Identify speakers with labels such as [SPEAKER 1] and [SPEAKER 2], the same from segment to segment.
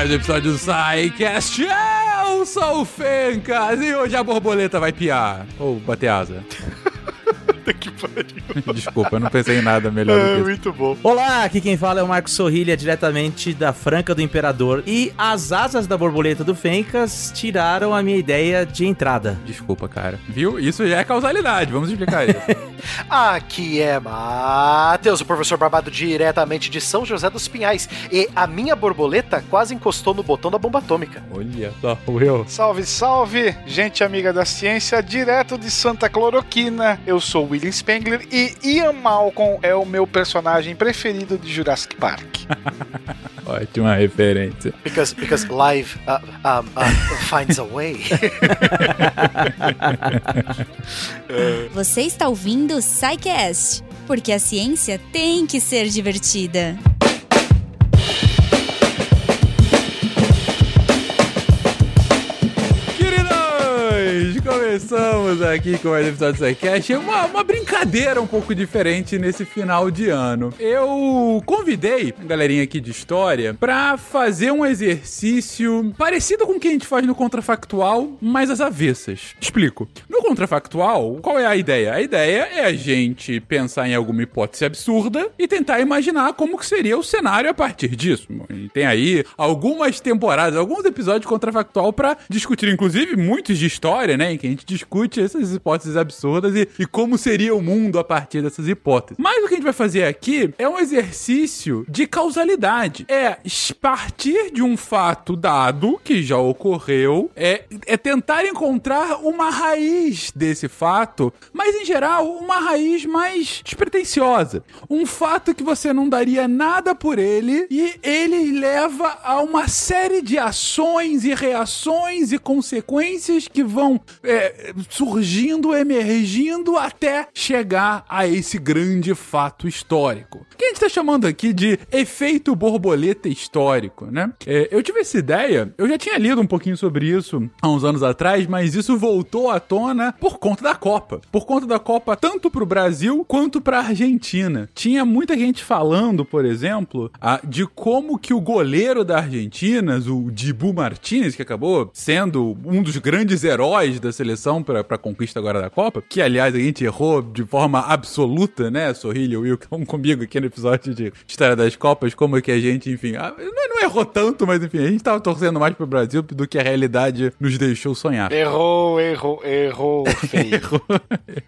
[SPEAKER 1] mais um episódio do SciCast. Eu sou o Fencas e hoje a borboleta vai piar. Ou bater asa.
[SPEAKER 2] que pariu.
[SPEAKER 1] Desculpa, eu não pensei em nada melhor do
[SPEAKER 2] É,
[SPEAKER 1] que isso.
[SPEAKER 2] muito bom.
[SPEAKER 3] Olá, aqui quem fala é o Marcos Sorrilha, diretamente da Franca do Imperador. E as asas da borboleta do Fencas tiraram a minha ideia de entrada.
[SPEAKER 1] Desculpa, cara. Viu? Isso já é causalidade, vamos explicar isso.
[SPEAKER 2] Aqui é Matheus, o professor Barbado, diretamente de São José dos Pinhais. E a minha borboleta quase encostou no botão da bomba atômica.
[SPEAKER 1] Olha só, Will.
[SPEAKER 4] Salve, salve, gente amiga da ciência, direto de Santa Cloroquina. Eu sou William Spengler e Ian Malcolm é o meu personagem preferido de Jurassic Park.
[SPEAKER 1] Ótima referência.
[SPEAKER 2] Because, because life uh, um, uh, finds a way.
[SPEAKER 5] Você está ouvindo o SciCast, porque a ciência tem que ser divertida.
[SPEAKER 1] Começamos aqui com mais um episódio do SciCast. Uma, uma brincadeira um pouco diferente nesse final de ano. Eu convidei a galerinha aqui de história pra fazer um exercício parecido com o que a gente faz no contrafactual, mas às avessas. Explico. No contrafactual, qual é a ideia? A ideia é a gente pensar em alguma hipótese absurda e tentar imaginar como que seria o cenário a partir disso. E tem aí algumas temporadas, alguns episódios de contrafactual pra discutir, inclusive muitos de história, né, em que a gente discute essas hipóteses absurdas e, e como seria o mundo a partir dessas hipóteses. Mas o que a gente vai fazer aqui é um exercício de causalidade. É partir de um fato dado que já ocorreu, é, é tentar encontrar uma raiz desse fato, mas em geral uma raiz mais despretensiosa. Um fato que você não daria nada por ele e ele leva a uma série de ações e reações e consequências que vão é, surgindo, emergindo até chegar a esse grande fato histórico. Que a gente está chamando aqui de efeito borboleta histórico, né? É, eu tive essa ideia, eu já tinha lido um pouquinho sobre isso há uns anos atrás, mas isso voltou à tona por conta da Copa. Por conta da Copa, tanto pro Brasil quanto pra Argentina. Tinha muita gente falando, por exemplo, a- de como que o goleiro da Argentina, o Dibu Martinez, que acabou sendo um dos grandes heróis da seleção pra, pra conquista agora da Copa, que aliás a gente errou de forma absoluta, né, Sorrilha e Will, que estão comigo aqui no episódio de História das Copas, como é que a gente, enfim, ah, não, não errou tanto, mas enfim, a gente tava torcendo mais pro Brasil do que a realidade nos deixou sonhar.
[SPEAKER 4] Errou, errou, errou, feio.
[SPEAKER 1] Errou,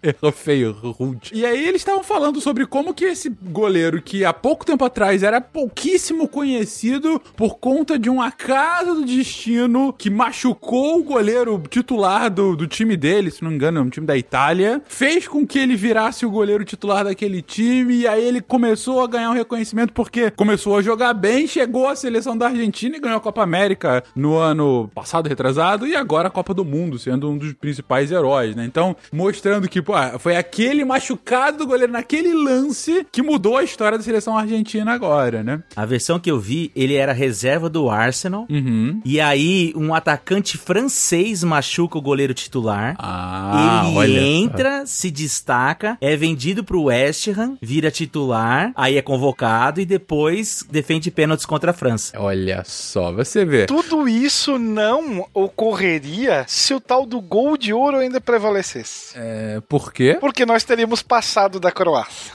[SPEAKER 1] errou feio, rude. E aí eles estavam falando sobre como que esse goleiro que há pouco tempo atrás era pouquíssimo conhecido por conta de um acaso do destino que machucou o goleiro titular do, do time dele, se não me engano, é um time da Itália, fez com que ele virasse o goleiro titular daquele time e aí ele começou a ganhar um reconhecimento porque começou a jogar bem, chegou à seleção da Argentina e ganhou a Copa América no ano passado, retrasado, e agora a Copa do Mundo, sendo um dos principais heróis, né? Então, mostrando que, pô, foi aquele machucado do goleiro naquele lance que mudou a história da seleção argentina agora, né?
[SPEAKER 3] A versão que eu vi, ele era reserva do Arsenal.
[SPEAKER 1] Uhum.
[SPEAKER 3] E aí, um atacante francês machuca o goleiro titular.
[SPEAKER 1] Ah,
[SPEAKER 3] ele
[SPEAKER 1] olha
[SPEAKER 3] entra, se destaca, é vendido pro West Ham, vira titular, aí é convocado e depois defende pênaltis contra a França.
[SPEAKER 1] Olha só, você vê.
[SPEAKER 4] Tudo isso não ocorreria se o tal do gol de ouro ainda prevalecesse.
[SPEAKER 1] É, por quê?
[SPEAKER 4] Porque nós teríamos passado da Croácia.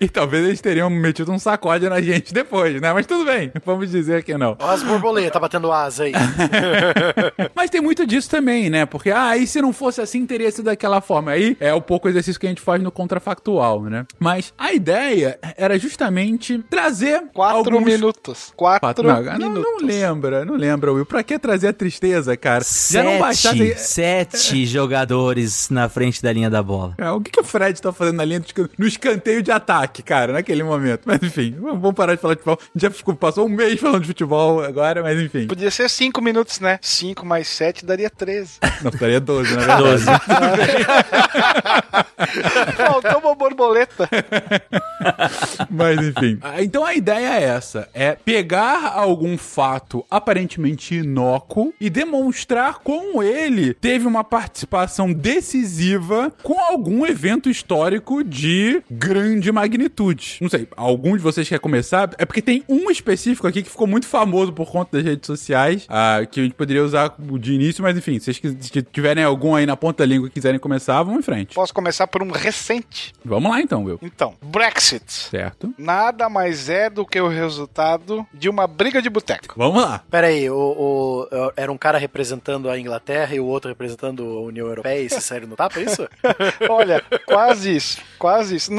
[SPEAKER 1] E talvez eles teriam metido um sacode na gente depois, né? Mas tudo bem, vamos dizer que não.
[SPEAKER 2] Ó as borboletas batendo asa aí.
[SPEAKER 1] Mas tem muito disso também, né? Porque, ah, e se não fosse assim, teria sido daquela forma. Aí é o pouco exercício que a gente faz no contrafactual, né? Mas a ideia era justamente trazer
[SPEAKER 4] Quatro
[SPEAKER 1] alguns...
[SPEAKER 4] minutos. Quatro,
[SPEAKER 1] Quatro, não, não,
[SPEAKER 4] minutos.
[SPEAKER 1] não lembra, não lembra, Will. Pra que trazer a tristeza, cara?
[SPEAKER 3] Sete,
[SPEAKER 1] bastasse-
[SPEAKER 3] sete jogadores na frente da linha da bola.
[SPEAKER 1] É, o que, que Fred tá fazendo na linha do no escanteio de ataque, cara, naquele momento? Mas enfim, vamos parar de falar de futebol. A gente já ficou, passou um mês falando de futebol agora, mas enfim.
[SPEAKER 4] Podia ser cinco minutos, né? Cinco mais sete daria 13.
[SPEAKER 1] Não, ficaria 12, na verdade.
[SPEAKER 3] Doze.
[SPEAKER 4] Faltou uma borboleta.
[SPEAKER 1] Mas enfim. Ah, Então a ideia é essa: é pegar algum fato aparentemente inócuo e demonstrar como ele teve uma participação decisiva com algum evento histórico de grande magnitude. Não sei, algum de vocês quer começar? É porque tem um específico aqui que ficou muito famoso por conta das redes sociais, ah, que a gente poderia usar de início, mas enfim, se vocês tiverem algum aí na ponta da língua e quiserem começar, vamos em frente.
[SPEAKER 4] Posso começar por um recente?
[SPEAKER 1] Vamos lá então, Will.
[SPEAKER 4] Então, Brexit.
[SPEAKER 1] Certo.
[SPEAKER 4] Nada mais é do que o resultado de uma briga de boteco.
[SPEAKER 1] Vamos lá.
[SPEAKER 2] Pera aí, o, o- era um cara representando a Inglaterra e o outro representando a União Europeia e se saíram no tapa, é isso?
[SPEAKER 4] Olha, quase isso, quase isso.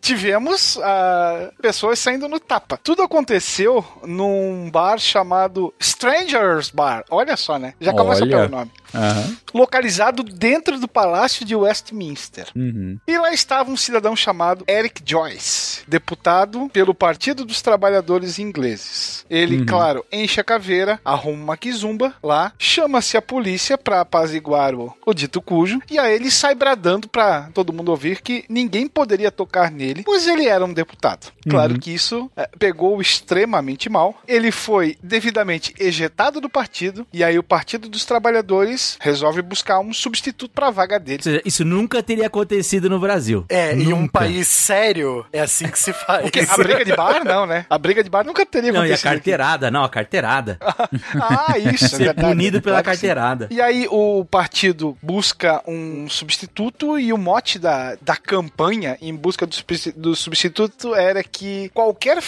[SPEAKER 4] Tivemos ah, pessoas saindo no tapa. Tudo aconteceu num bar chamado Strangers Bar. Olha só, né? Já começa
[SPEAKER 1] Olha.
[SPEAKER 4] pelo nome.
[SPEAKER 1] Aham.
[SPEAKER 4] Localizado dentro do Palácio de Westminster.
[SPEAKER 1] Uhum.
[SPEAKER 4] E lá estava um cidadão chamado Eric Joyce, deputado pelo Partido dos Trabalhadores Ingleses. Ele,
[SPEAKER 1] Uhum.
[SPEAKER 4] claro, enche a caveira, arruma uma quizumba lá, chama-se a polícia pra apaziguar o, o dito cujo, e aí ele sai bradando pra todo mundo ouvir que ninguém poderia tocar nele, pois ele era um deputado. Claro
[SPEAKER 1] Uhum.
[SPEAKER 4] que isso eh, pegou extremamente mal. Ele foi devidamente ejetado do partido, e aí o Partido dos Trabalhadores resolve buscar um substituto pra vaga dele.
[SPEAKER 3] Ou seja, isso nunca teria acontecido no Brasil.
[SPEAKER 2] É, em um
[SPEAKER 3] Nunca.
[SPEAKER 2] país sério, é assim que se faz.
[SPEAKER 4] Porque a briga de bar, não, né? A briga de bar nunca teria
[SPEAKER 3] Não, e a
[SPEAKER 4] acontecido. aqui.
[SPEAKER 3] carteirada, não, a carteirada.
[SPEAKER 4] Ah, isso. é
[SPEAKER 3] Ser
[SPEAKER 4] verdade,
[SPEAKER 3] punido pela
[SPEAKER 4] claro que sim.
[SPEAKER 3] carteirada.
[SPEAKER 4] E aí o partido busca um substituto e o mote da, da campanha em busca do, do substituto era que qualquer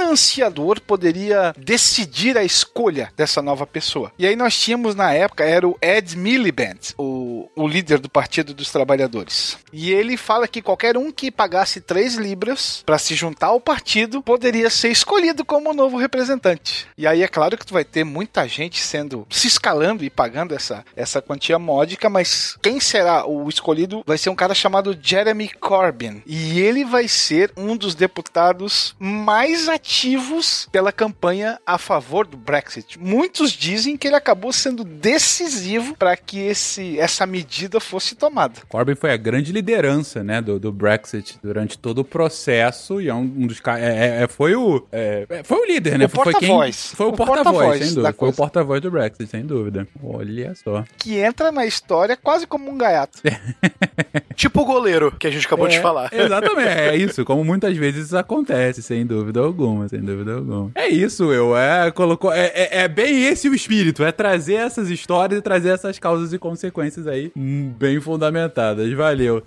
[SPEAKER 4] financiador poderia decidir a escolha dessa nova pessoa. E aí nós tínhamos na época, era o Ed Miliband, o, o líder do Partido dos Trabalhadores. E ele fala que qualquer um que pagasse 3 libras para se juntar ao partido poderia ser escolhido como novo representante. E aí é claro que tu vai ter muita gente sendo se escalando e pagando essa, essa quantia módica, mas quem será o escolhido vai ser um cara chamado Jeremy Corbyn. E ele vai ser um dos deputados mais ativos pela campanha a favor do Brexit. Muitos dizem que ele acabou sendo decisivo para que esse, essa medida fosse tomada.
[SPEAKER 1] Corbyn foi a grande liderança, né, do, do Brexit durante todo o processo e é um, um dos caras. É, é- foi o. é, é, foi o líder, né?
[SPEAKER 4] O
[SPEAKER 1] foi quem-
[SPEAKER 4] porta-voz.
[SPEAKER 1] Foi o
[SPEAKER 4] O
[SPEAKER 1] porta-voz,
[SPEAKER 4] porta-voz
[SPEAKER 1] sem
[SPEAKER 4] da
[SPEAKER 1] dúvida. Foi o porta-voz do Brexit, sem dúvida. Olha só.
[SPEAKER 4] Que entra na história quase como um gaiato.
[SPEAKER 2] Tipo o goleiro que a gente acabou de
[SPEAKER 1] É,
[SPEAKER 2] falar.
[SPEAKER 1] Exatamente, é isso. Como muitas vezes isso acontece, sem dúvida alguma, sem dúvida alguma. É isso, eu. É, colocou, é, é, é bem esse o espírito, é trazer essas histórias e trazer essas causas e consequências aí hum, bem fundamentadas. Valeu.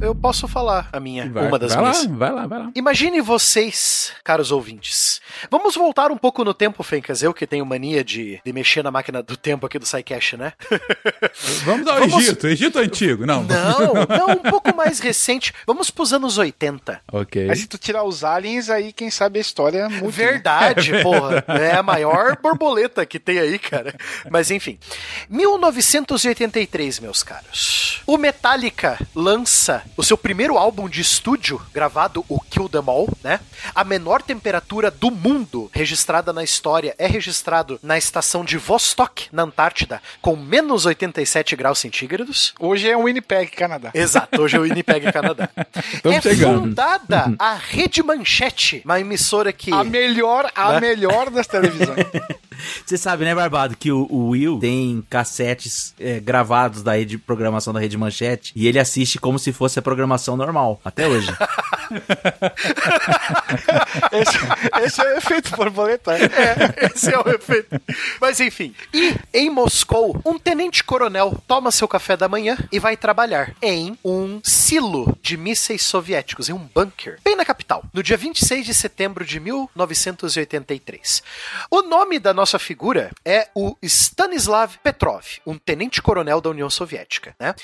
[SPEAKER 2] Eu posso falar a minha,
[SPEAKER 1] Vai,
[SPEAKER 2] uma das
[SPEAKER 1] vai
[SPEAKER 2] minhas.
[SPEAKER 1] lá, vai lá, vai lá.
[SPEAKER 2] Imagine vocês, caros ouvintes. Vamos voltar um pouco no tempo, Fencas. Eu que tenho mania de, de mexer na máquina do tempo aqui do SciCash, né?
[SPEAKER 1] Vamos ao
[SPEAKER 2] Vamos-
[SPEAKER 1] Egito, Egito Antigo. Não.
[SPEAKER 2] Não, não, um pouco mais recente. Vamos pros anos 80.
[SPEAKER 1] Ok.
[SPEAKER 4] Mas se tu tirar os aliens, aí quem sabe a história muda. né?
[SPEAKER 2] Verdade, porra. É a maior borboleta que tem aí, cara. Mas enfim. 1983, meus caros. O Metallica lança o seu primeiro álbum de estúdio, gravado o Kill Them All, né? A menor temperatura do mundo registrada na história é registrado na estação de Vostok, na Antártida, com menos 87 graus centígrados.
[SPEAKER 4] Hoje é o Winnipeg, Canadá.
[SPEAKER 2] Exato, hoje é o Winnipeg, Canadá.
[SPEAKER 1] Estamos
[SPEAKER 2] é
[SPEAKER 1] chegando.
[SPEAKER 2] fundada a Rede Manchete, uma emissora que...
[SPEAKER 4] A melhor, a
[SPEAKER 2] Né?
[SPEAKER 4] melhor das televisões.
[SPEAKER 3] Você sabe, né, Barbado, que o, o Will tem cassetes é, gravados da rede de programação da Rede Manchete e ele assiste como se fosse a programação normal, até hoje.
[SPEAKER 4] esse, esse é o efeito borboleta.
[SPEAKER 2] É, esse é o efeito. Mas enfim. E em Moscou, um tenente-coronel toma seu café da manhã e vai trabalhar em um silo de mísseis soviéticos, em um bunker, bem na capital, no dia 26 de setembro de 1983. O nome da nossa figura é o Stanislav Petrov, um tenente-coronel da União Soviética, né?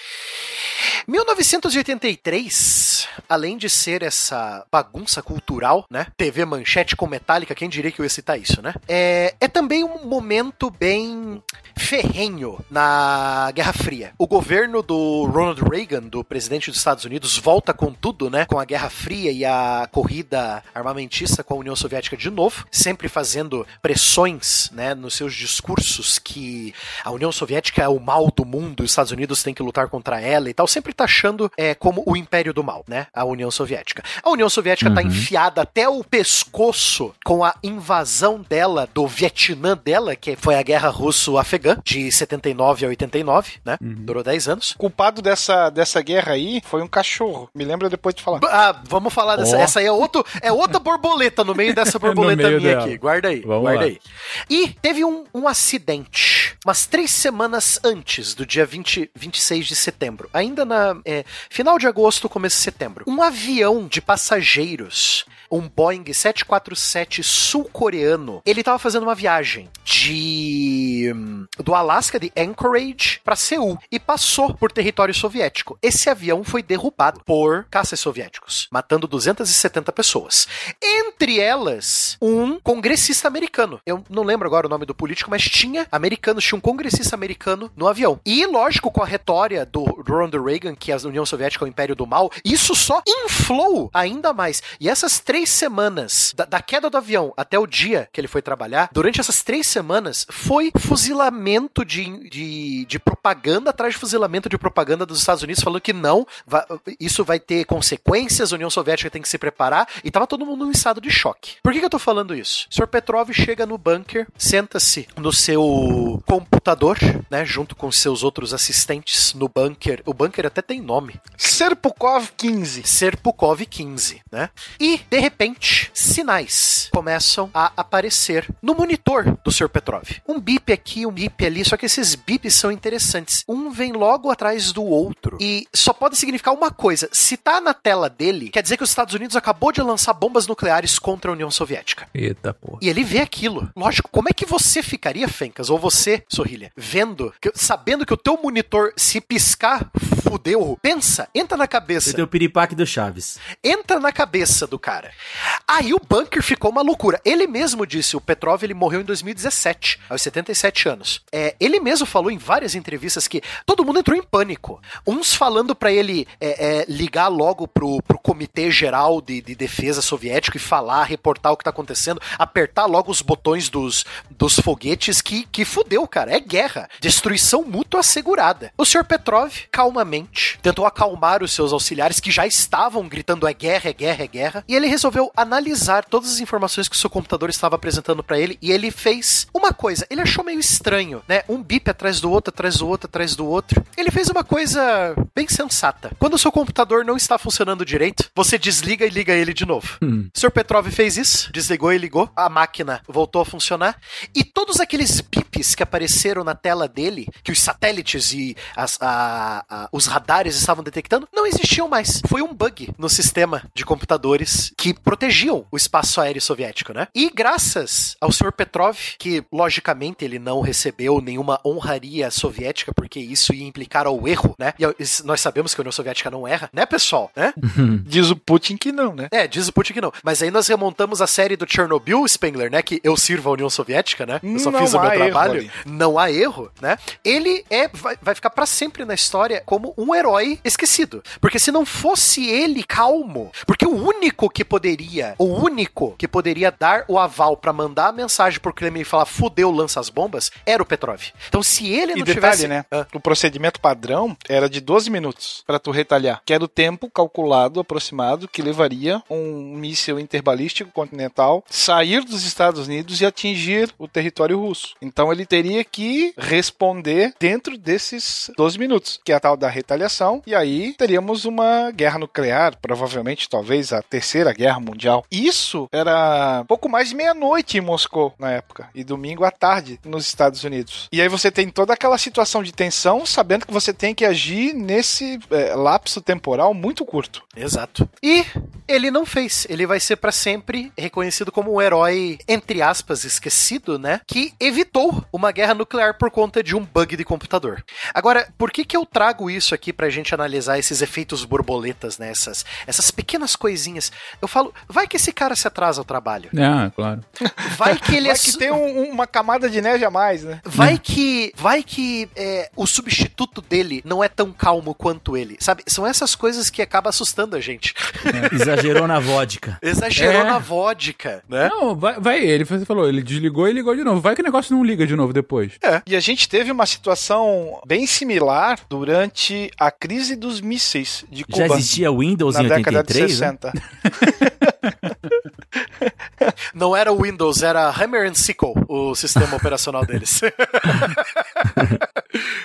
[SPEAKER 2] 1983, além de ser essa bagunça cultural, né? TV Manchete com Metallica, quem diria que eu ia citar isso, né? É, é também um momento bem ferrenho na Guerra Fria. O governo do Ronald Reagan, do presidente dos Estados Unidos, volta com tudo, né? Com a Guerra Fria e a corrida armamentista com a União Soviética de novo, sempre fazendo pressões né, nos seus discursos que a União Soviética é o mal do mundo, os Estados Unidos têm que lutar contra ela e tal, sempre taxando é, como o império do mal, né? A União Soviética. A União Soviética tá enfiada até o pescoço com a invasão dela do Vietnã dela, que foi a guerra russo-afegã, de 79 a 89, né? Durou 10 anos.
[SPEAKER 4] O culpado dessa, dessa guerra aí foi um cachorro. Me lembra depois de falar.
[SPEAKER 2] Ah, vamos falar dessa. Essa aí é, outro, é outra borboleta no meio dessa borboleta
[SPEAKER 1] meio
[SPEAKER 2] minha
[SPEAKER 1] dela.
[SPEAKER 2] aqui. Guarda aí,
[SPEAKER 1] Vamos
[SPEAKER 2] guarda
[SPEAKER 1] lá.
[SPEAKER 2] aí. E teve um, um acidente umas três semanas antes do dia 20, 26 de setembro. Ainda na é, final de agosto, começo de setembro. Um avião de passageiros, um Boeing 747 sul-coreano, ele tava fazendo uma viagem de hum, do Alasca, de Anchorage, para Seul e passou por território soviético. Esse avião foi derrubado por caças soviéticos, matando 270 pessoas. Entre elas, um congressista americano. Eu não lembro agora o nome do político, mas tinha americanos, tinha um congressista americano no avião. E, lógico, com a retória do Ronald Reagan, que a União Soviética é o império do mal, isso só inflou ainda mais. E essas três semanas, da, da queda do avião até o dia que ele foi trabalhar, durante essas três semanas, foi fuzilamento de, de, de propaganda atrás de fuzilamento de propaganda dos Estados Unidos, falando que não, va- isso vai ter consequências, a União Soviética tem que se preparar, e tava todo mundo em estado de choque. Por que, que eu tô falando isso? O Sr. Petrov chega no bunker, senta-se no seu computador, né, junto com seus outros assistentes no bunker. O bunker até tem nome.
[SPEAKER 4] Serpukov 15.
[SPEAKER 2] Serpukov 15, né? E, de repente, sinais começam a aparecer no monitor do Sr. Petrov. Um bip aqui, um bip ali, só que esses bips são interessantes. Um vem logo atrás do outro. E só pode significar uma coisa. Se tá na tela dele, quer dizer que os Estados Unidos acabou de lançar bombas nucleares contra a União Soviética.
[SPEAKER 1] Eita, porra.
[SPEAKER 2] E ele vê aquilo. Lógico, como é que você ficaria, Fencas, ou você, Sorrilha, vendo, que- sabendo que o teu monitor, se piscar, fudeu? Pensa, entra na cabeça.
[SPEAKER 3] Tem o piripaque do Chaves.
[SPEAKER 2] Entra na cabeça do cara. Aí o bunker ficou uma loucura. Ele mesmo disse, o Petrov ele morreu em 2017, aos 77 anos. É, ele mesmo falou em várias entrevistas que todo mundo entrou em pânico. Uns falando pra ele é, é, ligar logo pro, pro Comitê Geral de, de Defesa Soviético e falar, reportar o que tá acontecendo, apertar logo os botões dos, dos foguetes que, que fudeu, cara. É guerra. Destruição mútua assegurada. O Sr. Petrov, calmamente, tentou acalmar os seus auxiliares que já estavam gritando é guerra, é guerra, é guerra. E ele resolveu analisar todas as informações que o seu computador estava apresentando pra ele e ele fez uma coisa. Ele achou meio estranho, né? Um bip atrás do outro, atrás do outro, atrás do outro. Ele fez uma coisa bem sensata. Quando o seu computador não está funcionando direito, você desliga e liga ele de novo.
[SPEAKER 3] Hum.
[SPEAKER 2] O Sr. Petrov fez isso, desligou e ligou, a máquina voltou a funcionar, e todos aqueles bips que apareceram na tela dele, que os satélites e as- a- a- os radares estavam detectando, não existiam mais. Foi um bug no sistema de computadores que protegiam o espaço aéreo soviético, né? E graças ao Sr. Petrov, que logicamente ele não recebeu nenhuma honraria soviética, porque isso ia implicar ao erro, né? E nós sabemos que a União Soviética não erra, né, pessoal? Né?
[SPEAKER 4] Diz o Putin que não, né?
[SPEAKER 2] É, diz o Putin que não. Mas aí nós remontamos a série do Chernobyl, Spengler, né? Que eu sirvo a União Soviética, né? Eu só
[SPEAKER 4] Não
[SPEAKER 2] fiz o meu
[SPEAKER 4] há erro
[SPEAKER 2] trabalho.
[SPEAKER 4] ali.
[SPEAKER 2] Não há erro, né? Ele é vai, vai ficar pra sempre na história como um herói esquecido. Porque se não fosse ele calmo, porque o único que poderia, o único que poderia dar o aval pra mandar a mensagem pro Kremlin e falar fudeu, lança as bombas, era o Petrov. Então se ele
[SPEAKER 4] E
[SPEAKER 2] não
[SPEAKER 4] detalhe,
[SPEAKER 2] tivesse...
[SPEAKER 4] né?
[SPEAKER 2] Ah,
[SPEAKER 4] O procedimento padrão era de 12 minutos pra tu retalhar, que era o tempo calculado, aproximado, que levaria um míssil interbalístico continental sair dos Estados Unidos e atingir o território russo. Então ele teria que responder dentro desses 12 minutos, que é a tal da retaliação, e aí teríamos uma guerra nuclear, provavelmente, talvez a terceira guerra mundial. Isso era pouco mais de meia-noite em Moscou na época, e domingo à tarde nos Estados Unidos. E aí você tem toda aquela situação de tensão, sabendo que você tem que agir nesse eh, lapso temporal muito curto.
[SPEAKER 2] Exato. E ele não fez. Ele vai ser pra sempre reconhecido como um herói, entre aspas, esquecido, né? Que evitou uma guerra nuclear por conta de um bug de computador. Agora, por que que eu trago isso isso aqui pra gente analisar esses efeitos borboletas, né? Essas, essas pequenas coisinhas. Eu falo, vai que esse cara se atrasa ao trabalho.
[SPEAKER 1] Ah, claro.
[SPEAKER 2] Vai que ele
[SPEAKER 4] Vai
[SPEAKER 2] é.
[SPEAKER 4] que
[SPEAKER 2] su-
[SPEAKER 4] tem um- uma camada de neve a mais, né?
[SPEAKER 2] Vai que, vai que é, o substituto dele não é tão calmo quanto ele, sabe? São essas coisas que acabam assustando a gente.
[SPEAKER 3] Exagerou na vodka.
[SPEAKER 2] Exagerou
[SPEAKER 1] É.
[SPEAKER 2] na vodka, né?
[SPEAKER 1] Não, vai, vai ele, você falou, ele desligou e ligou de novo. Vai que o negócio não liga de novo depois.
[SPEAKER 4] E a gente teve uma situação bem similar durante a crise dos mísseis de
[SPEAKER 3] Já
[SPEAKER 4] Cuba.
[SPEAKER 3] existia Windows
[SPEAKER 4] na
[SPEAKER 3] em
[SPEAKER 4] década de
[SPEAKER 3] 83? né?
[SPEAKER 4] 60.
[SPEAKER 2] Não era o Windows, era Hammer and Sickle, o sistema operacional deles.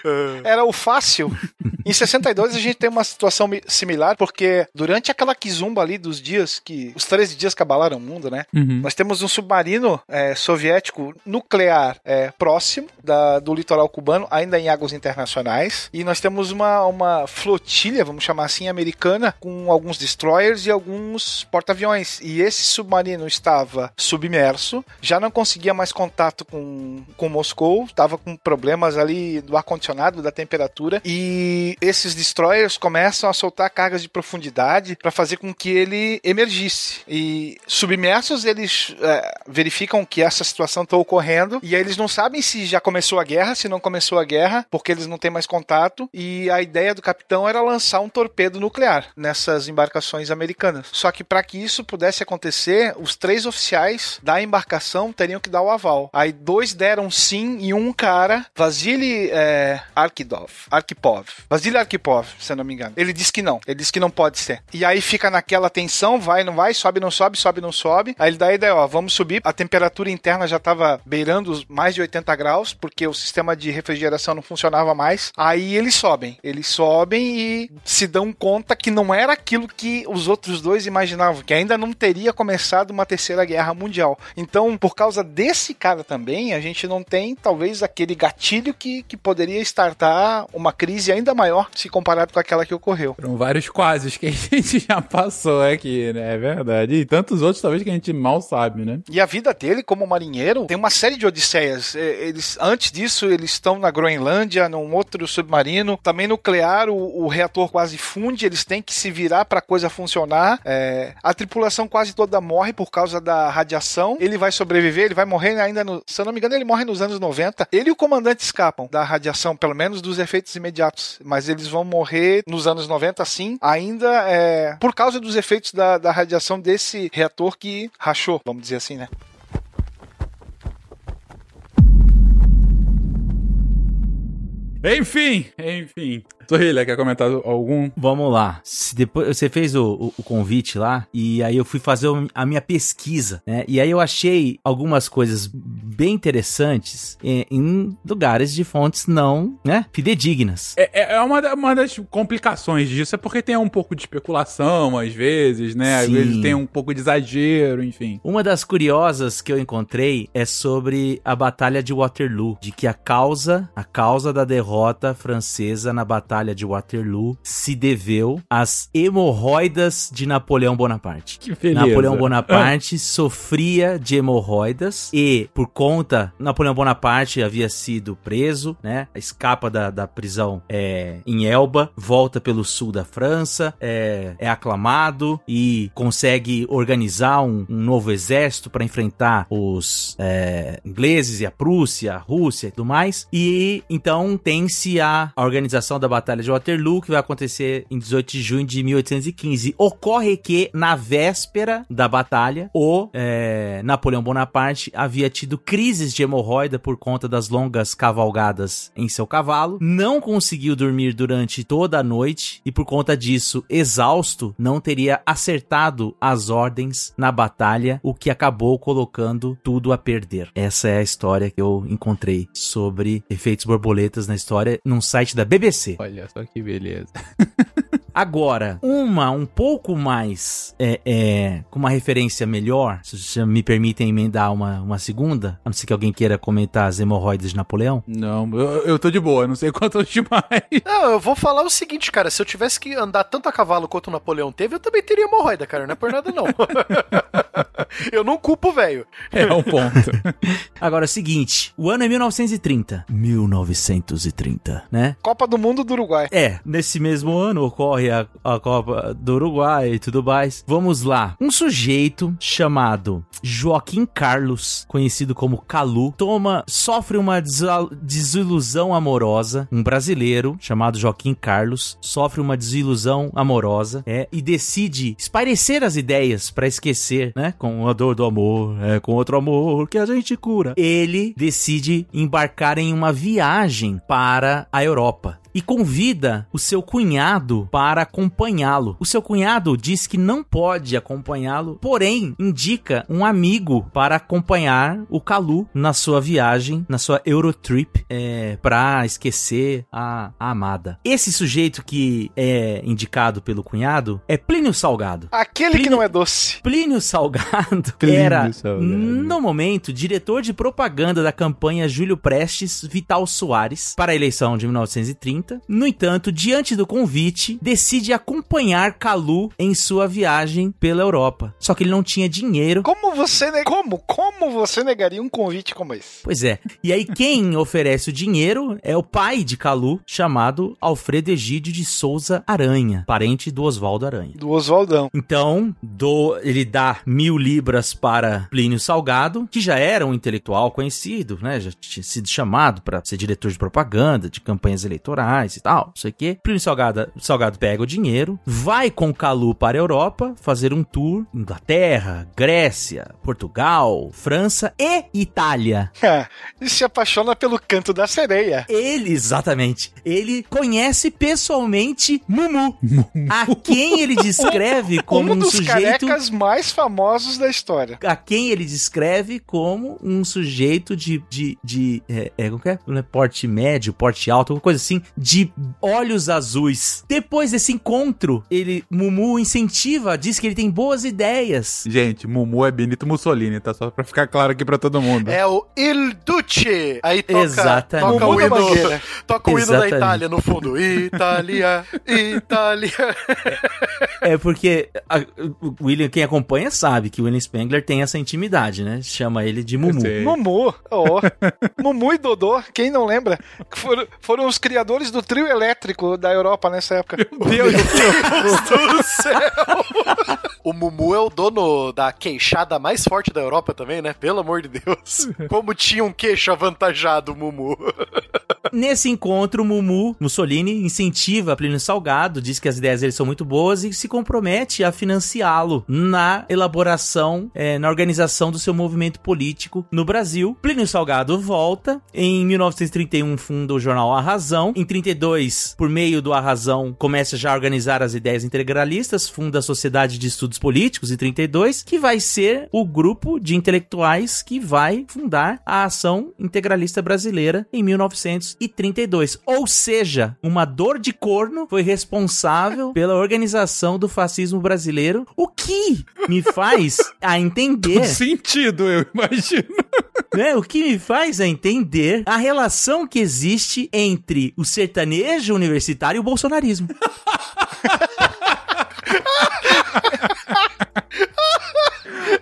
[SPEAKER 4] Era o fácil. Em 62 a gente tem uma situação mi- similar, porque durante aquela quizumba ali dos dias que. Os 13 dias que abalaram o mundo, né?
[SPEAKER 1] Uhum.
[SPEAKER 4] Nós temos um submarino é, soviético nuclear é, próximo da- do litoral cubano, ainda em águas internacionais. E nós temos uma, uma flotilha, vamos chamar assim, americana, com alguns destroyers e alguns porta-aviões. E esse submarino estava submerso, já não conseguia mais contato com, com Moscou, estava com problemas ali do ar-condicionado, da temperatura. E esses destroyers começam a soltar cargas de profundidade para fazer com que ele emergisse. E submersos, eles é, verificam que essa situação está ocorrendo e aí eles não sabem se já começou a guerra, se não começou a guerra, porque eles não têm mais contato. E a ideia do capitão era lançar um torpedo nuclear nessas embarcações americanas. Só que para que isso pudesse acontecer, os três oficiais da embarcação teriam que dar o aval. Aí dois deram sim e um cara, Vasily é, Arkidov, Arkipov, Vasily Arkipov, se não me engano. Ele disse que não. Ele disse que não pode ser. E aí fica naquela tensão, vai, não vai, sobe, não sobe, sobe, não sobe. Aí ele dá a ideia, ó, vamos subir. A temperatura interna já estava beirando os mais de 80 graus, porque o sistema de refrigeração não funcionava mais. Aí eles sobem. Eles sobem e se dão conta que não era aquilo que os outros dois imaginavam, que ainda não teria começado uma terceira guerra mundial. Então, por causa desse cara também, a gente não tem talvez aquele gatilho que, que poderia startar uma crise ainda maior se comparado com aquela que ocorreu.
[SPEAKER 1] Foram vários quases que a gente já passou aqui, né? É verdade. E tantos outros, talvez, que a gente mal sabe, né?
[SPEAKER 4] E a vida dele como marinheiro tem uma série de odisseias. É, Eles, antes disso, eles estão na Groenlândia, num outro submarino. Também nuclear, o, o reator quase funde, eles têm que se virar para a coisa funcionar. É, a tripulação quase toda morre por causa da radiação. Ele vai sobreviver, ele vai morrer ainda no. Se eu não me engano, ele morre nos anos 90. Ele e o comandante escapam da radiação, pelo menos dos efeitos imediatos. Mas eles vão morrer nos anos 90, sim, ainda é, por causa dos efeitos da, da radiação desse reator que rachou, vamos dizer assim, né?
[SPEAKER 1] Enfim, enfim. Sorrilha, quer comentar algum?
[SPEAKER 3] Vamos lá. Se depois você fez o, o- o convite lá e aí eu fui fazer o- a minha pesquisa, né? E aí eu achei algumas coisas bem interessantes em, em lugares de fontes não, né? Fidedignas.
[SPEAKER 1] É, é- é uma, uma das complicações disso, é porque tem um pouco de especulação, às vezes, né? Às
[SPEAKER 3] Sim.
[SPEAKER 1] vezes tem um pouco de exagero, enfim.
[SPEAKER 3] Uma das curiosas que eu encontrei é sobre a Batalha de Waterloo, de que a causa, a causa da derrota francesa na Batalha de Waterloo se deveu às hemorroidas de Napoleão Bonaparte.
[SPEAKER 1] Que beleza.
[SPEAKER 3] Napoleão Bonaparte sofria de hemorroidas e, por conta, Napoleão Bonaparte havia sido preso, né? Escapa da, da prisão é, em Elba, volta pelo sul da França, é, é aclamado e consegue organizar um, um novo exército para enfrentar os é, ingleses e a Prússia, a Rússia e tudo mais. E então tem-se a, organização da Batalha de Waterloo, que vai acontecer em 18 de junho de 1815. Ocorre que, na véspera da batalha, o é, Napoleão Bonaparte havia tido crises de hemorroida por conta das longas cavalgadas em seu cavalo, não conseguiu dormir durante toda a noite e, por conta disso, exausto, não teria acertado as ordens na batalha, o que acabou colocando tudo a perder. Essa é a história que eu encontrei sobre efeitos borboletas na história num site da BBC.
[SPEAKER 1] Olha só que beleza.
[SPEAKER 3] Agora, uma um pouco mais é, é, com uma referência melhor, se vocês me permitem emendar uma, uma segunda, a não ser que alguém queira comentar as hemorroides de Napoleão.
[SPEAKER 1] Não, eu, eu tô de boa, não sei quantos demais.
[SPEAKER 2] Não, eu vou falar o seguinte, cara. Se eu tivesse que andar tanto a cavalo quanto o Napoleão teve, eu também teria hemorroida, cara. Não é por nada, não. Eu não culpo o velho.
[SPEAKER 1] É um ponto.
[SPEAKER 3] Agora, é o seguinte, o ano é 1930. 1930, né?
[SPEAKER 4] Copa do Mundo do Uruguai.
[SPEAKER 3] É, nesse mesmo ano ocorre a, a Copa do Uruguai e tudo mais. Vamos lá. Um sujeito chamado Joaquim Carlos, conhecido como Calu, toma, sofre uma desilusão amorosa. Um brasileiro chamado Joaquim Carlos sofre uma desilusão amorosa, é, e decide espairecer as ideias pra esquecer, né? Com a dor do amor, é com outro amor que a gente cura. Ele decide embarcar em uma viagem para a Europa e convida o seu cunhado para acompanhá-lo. O seu cunhado diz que não pode acompanhá-lo, porém indica um amigo para acompanhar o Calu na sua viagem, na sua Eurotrip, é, para esquecer a, a amada. Esse sujeito que é indicado pelo cunhado é Plínio Salgado.
[SPEAKER 4] Aquele que
[SPEAKER 3] Plínio-
[SPEAKER 4] não é doce.
[SPEAKER 3] Plínio Salgado
[SPEAKER 1] Plínio
[SPEAKER 3] era,
[SPEAKER 1] Salgado.
[SPEAKER 3] no momento, diretor de propaganda da campanha Júlio Prestes Vital Soares para a eleição de 1930. No entanto, diante do convite, decide acompanhar Calu em sua viagem pela Europa. Só que ele não tinha dinheiro.
[SPEAKER 4] Como você ne... como como você negaria um convite como esse?
[SPEAKER 3] Pois é. E aí quem oferece o dinheiro é o pai de Calu, chamado Alfredo Egídio de Souza Aranha, parente do Oswaldo Aranha.
[SPEAKER 4] Do Oswaldão.
[SPEAKER 3] Então, do- ele dá mil libras para Plínio Salgado, que já era um intelectual conhecido, né? Já tinha sido chamado para ser diretor de propaganda, de campanhas eleitorais e tal, não sei o quê. Plínio Salgado, Salgado pega o dinheiro, vai com Calu para a Europa fazer um tour, Inglaterra, Grécia, Portugal, França e Itália.
[SPEAKER 4] e se apaixona pelo canto da sereia.
[SPEAKER 3] Ele, exatamente, ele conhece pessoalmente Mumu, a quem ele descreve como
[SPEAKER 4] um
[SPEAKER 3] um,
[SPEAKER 4] dos
[SPEAKER 3] sujeito
[SPEAKER 4] carecas mais famosos da história.
[SPEAKER 3] a quem ele descreve como um sujeito de. de, de é, é, como que é? É porte médio, porte alto, alguma coisa assim, de olhos azuis. Depois desse encontro, ele, Mumu incentiva, diz que ele tem boas ideias.
[SPEAKER 1] Gente, Mumu é Benito Mussolini, tá? Só pra ficar claro aqui pra todo mundo.
[SPEAKER 2] É o Il Duce. Aí toca,
[SPEAKER 3] Exatamente.
[SPEAKER 2] toca o
[SPEAKER 4] Mumu da
[SPEAKER 2] hino, toca o hino da. Itália no fundo. Itália, Itália.
[SPEAKER 3] É porque a- o William, quem acompanha, sabe que o William Spengler tem essa intimidade, né? Chama ele de Mumu.
[SPEAKER 4] Mumu, ó. Mumu e Dodô, quem não lembra? Foram, foram os criadores do trio elétrico da Europa nessa época.
[SPEAKER 1] Deus
[SPEAKER 2] do céu! O Mumu é o dono da queixada mais forte da Europa também, né? Pelo amor de Deus. Como tinha um queixo avantajado, o Mumu.
[SPEAKER 3] Nesse encontro, Mumu Mussolini incentiva Plínio Salgado, diz que as ideias dele são muito boas e se compromete a financiá-lo na elaboração, eh, na organização do seu movimento político no Brasil. Plínio Salgado volta. Em 1931 funda o jornal A Razão. Em 32, por meio do A Razão, começa já a organizar as ideias integralistas, funda a Sociedade de Estudos Políticos em 32, que vai ser o grupo de intelectuais que vai fundar a Ação Integralista Brasileira em 1932. Ou seja, uma dor de corno foi responsável pela organização do fascismo brasileiro, o que me faz a entender
[SPEAKER 1] sentido, eu imagino.
[SPEAKER 3] né? O que me faz a entender a relação que existe entre o sertanejo universitário e o bolsonarismo.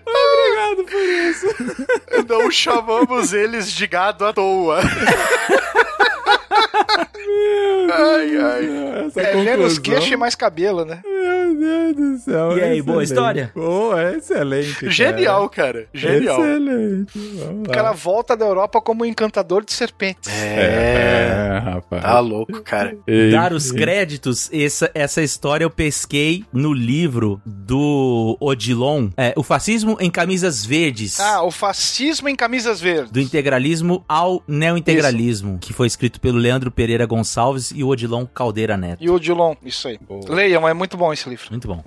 [SPEAKER 1] Obrigado por isso.
[SPEAKER 2] Não chamamos eles de gado à toa. ai, ai.
[SPEAKER 1] Essa
[SPEAKER 4] É menos
[SPEAKER 1] conclusão-
[SPEAKER 4] queixo e mais cabelo, né?
[SPEAKER 1] Meu Deus do céu.
[SPEAKER 3] E aí, boa
[SPEAKER 1] excelente.
[SPEAKER 3] história?
[SPEAKER 1] Pô, é excelente. cara.
[SPEAKER 2] Genial, cara. Genial.
[SPEAKER 1] Excelente. Vamos
[SPEAKER 4] O cara volta da Europa como um encantador de serpentes.
[SPEAKER 2] É.
[SPEAKER 1] É, rapaz.
[SPEAKER 2] Tá louco, cara.
[SPEAKER 1] Ei,
[SPEAKER 3] Dar os créditos, essa, essa história eu pesquei no livro do Odilon, é, O Fascismo em Camisas Verdes.
[SPEAKER 4] Ah, o fascismo em camisas verdes.
[SPEAKER 3] Do integralismo ao neointegralismo, que foi escrito pelo Leandro Pereira Gonçalves e o Odilon Caldeira Neto.
[SPEAKER 4] E o Dilon, isso aí.
[SPEAKER 1] Boa.
[SPEAKER 4] Leiam, é muito bom esse livro.
[SPEAKER 3] Muito bom.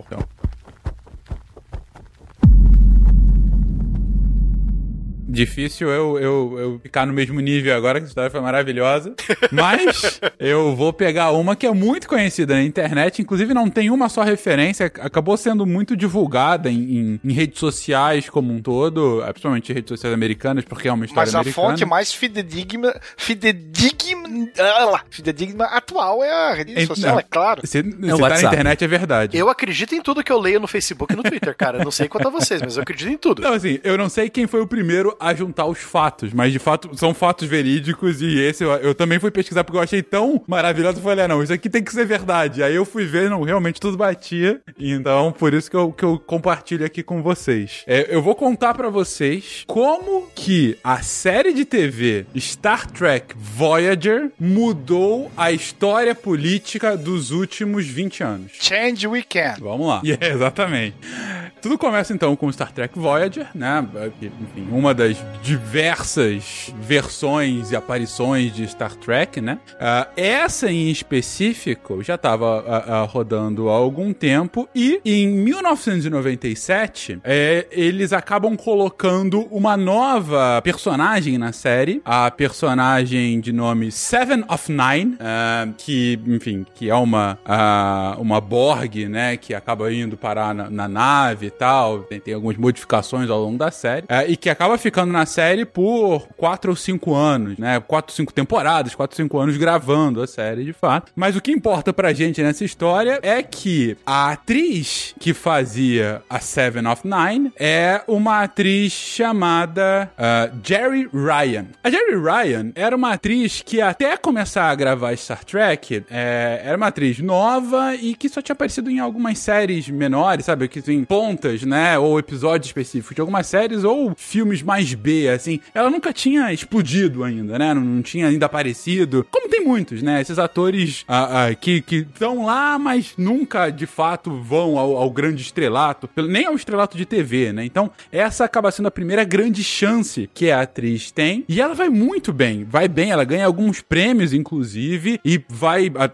[SPEAKER 1] Difícil eu, eu, eu ficar no mesmo nível agora, que a história foi maravilhosa. Mas eu vou pegar uma que é muito conhecida na internet, inclusive não tem uma só referência, acabou sendo muito divulgada em, em, em redes sociais como um todo, principalmente redes sociais americanas, porque é uma história
[SPEAKER 4] Mas a
[SPEAKER 1] americana.
[SPEAKER 4] fonte mais fidedigna, fidedigna, ah, lá, fidedigna atual é a rede
[SPEAKER 1] Ent-
[SPEAKER 4] social,
[SPEAKER 1] não.
[SPEAKER 4] é claro.
[SPEAKER 1] Se, se tá na internet é verdade.
[SPEAKER 2] Eu acredito em tudo que eu leio no Facebook e no Twitter, cara. Eu não sei quanto a vocês, mas eu acredito em tudo.
[SPEAKER 1] Não, assim, eu não sei quem foi o primeiro a juntar os fatos, mas de fato são fatos verídicos e esse eu, eu também fui pesquisar porque eu achei tão maravilhoso. Eu falei, ah, não, isso aqui tem que ser verdade. Aí eu fui ver, não, realmente tudo batia. Então, por isso que eu, que eu compartilho aqui com vocês. É, eu vou contar pra vocês como que a série de TV Star Trek Voyager mudou a história política dos últimos 20 anos.
[SPEAKER 4] Change we can.
[SPEAKER 1] Vamos lá. Yeah, exatamente. Tudo começa então com Star Trek Voyager, né? Enfim, uma das diversas versões e aparições de Star Trek, né? Ah, essa em específico já estava rodando há algum tempo e em 1997 é, eles acabam colocando uma nova personagem na série, a personagem de nome Seven of Nine, ah, que, enfim, que é uma, ah, uma Borg, né? Que acaba indo parar na, na nave e tal. Tem, tem algumas modificações ao longo da série. ah, e que acaba ficando na série por quatro ou cinco anos, né? Quatro, cinco temporadas, quatro, cinco anos gravando a série, de fato. Mas o que importa pra gente nessa história é que a atriz que fazia a Seven of Nine é uma atriz chamada ah, Jerry Ryan. A Jerry Ryan era uma atriz que até começar a gravar Star Trek, é, era uma atriz nova e que só tinha aparecido em algumas séries menores, sabe? Que tem pontas, né? Ou episódios específicos de algumas séries, ou filmes mais B, assim. Ela nunca tinha explodido ainda, né? Não, não tinha ainda aparecido. Como tem muitos, né? Esses atores ah, que estão lá, mas nunca de fato vão ao, ao grande estrelato, nem ao estrelato de TV, né? Então, essa acaba sendo a primeira grande chance que a atriz tem. E ela vai muito bem, vai bem, ela ganha alguns prêmios, inclusive, e vai. A,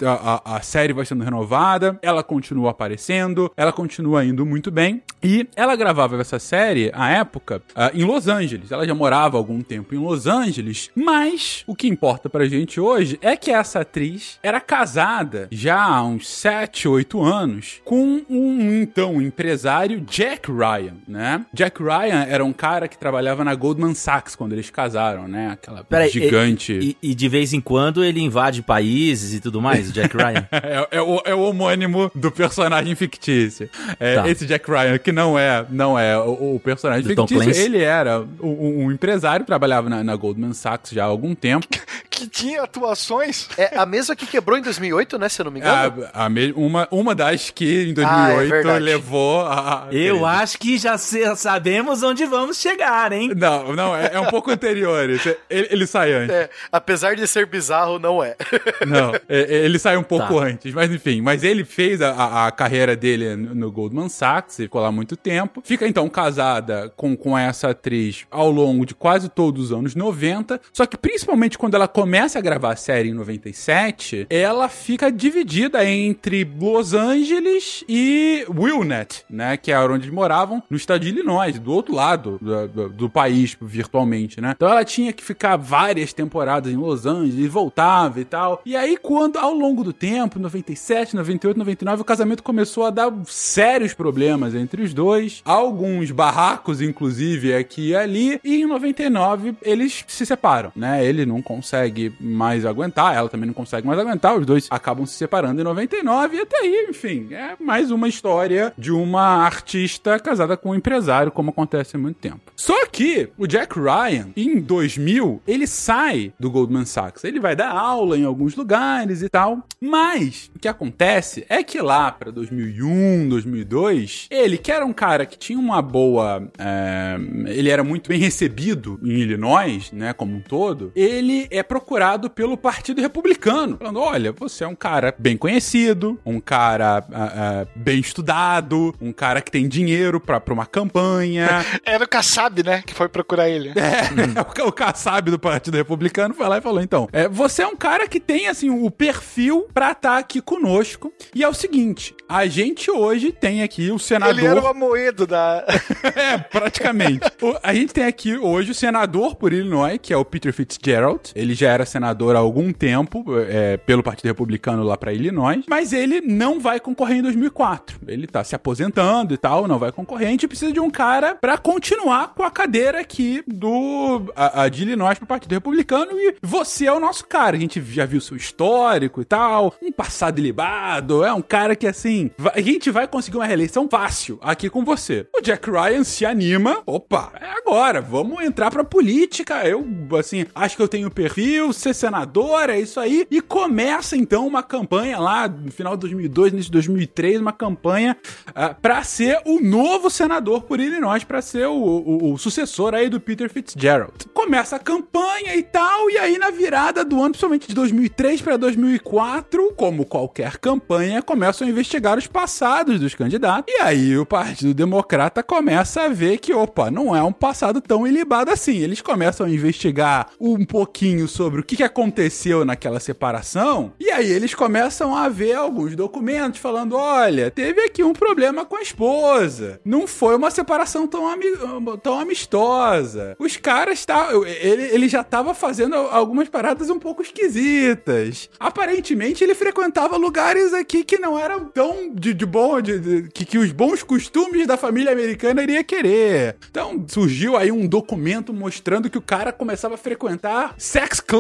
[SPEAKER 1] a- a série vai sendo renovada, ela continua aparecendo, ela continua indo muito bem. E ela gravava essa série, à época, ah, em Los Angeles. Ela já morava há algum tempo em Los Angeles, mas o que importa pra gente hoje é que essa atriz era casada já há uns 7, 8 anos com um então empresário Jack Ryan, né? Jack Ryan era um cara que trabalhava na Goldman Sachs quando eles casaram, né? Aquela gigante.
[SPEAKER 3] E, e de vez em quando ele invade países e tudo mais, o Jack Ryan.
[SPEAKER 1] É, é o, é o homônimo do personagem fictício. É,
[SPEAKER 3] Tá.
[SPEAKER 1] Esse Jack Ryan, que não é, não é o, o personagem
[SPEAKER 3] Do
[SPEAKER 1] fictício, ele era um, um empresário, trabalhava na, na Goldman Sachs já há algum tempo.
[SPEAKER 4] Que tinha atuações.
[SPEAKER 2] É a mesma que quebrou em 2008, né? Se eu não me engano.
[SPEAKER 1] A, a me- uma, uma das que em
[SPEAKER 2] Ah, é
[SPEAKER 1] 2008 levou a.
[SPEAKER 3] Eu acho que já sabemos onde vamos chegar, hein?
[SPEAKER 1] Não, não, é, é um pouco anterior. Ele, ele sai antes.
[SPEAKER 2] É, apesar de ser bizarro, não é.
[SPEAKER 1] Não, é- é- ele saiu um pouco
[SPEAKER 3] Tá.
[SPEAKER 1] antes, mas enfim. Mas ele fez a, a- carreira dele no, no Goldman Sachs, ficou lá muito tempo. Fica então casada com, com essa atriz ao longo de quase todos os anos 90. Só que principalmente quando ela começa a gravar a série em 97, ela fica dividida entre Los Angeles e Wilnet, né? Que era onde eles moravam, no estado de Illinois, do outro lado do, do- do país, virtualmente, né? Então ela tinha que ficar várias temporadas em Los Angeles e voltava e tal. E aí, quando ao longo do tempo, 97, 98, 99, o casamento começou a dar sérios problemas entre os dois, alguns barracos, inclusive, aqui e ali, e em 99 eles se separam, né? Ele não consegue mais aguentar, ela também não consegue mais aguentar, os dois acabam se separando em 99 e até aí, enfim, é mais uma história de uma artista casada com um empresário, como acontece há muito tempo. Só que o Jack Ryan, em 2000, ele sai do Goldman Sachs. Ele vai dar aula em alguns lugares e tal, mas o que acontece é que lá para 2001, 2002, ele que era um cara que tinha uma boa, é, ele era muito bem recebido em Illinois, né, como um todo. Ele é procurado pelo Partido Republicano, falando: olha, você é um cara bem conhecido, um cara ah, ah, bem estudado, um cara que tem dinheiro pra, pra uma campanha.
[SPEAKER 4] Era o Kassab, né? Que foi procurar ele.
[SPEAKER 1] É, o, o Kassab do Partido Republicano foi lá e falou: então, é, você é um cara que tem, assim, o perfil pra estar aqui conosco. E é o seguinte: a gente hoje tem aqui o senador.
[SPEAKER 4] Ele era o Amoedo da.
[SPEAKER 1] é, praticamente. O- a gente tem aqui hoje o senador por Illinois, que é o Peter Fitzgerald. Ele já era senador há algum tempo, é, pelo Partido Republicano lá pra Illinois. Mas ele não vai concorrer em 2004. Ele tá se aposentando e tal, não vai concorrer. A gente precisa de um cara pra continuar com a cadeira aqui do a, a de Illinois pro Partido Republicano. E você é o nosso cara. A gente já viu seu histórico e tal. Um passado ilibado. É um cara que, assim, a gente vai conseguir uma reeleição fácil aqui com você. O Jack Ryan se anima. Opa, é agora. Vamos entrar pra política. Eu, assim, acho que eu tenho perfil, ser senador, é isso aí. E começa, então, uma campanha lá no final de 2002, início de 2003, uma campanha ah, pra ser o novo senador por Illinois, pra ser o, o- o sucessor aí do Peter Fitzgerald. Começa a campanha e tal, e aí na virada do ano, principalmente de 2003 pra 2004, como qualquer campanha, começam a investigar os passados dos candidatos. E aí o Partido Democrata começa a ver que, opa, não é um passado tão ilibado assim. Eles começam a investigar um pouquinho sobre o que aconteceu naquela separação, e aí eles começam a ver alguns documentos falando: olha, teve aqui um problema com a esposa. Não foi uma separação tão, ami- tão amistosa. Os caras tá, ele, ele já tava fazendo algumas paradas um pouco esquisitas. Aparentemente ele frequentava lugares aqui que não eram tão de, de bom, de, de- que, que os bons costumes da família americana iria querer. Então surgiu aí um documento mostrando que o cara começava a frequentar sex clubs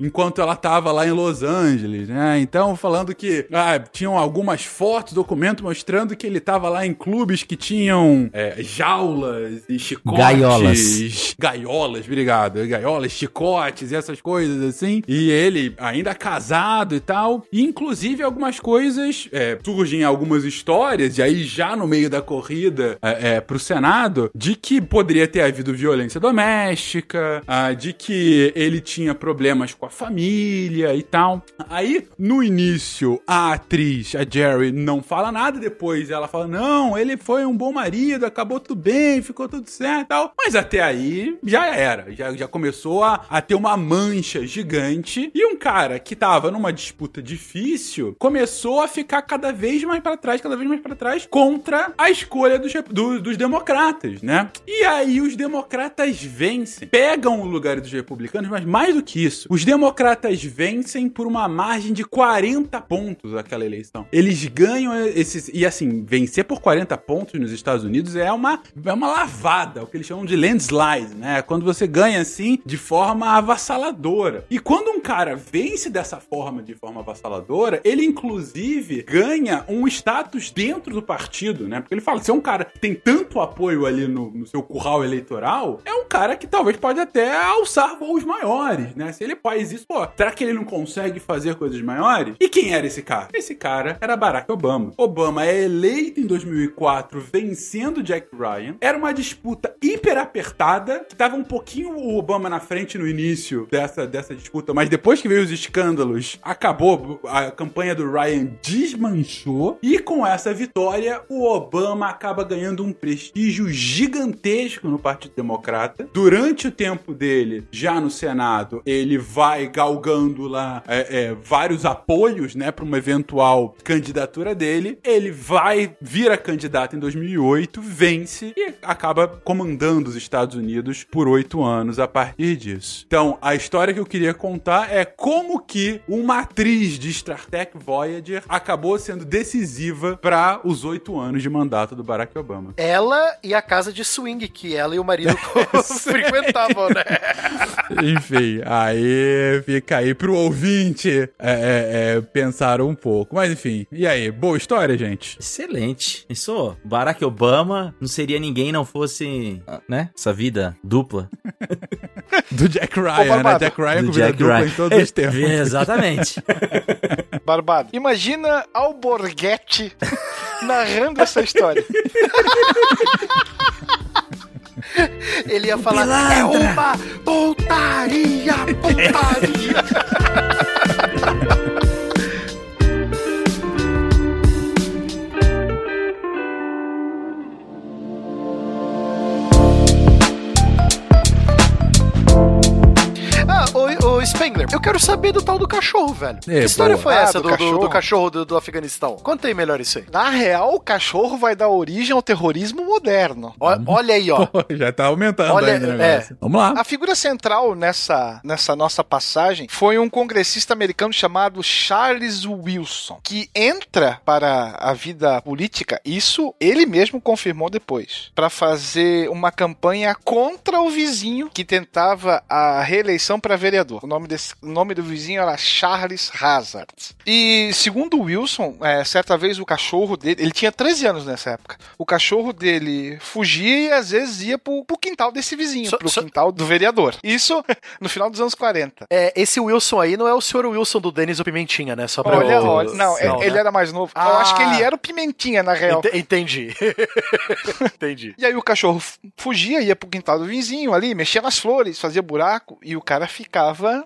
[SPEAKER 1] enquanto ela tava lá em Los Angeles, né? Então falando que ah, tinham algumas fotos, documento mostrando que ele tava lá em clubes que tinham é, jaulas e chicotes.
[SPEAKER 3] Gaiolas.
[SPEAKER 1] Gaiolas, obrigado. Gaiolas, chicotes e essas coisas assim. E ele ainda casado e tal. E inclusive algumas coisas é, surgem algumas histórias, e aí já no meio da corrida é, é, pro Senado, de que poderia ter havido violência doméstica, ah, de que ele tinha problemas com a família e tal. Aí, no início, a atriz, a Jerry, não fala nada, depois ela fala: não, ele foi um bom marido, acabou tudo bem, ficou tudo certo e tal. Mas até aí já era, já, já começou a, a ter uma mancha gigante. E um cara que tava numa disputa difícil começou a ficar cada vez mais pra trás, cada vez mais pra trás, contra a escolha dos, do- dos democratas, né? E aí os democratas vencem, pegam o lugar dos republicanos, mas mais do que isso, os democratas vencem por uma margem de 40 pontos aquela eleição. Eles ganham esses. E assim, vencer por 40 pontos nos Estados Unidos é uma, é uma lavada, o que eles chamam de landslide, né? Quando você ganha assim de forma avassaladora. E quando um cara vence dessa forma, de forma avassaladora, ele inclusive ganha um status dentro do partido, né? Porque ele fala: se é um cara que tem tanto apoio ali no, no seu curral eleitoral, é um cara que talvez pode até alçar voos maiores, né? Se ele faz isso, pô, será que ele não consegue fazer coisas maiores? E quem era esse cara? Esse cara era Barack Obama. Obama é eleito em 2004 vencendo Jack Ryan. Era uma disputa hiper apertada, que tava um pouquinho o Obama na frente no início dessa, dessa disputa, mas depois que veio os escândalos, acabou, a campanha do Ryan desmanchou, e com essa vitória, o Obama acaba ganhando um prestígio gigantesco no Partido Democrata. Durante o tempo dele, já no Senado, ele vai galgando lá é, é, vários apoios, né, para uma eventual candidatura dele. Ele vai vira candidato em 2008, vence e acaba comandando os Estados Unidos por oito anos a partir disso. Então, a história que eu queria contar é como que uma atriz de Star Trek Voyager acabou sendo decisiva para os oito anos de mandato do Barack Obama.
[SPEAKER 2] Ela e a casa de swing que ela e o marido frequentavam, né?
[SPEAKER 1] Enfim, aí fica aí pro ouvinte é, é, é, pensar um pouco. Mas enfim, e aí? Boa história, gente?
[SPEAKER 3] Excelente. Pensou? Barack Obama não seria ninguém não fosse, né? Essa vida dupla.
[SPEAKER 1] Do Jack Ryan, né?
[SPEAKER 4] Barbado.
[SPEAKER 1] Jack Ryan
[SPEAKER 3] do
[SPEAKER 1] com vida
[SPEAKER 3] Jack
[SPEAKER 1] dupla
[SPEAKER 3] Ryan.
[SPEAKER 1] em todos os
[SPEAKER 3] É,
[SPEAKER 1] tempos.
[SPEAKER 3] Exatamente.
[SPEAKER 4] Barbado. Imagina Alborguete narrando essa história.
[SPEAKER 2] Ele ia falar, é uma puta Putaria, ô, ô Spengler, eu quero saber do tal do cachorro, velho.
[SPEAKER 1] É,
[SPEAKER 2] que história
[SPEAKER 1] boa.
[SPEAKER 2] foi
[SPEAKER 4] Ah,
[SPEAKER 2] essa
[SPEAKER 4] do
[SPEAKER 2] do, do- do
[SPEAKER 4] cachorro?
[SPEAKER 2] cachorro do, do Afeganistão? Conta aí melhor isso aí.
[SPEAKER 4] Na real, o cachorro vai dar origem ao terrorismo moderno.
[SPEAKER 2] Ó- olha aí, ó.
[SPEAKER 1] Pô, já tá aumentando
[SPEAKER 2] Olha,
[SPEAKER 1] ainda o negócio. Vamos lá.
[SPEAKER 4] A figura central nessa, nessa nossa passagem foi um congressista americano chamado Charles Wilson, que entra para a vida política, isso ele mesmo confirmou depois, para fazer uma campanha contra o vizinho que tentava a reeleição para vereador. O nome, desse, o nome do vizinho era Charles Hazard. E segundo Wilson, é, certa vez o cachorro dele, ele tinha 13 anos nessa época, o cachorro dele fugia e às vezes ia pro, pro quintal desse vizinho,
[SPEAKER 2] Só-
[SPEAKER 4] pro
[SPEAKER 2] só-
[SPEAKER 4] quintal do vereador. Isso no final dos anos 40.
[SPEAKER 2] É, esse Wilson aí não é o senhor Wilson do Denis o Pimentinha, né? Só pra
[SPEAKER 4] Olha,
[SPEAKER 2] eu-
[SPEAKER 4] olha, não, é-
[SPEAKER 2] né?
[SPEAKER 4] ele era mais novo. Eu
[SPEAKER 2] Ah.
[SPEAKER 4] acho que ele era o Pimentinha, na real.
[SPEAKER 2] Ente- Entendi. Entendi.
[SPEAKER 4] E aí o cachorro fugia, ia pro quintal do vizinho ali, mexia nas flores, fazia buraco, e o cara ficava,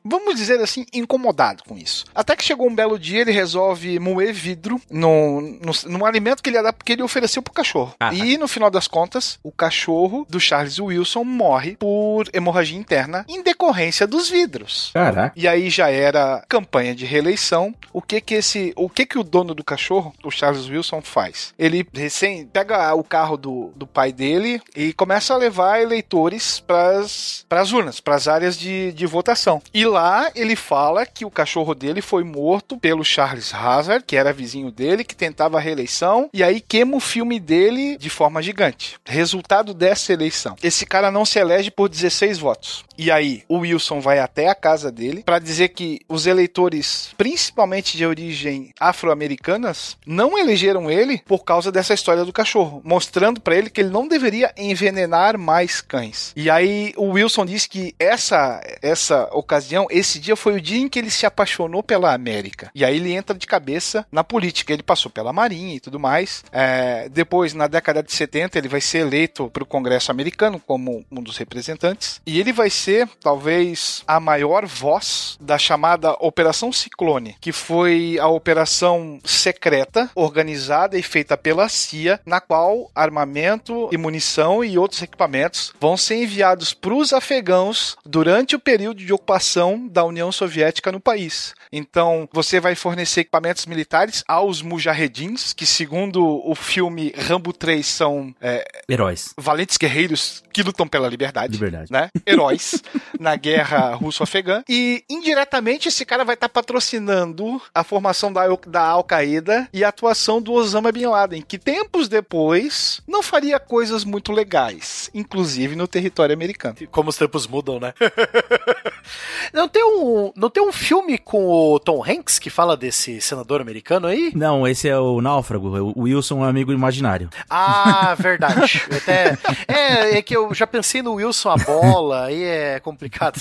[SPEAKER 4] vamos dizer assim, incomodado com isso. Até que chegou um belo dia, ele resolve moer vidro no, no, num alimento que ele, ia dar- que ele ofereceu pro cachorro.
[SPEAKER 3] Ah.
[SPEAKER 4] E no final das contas, o cachorro do Charles Wilson morre por hemorragia interna em decorrência dos vidros.
[SPEAKER 3] Caraca.
[SPEAKER 4] E aí já era campanha de reeleição. O que que esse, o que que o dono do cachorro, o Charles Wilson, faz? Ele recém pega o carro do, do pai dele e começa a levar eleitores para as urnas, para as áreas de, de votação. E lá ele fala que o cachorro dele foi morto pelo Charles Hazard, que era vizinho dele, que tentava a reeleição, e aí queima o filme dele de forma gigante. Resultado dessa eleição. Esse cara não se elege por 16 votos. E aí, o Wilson vai até a casa dele para dizer que os eleitores, principalmente de origem afro-americanas, não elegeram ele por causa dessa história do cachorro, mostrando para ele que ele não deveria envenenar mais cães. E aí, o Wilson diz que essa essa ocasião, esse dia foi o dia em que ele se apaixonou pela América. E aí ele entra de cabeça na política. Ele passou pela Marinha e tudo mais. É, depois, na década de 70, ele vai ser eleito para o Congresso americano como um dos representantes. E ele vai ser, talvez, a maior voz da chamada Operação Ciclone, que foi a operação secreta, organizada e feita pela CIA, na qual armamento e munição e outros equipamentos vão ser enviados para os afegãos durante o período de ocupação da União Soviética no país. Então, você vai fornecer equipamentos militares aos mujahedins, que segundo o filme Rambo 3 são é,
[SPEAKER 3] Heróis.
[SPEAKER 4] valentes guerreiros que lutam pela liberdade.
[SPEAKER 3] Liberdade.
[SPEAKER 4] Né? Heróis na guerra russo-afegã. E indiretamente esse cara vai estar patrocinando a formação da, Al- da Al-Qaeda e a atuação do Osama Bin Laden, que tempos depois não faria coisas muito legais, inclusive no território americano.
[SPEAKER 2] Como os tempos mudam, né? não, tem um, não tem um filme com o Tom Hanks que fala desse senador americano aí?
[SPEAKER 3] Não, esse é o Náufrago. O Wilson é um amigo imaginário.
[SPEAKER 2] Ah, verdade. Até, é, é que eu já pensei no Wilson a bola, aí é complicado.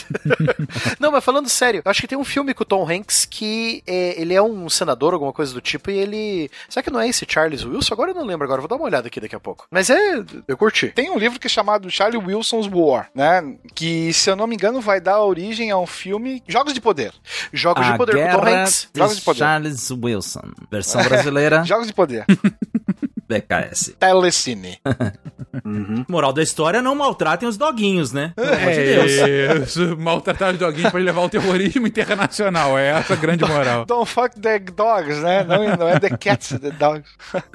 [SPEAKER 2] não, mas falando sério, eu acho que tem um filme com o Tom Hanks que é, ele é um senador, alguma coisa do tipo, e ele. Será que não é esse Charles Wilson? Agora eu não lembro agora, vou dar uma olhada aqui daqui a pouco. Mas é. Eu curti.
[SPEAKER 4] Tem um livro que é chamado Charlie Wilson's War, né? Que, se eu não me engano, vai dar origem a um filme Jogos de Poder.
[SPEAKER 2] Jogos de
[SPEAKER 3] A
[SPEAKER 2] poder com Tom Hanks.
[SPEAKER 3] de
[SPEAKER 4] Jogos de Poder.
[SPEAKER 3] Charles Wilson. Versão brasileira,
[SPEAKER 4] Jogos de Poder.
[SPEAKER 3] BKS.
[SPEAKER 4] Telecine.
[SPEAKER 3] Moral da história, não maltratem os doguinhos, né? Pelo amor de Deus.
[SPEAKER 1] É isso, maltratar os doguinhos pra levar o terrorismo internacional. É essa a grande moral.
[SPEAKER 4] Don't fuck the dogs, né? Não, não é the cats, the dogs.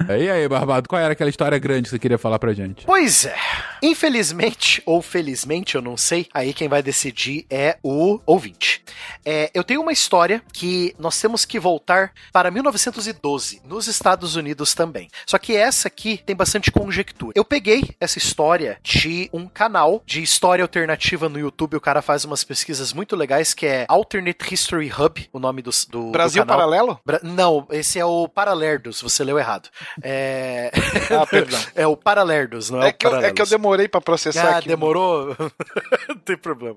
[SPEAKER 1] E aí, Barbado, qual era aquela história grande que você queria falar pra gente?
[SPEAKER 2] Pois é. Infelizmente, ou felizmente, eu não sei, aí quem vai decidir é o ouvinte. É, eu tenho uma história que nós temos que voltar para 1912, nos Estados Unidos também. Só que essa aqui tem bastante conjectura. Eu peguei essa história de um canal de história alternativa no YouTube, o cara faz umas pesquisas muito legais, que é Alternate History Hub, o nome do, do, do
[SPEAKER 4] Brasil
[SPEAKER 2] canal.
[SPEAKER 4] Paralelo?
[SPEAKER 2] Bra- Não, esse é o Paralerdos, você leu errado. É...
[SPEAKER 4] Ah, perdão.
[SPEAKER 2] é o Paralerdos, não é,
[SPEAKER 4] É
[SPEAKER 2] o
[SPEAKER 4] que, eu, é que eu demorei pra processar
[SPEAKER 2] Ah,
[SPEAKER 4] aqui.
[SPEAKER 2] demorou? Não tem problema.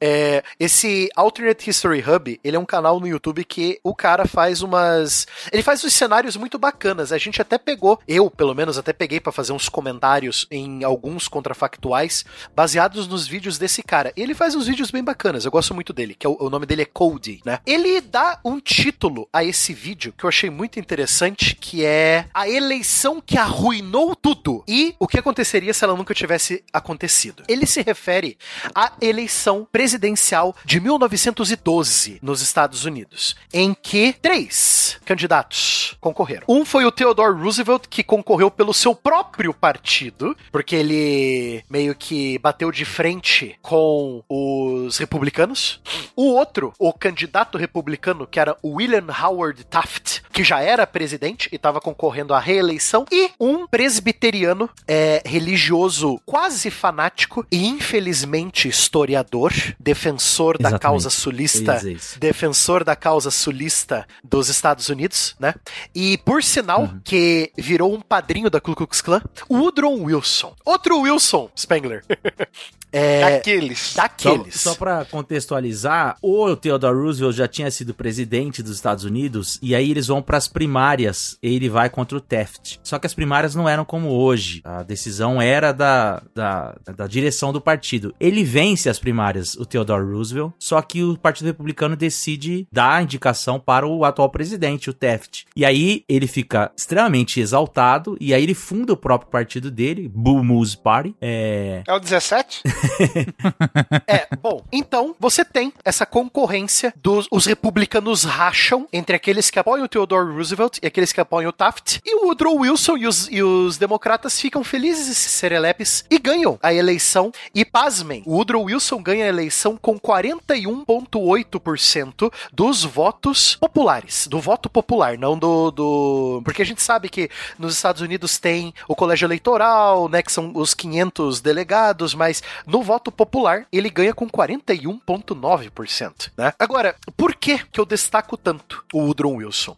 [SPEAKER 2] É, esse Alternate History Hub, ele é um canal no YouTube que o cara faz umas. Ele faz uns cenários muito bacanas. A gente até pegou, eu pelo menos até peguei para fazer uns comentários em alguns contrafactuais baseados nos vídeos desse cara. Ele faz uns vídeos bem bacanas, eu gosto muito dele, que é o, o nome dele é Cody, né? Ele dá um título a esse vídeo que eu achei muito interessante, que é A eleição que arruinou tudo. E o que aconteceria se ela nunca tivesse acontecido. Ele se refere à eleição presidencial de 1912 nos Estados Unidos, em que três candidatos concorreram. Um foi o Theodore Roosevelt, que concorreu pelo seu próprio partido, porque ele meio que bateu de frente com os republicanos. O outro, o candidato republicano, que era William Howard Taft, que já era presidente e estava concorrendo à reeleição, e um presbiteriano é, religioso quase fanático e infelizmente historiador, defensor da
[SPEAKER 3] Exatamente.
[SPEAKER 2] causa
[SPEAKER 3] Eu ia
[SPEAKER 2] sulista, defensor da causa sulista dos Estados Unidos, né? E por sinal que virou um padrinho da Ku Klux Klan, Woodrow Wilson. Outro Wilson Spengler. é,
[SPEAKER 4] Daqueles.
[SPEAKER 3] Só,
[SPEAKER 2] daqueles.
[SPEAKER 3] só para contextualizar, o Theodore Roosevelt já tinha sido presidente dos Estados Unidos e aí eles vão para as primárias. E ele vai contra o Taft. Só que as primárias não eram como hoje. A decisão era da, da, da direção do partido. Ele vence as primárias, o Theodore Roosevelt. Só que o Partido Republicano decide dar a indicação para o atual presidente, o Taft. E aí ele fica extremamente exaltado e aí ele funda o próprio partido dele, Bull Moose Party. É,
[SPEAKER 4] É o 17?
[SPEAKER 2] É, bom, então você tem essa concorrência dos os republicanos racham entre aqueles que apoiam o Theodore Roosevelt e aqueles que apoiam o Taft, e o Woodrow Wilson e os, e os democratas ficam felizes e serelepes e ganham a eleição. E pasmem, o Woodrow Wilson ganha a eleição com 41,8% dos votos populares, do voto popular, não do, do. Porque a gente sabe que nos Estados Unidos tem o colégio eleitoral, né, que são os 500 delegados, mas no voto popular ele ganha com 41,9%, né? Agora, por que que eu destaco tanto o Woodrow Wilson?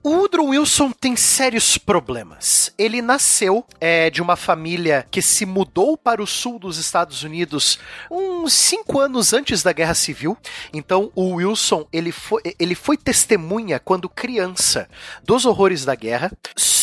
[SPEAKER 2] O Woodrow Wilson tem sérios problemas. Ele nasceu é, de uma família que se mudou para o sul dos Estados Unidos uns cinco anos antes da Guerra Civil. Então, o Wilson ele foi, ele foi testemunha quando criança dos horrores da guerra.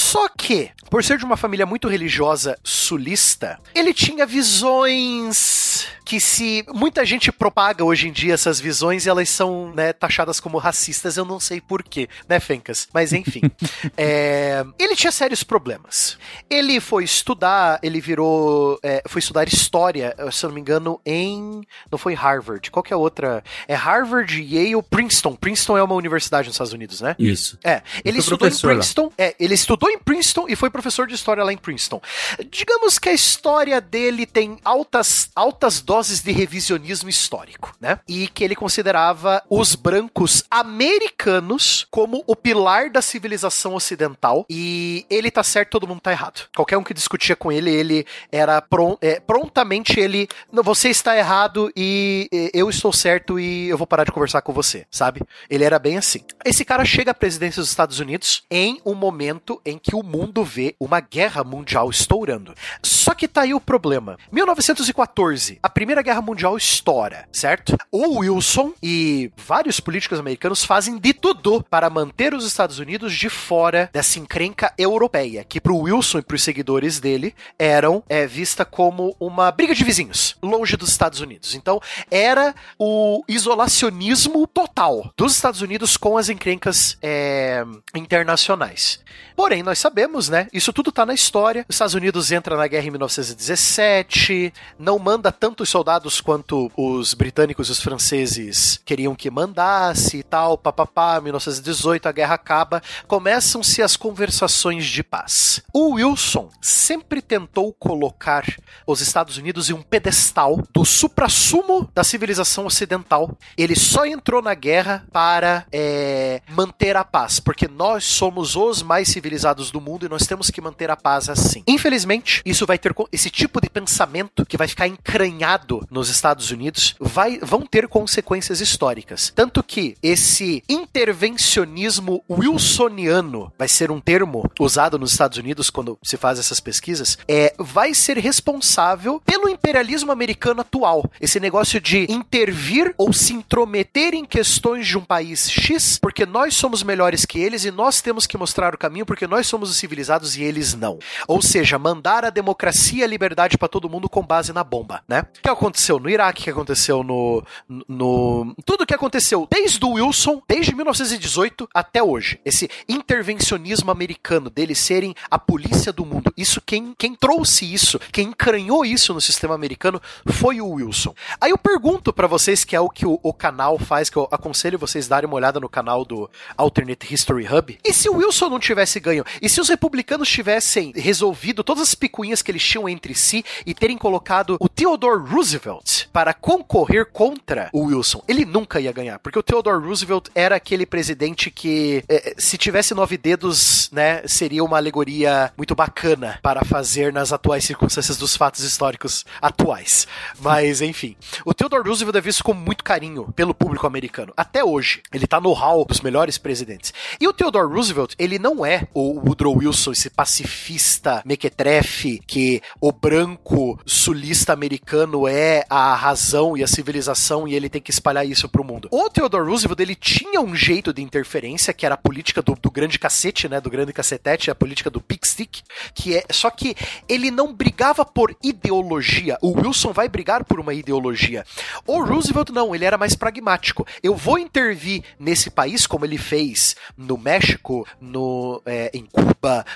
[SPEAKER 2] Só que, por ser de uma família muito religiosa sulista, ele tinha visões que se muita gente propaga hoje em dia essas visões e elas são né, taxadas como racistas, eu não sei porquê, né, Fencas? Mas enfim. é, ele tinha sérios problemas. Ele foi estudar, ele virou. é, foi estudar história, se eu não me engano, em. Não foi Harvard. Qual que é a outra? É Harvard, Yale, Princeton. Princeton é uma universidade nos Estados Unidos, né?
[SPEAKER 3] isso.
[SPEAKER 2] É, ele estudou em
[SPEAKER 3] lá.
[SPEAKER 2] Princeton. É, ele estudou em Princeton e foi professor de história lá em Princeton. Digamos que a história dele tem altas, altas doses de revisionismo histórico, né? E que ele considerava os brancos americanos como o pilar da civilização ocidental. E ele tá certo, todo mundo tá errado. Qualquer um que discutia com ele, ele era é, prontamente ele. "Não, Você está errado e e, eu estou certo e eu vou parar de conversar com você, sabe? Ele era bem assim. Esse cara chega à presidência dos Estados Unidos em um momento em que o mundo vê uma guerra mundial estourando. Só que tá aí o problema. 1914, a Primeira Guerra Mundial estoura, certo? O Wilson e vários políticos americanos fazem de tudo para manter os Estados Unidos de fora dessa encrenca europeia, que pro Wilson e pros seguidores dele eram é, vista como uma briga de vizinhos, longe dos Estados Unidos. Então, era o isolacionismo total dos Estados Unidos com as encrencas é, internacionais. Porém, nós sabemos, né? Isso tudo tá na história. Os Estados Unidos entra na guerra em 1917, não manda tantos soldados quanto os britânicos e os franceses queriam que mandasse e tal, papapá, 1918 a guerra acaba, começam-se as conversações de paz. O Wilson sempre tentou colocar os Estados Unidos em um pedestal do suprassumo da civilização ocidental. Ele só entrou na guerra para é, manter a paz, porque nós somos os mais civilizados lados do mundo e nós temos que manter a paz assim. Infelizmente, isso vai ter esse tipo de pensamento que vai ficar encranhado nos Estados Unidos, vai, vão ter consequências históricas. Tanto que esse intervencionismo wilsoniano vai ser um termo usado nos Estados Unidos quando se faz essas pesquisas, é vai ser responsável pelo imperialismo americano atual. Esse negócio de intervir ou se intrometer em questões de um país X, porque nós somos melhores que eles e nós temos que mostrar o caminho porque nós somos os civilizados e eles não. Ou seja, mandar a democracia e a liberdade para todo mundo com base na bomba, né? O que aconteceu no Iraque, o que aconteceu no, no tudo que aconteceu desde o Wilson, desde 1918 até hoje. Esse intervencionismo americano deles serem a polícia do mundo. Isso quem quem trouxe isso, quem encranhou isso no sistema americano foi o Wilson. Aí eu pergunto para vocês que é o que o, o canal faz, que eu aconselho vocês darem uma olhada no canal do Alternate History Hub. E se o Wilson não tivesse ganho? E se os republicanos tivessem resolvido todas as picuinhas que eles tinham entre si e terem colocado o Theodore Roosevelt para concorrer contra o Wilson? Ele nunca ia ganhar, porque o Theodore Roosevelt era aquele presidente que, eh, se tivesse nove dedos, né, seria uma alegoria muito bacana para fazer nas atuais circunstâncias dos fatos históricos atuais. Mas, enfim. O Theodore Roosevelt é visto com muito carinho pelo público americano. Até hoje. Ele tá no hall dos melhores presidentes. E o Theodore Roosevelt, ele não é o Woodrow Wilson, esse pacifista mequetrefe que o branco sulista americano é a razão e a civilização e ele tem que espalhar isso pro mundo. O Theodore Roosevelt, ele tinha um jeito de interferência, que era a política do, do grande cacete, né, do grande cacetete, a política do pig stick, que é, só que ele não brigava por ideologia. O Wilson vai brigar por uma ideologia. O Roosevelt não, ele era mais pragmático. Eu vou intervir nesse país como ele fez no México, no, é, em Cuba,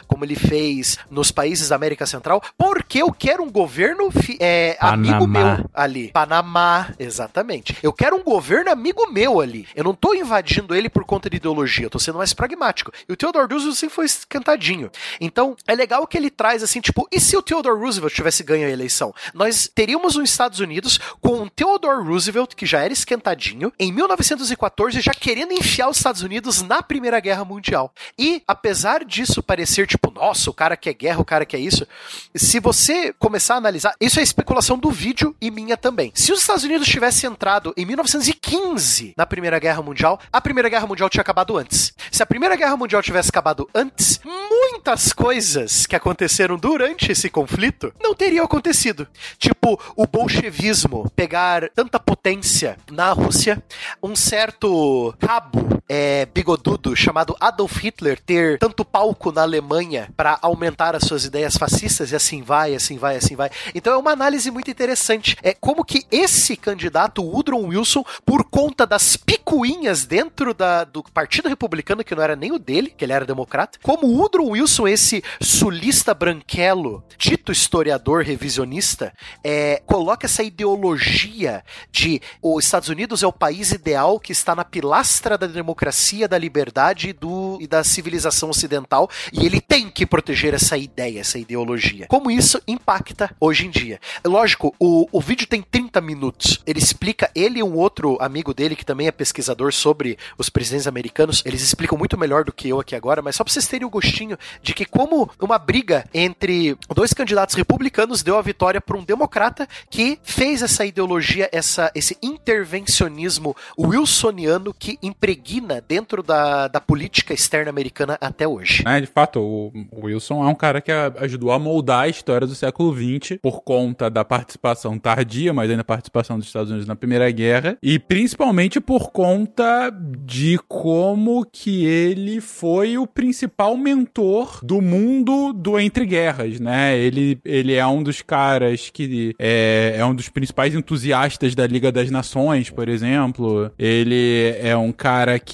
[SPEAKER 2] como ele fez nos países da América Central, porque eu quero um governo é, amigo meu ali. Panamá, exatamente. Eu quero um governo amigo meu ali. Eu não tô invadindo ele por conta de ideologia, eu tô sendo mais pragmático. E o Theodore Roosevelt sempre foi esquentadinho. Então, é legal que ele traz assim, tipo, e se o Theodore Roosevelt tivesse ganho a eleição? Nós teríamos os Estados Unidos com o Theodore Roosevelt, que já era esquentadinho, em 1914 já querendo enfiar os Estados Unidos na Primeira Guerra Mundial. E, apesar disso parecer tipo, nossa, o cara quer guerra, o cara quer isso, se você começar a analisar, isso é especulação do vídeo e minha também. Se os Estados Unidos tivessem entrado em 1915 na Primeira Guerra Mundial, a Primeira Guerra Mundial tinha acabado antes. Se a Primeira Guerra Mundial tivesse acabado antes, muitas coisas que aconteceram durante esse conflito não teriam acontecido. Tipo, o bolchevismo pegar tanta potência na Rússia, um certo cabo é, bigodudo chamado Adolf Hitler ter tanto palco na Alemanha para aumentar as suas ideias fascistas e assim vai, assim vai, assim vai. Então é uma análise muito interessante. É como que esse candidato, Woodrow Wilson, por conta das picuinhas dentro da, do Partido Republicano, que não era nem o dele, que ele era democrata, como Woodrow Wilson, esse sulista branquelo, dito historiador revisionista, é, coloca essa ideologia de os Estados Unidos é o país ideal que está na pilastra da democracia, da liberdade do, e da civilização ocidental e ele tem que proteger essa ideia, essa ideologia. Como isso impacta hoje em dia? Lógico, o, o vídeo tem 30 minutos. Ele explica, ele e um outro amigo dele, que também é pesquisador sobre os presidentes americanos, eles explicam muito melhor do que eu aqui agora, mas só pra vocês terem o gostinho de que como uma briga entre dois candidatos republicanos deu a vitória para um democrata que fez essa ideologia, essa, esse intervencionismo wilsoniano que impregna dentro da, da política externa americana até hoje.
[SPEAKER 1] É, de fato, o, Wilson é um cara que ajudou a moldar a história do século XX por conta da participação tardia, mas ainda participação dos Estados Unidos na Primeira Guerra, e principalmente por conta de como que ele foi o principal mentor do mundo do entre guerras, né? Ele, ele é um dos caras que é, é um dos principais entusiastas da Liga das Nações, por exemplo. Ele é um cara que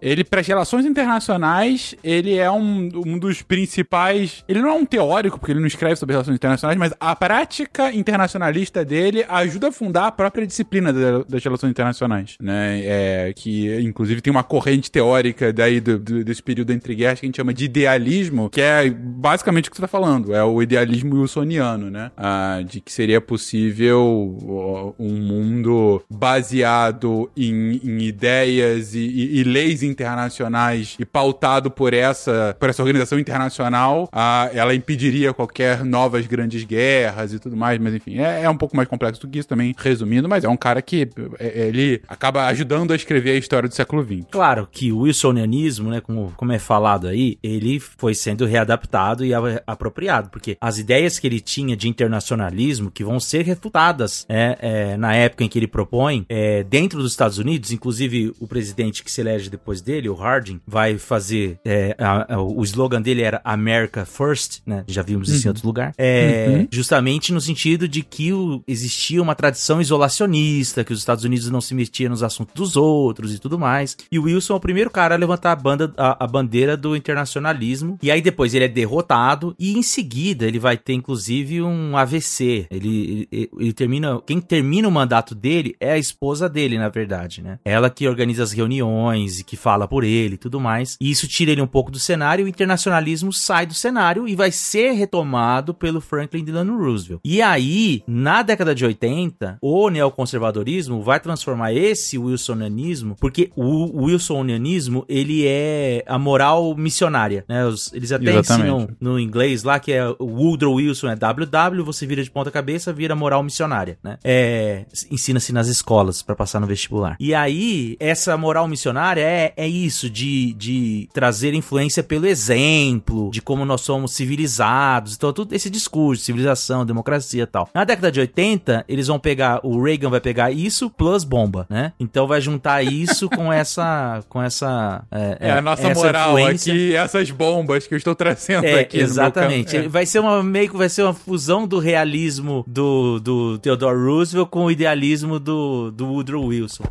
[SPEAKER 1] ele para as relações internacionais ele é um, um dos principais. Ele não é um teórico, porque ele não escreve sobre relações internacionais, mas a prática internacionalista dele ajuda a fundar a própria disciplina das relações internacionais, né? É, que inclusive tem uma corrente teórica daí do, do, desse período entre guerras que a gente chama de idealismo, que é basicamente o que você está falando, é o idealismo wilsoniano, né? Ah, de que seria possível um mundo baseado em, em ideias e, e, e leis internacionais e pautado por essa, por essa organização internacional, a, ela impediria qualquer novas grandes guerras e tudo mais, mas enfim, é, é um pouco mais complexo do que isso também, resumindo, mas é um cara que é, ele acaba ajudando a escrever a história do século XX.
[SPEAKER 3] Claro que o wilsonianismo, né, como, como é falado aí, ele foi sendo readaptado e apropriado, porque as ideias que ele tinha de internacionalismo, que vão ser refutadas é, é, na época em que ele propõe, é, dentro dos Estados Unidos, inclusive o presidente que se elege depois dele, o Harding, vai fazer, é, a- a- o slogan dele era America First, né, já vimos isso em outro lugar, é, justamente no sentido de que o- existia uma tradição isolacionista, que os Estados Unidos não se metiam nos assuntos dos outros e tudo mais. E o Wilson é o primeiro cara a levantar a, banda, a, a bandeira do internacionalismo. E aí depois ele é derrotado e em seguida ele vai ter inclusive um AVC. Ele, ele, ele termina, quem termina o mandato dele é a esposa dele, na verdade, né? Ela que organiza as reuniões e que fala por ele e tudo mais. E isso tira ele um pouco do cenário. E o internacionalismo sai do cenário e vai ser retomado pelo Franklin Delano Roosevelt. E aí, na década de 80, o neoconservadorismo vai transformar esse wilsonianismo, porque o wilsonianismo, ele é a moral missionária, né? Eles até
[SPEAKER 1] Exatamente.
[SPEAKER 3] ensinam no inglês lá, que é o Woodrow Wilson é WW, você vira de ponta cabeça, vira moral missionária, né? É, ensina-se nas escolas pra passar no vestibular. E aí, essa moral missionária é, é isso, de, de trazer influência pelo exemplo, de como nós somos civilizados, então tudo esse discurso, civilização, democracia e tal. Na década de 80, eles vão pegar, o Reagan vai pegar isso plus bomba, né? Então vai juntar isso com essa, com essa...
[SPEAKER 1] É, a nossa
[SPEAKER 3] essa
[SPEAKER 1] moral
[SPEAKER 3] influência.
[SPEAKER 1] aqui, essas bombas que eu estou trazendo
[SPEAKER 3] É,
[SPEAKER 1] aqui.
[SPEAKER 3] exatamente.
[SPEAKER 1] É.
[SPEAKER 3] Vai ser uma meio que vai ser uma fusão do realismo do, do Theodore Roosevelt com o idealismo do, do Woodrow Wilson.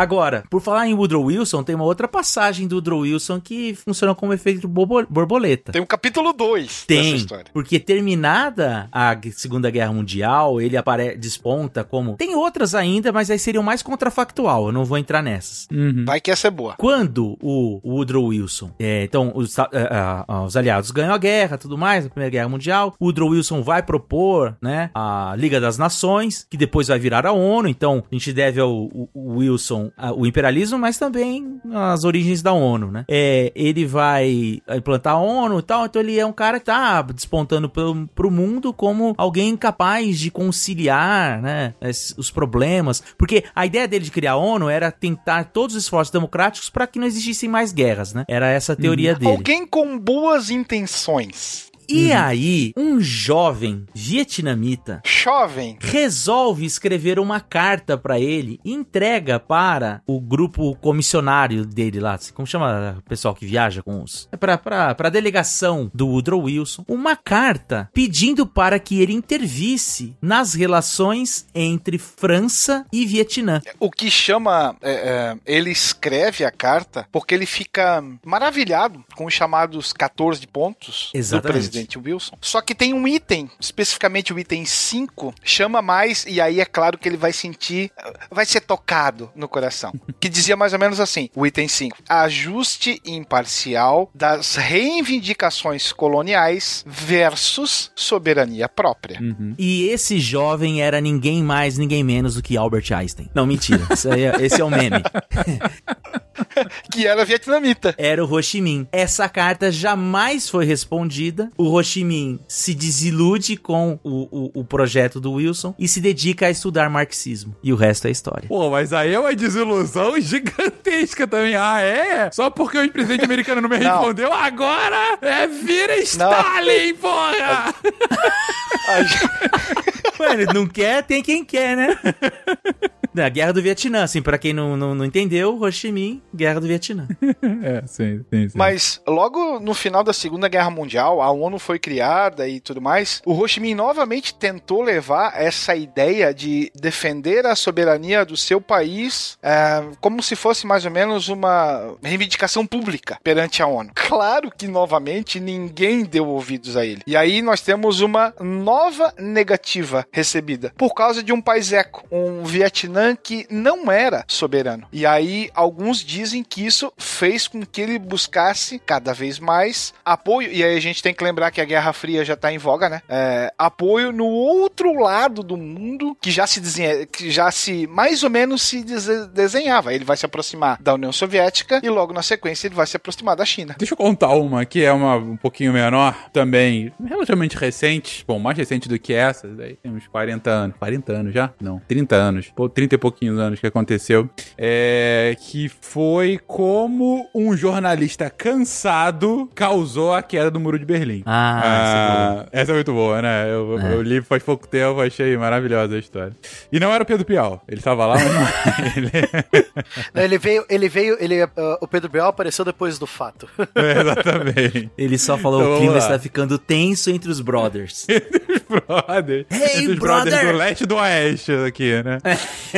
[SPEAKER 3] Agora, por falar em Woodrow Wilson, tem uma outra passagem do Woodrow Wilson que funciona como efeito borbo- borboleta.
[SPEAKER 4] Tem um capítulo 2 dessa
[SPEAKER 3] Tem,
[SPEAKER 4] história.
[SPEAKER 3] porque terminada a Gu- Segunda Guerra Mundial, ele apare desponta como... Tem outras ainda, mas aí seriam mais contrafactual, eu não vou entrar nessas.
[SPEAKER 1] Uhum.
[SPEAKER 4] Vai que essa é boa.
[SPEAKER 3] Quando o Woodrow Wilson, é, então os, os aliados ganham a guerra, tudo mais, a Primeira Guerra Mundial, o Woodrow Wilson vai propor, né, a Liga das Nações, que depois vai virar a ONU. Então a gente deve ao, o- o Wilson o imperialismo, mas também as origens da ONU, né? É, ele vai implantar a ONU e tal, então ele é um cara que tá despontando pro, pro mundo como alguém capaz de conciliar, né, os problemas, porque a ideia dele de criar a ONU era tentar todos os esforços democráticos para que não existissem mais guerras, né? Era essa a teoria dele.
[SPEAKER 4] Alguém com boas intenções.
[SPEAKER 3] E aí, um jovem vietnamita
[SPEAKER 4] Jovem.
[SPEAKER 3] resolve escrever uma carta pra ele e entrega para o grupo comissionário dele lá, como chama o pessoal que viaja com os... É pra, pra, pra delegação do Woodrow Wilson, uma carta pedindo para que ele intervisse nas relações entre França e Vietnã.
[SPEAKER 4] O que chama. é, é, ele escreve a carta porque ele fica maravilhado com os chamados 14 pontos do
[SPEAKER 3] Exatamente.
[SPEAKER 4] Presidente Wilson. Só que tem um item, especificamente o item 5, chama mais, e aí é claro que ele vai sentir. Vai ser tocado no coração. Que dizia mais ou menos assim: o item 5. Ajuste imparcial das reivindicações coloniais versus soberania própria.
[SPEAKER 1] Uhum.
[SPEAKER 3] E esse jovem era ninguém mais, ninguém menos do que Albert Einstein. Não, mentira. É- esse é o meme.
[SPEAKER 4] Que era vietnamita.
[SPEAKER 3] era o Ho Chi Minh. Essa carta jamais foi respondida. O Ho Chi Minh se desilude com o, o, o projeto do Wilson e se dedica a estudar marxismo. E o resto é história.
[SPEAKER 1] Pô, mas aí é uma desilusão gigantesca também. Ah, é? Só porque o presidente americano não me
[SPEAKER 4] Não.
[SPEAKER 1] respondeu, agora é vira Stalin, porra!
[SPEAKER 4] A gente-
[SPEAKER 3] Mano, não quer, tem quem quer, né? Na Guerra do Vietnã, assim, pra quem não, não, não entendeu, Ho Chi Minh, Guerra do Vietnã.
[SPEAKER 1] é, sim, sim, sim.
[SPEAKER 4] Mas logo no final da Segunda Guerra Mundial, a ONU foi criada e tudo mais. O Ho Chi Minh novamente tentou levar essa ideia de defender a soberania do seu país é, como se fosse mais ou menos uma reivindicação pública perante a ONU. Claro que novamente ninguém deu ouvidos a ele. E aí nós temos uma nova negativa recebida por causa de um país eco, um Vietnã que não era soberano. E aí, alguns dizem que isso fez com que ele buscasse cada vez mais apoio. E aí a gente tem que lembrar que a Guerra Fria já está em voga, né? É, apoio no outro lado do mundo que já se desenha, que já se mais ou menos se desenhava. Ele vai se aproximar da União Soviética e logo na sequência ele vai se aproximar da China.
[SPEAKER 1] Deixa eu contar uma que é uma um pouquinho menor, também relativamente recente, bom, mais recente do que essas, aí tem uns 40 anos. 40 anos já? Não, 30 anos. Pô, 30 e pouquinhos anos que aconteceu. É, que foi como um jornalista cansado causou a queda do Muro de Berlim.
[SPEAKER 3] Ah, ah
[SPEAKER 1] essa é muito boa, né? Eu, é. eu, li faz pouco tempo, achei maravilhosa a história. E não era o Pedro Pial. Ele estava lá, mas não
[SPEAKER 2] ele... ele veio, ele veio, ele, uh, o Pedro Pial apareceu depois do fato.
[SPEAKER 1] É, exatamente.
[SPEAKER 3] Ele só falou, então, o clima está ficando tenso entre os brothers.
[SPEAKER 1] entre os brothers.
[SPEAKER 3] Hey, entre os brother. brothers
[SPEAKER 1] do leste e do oeste aqui, né?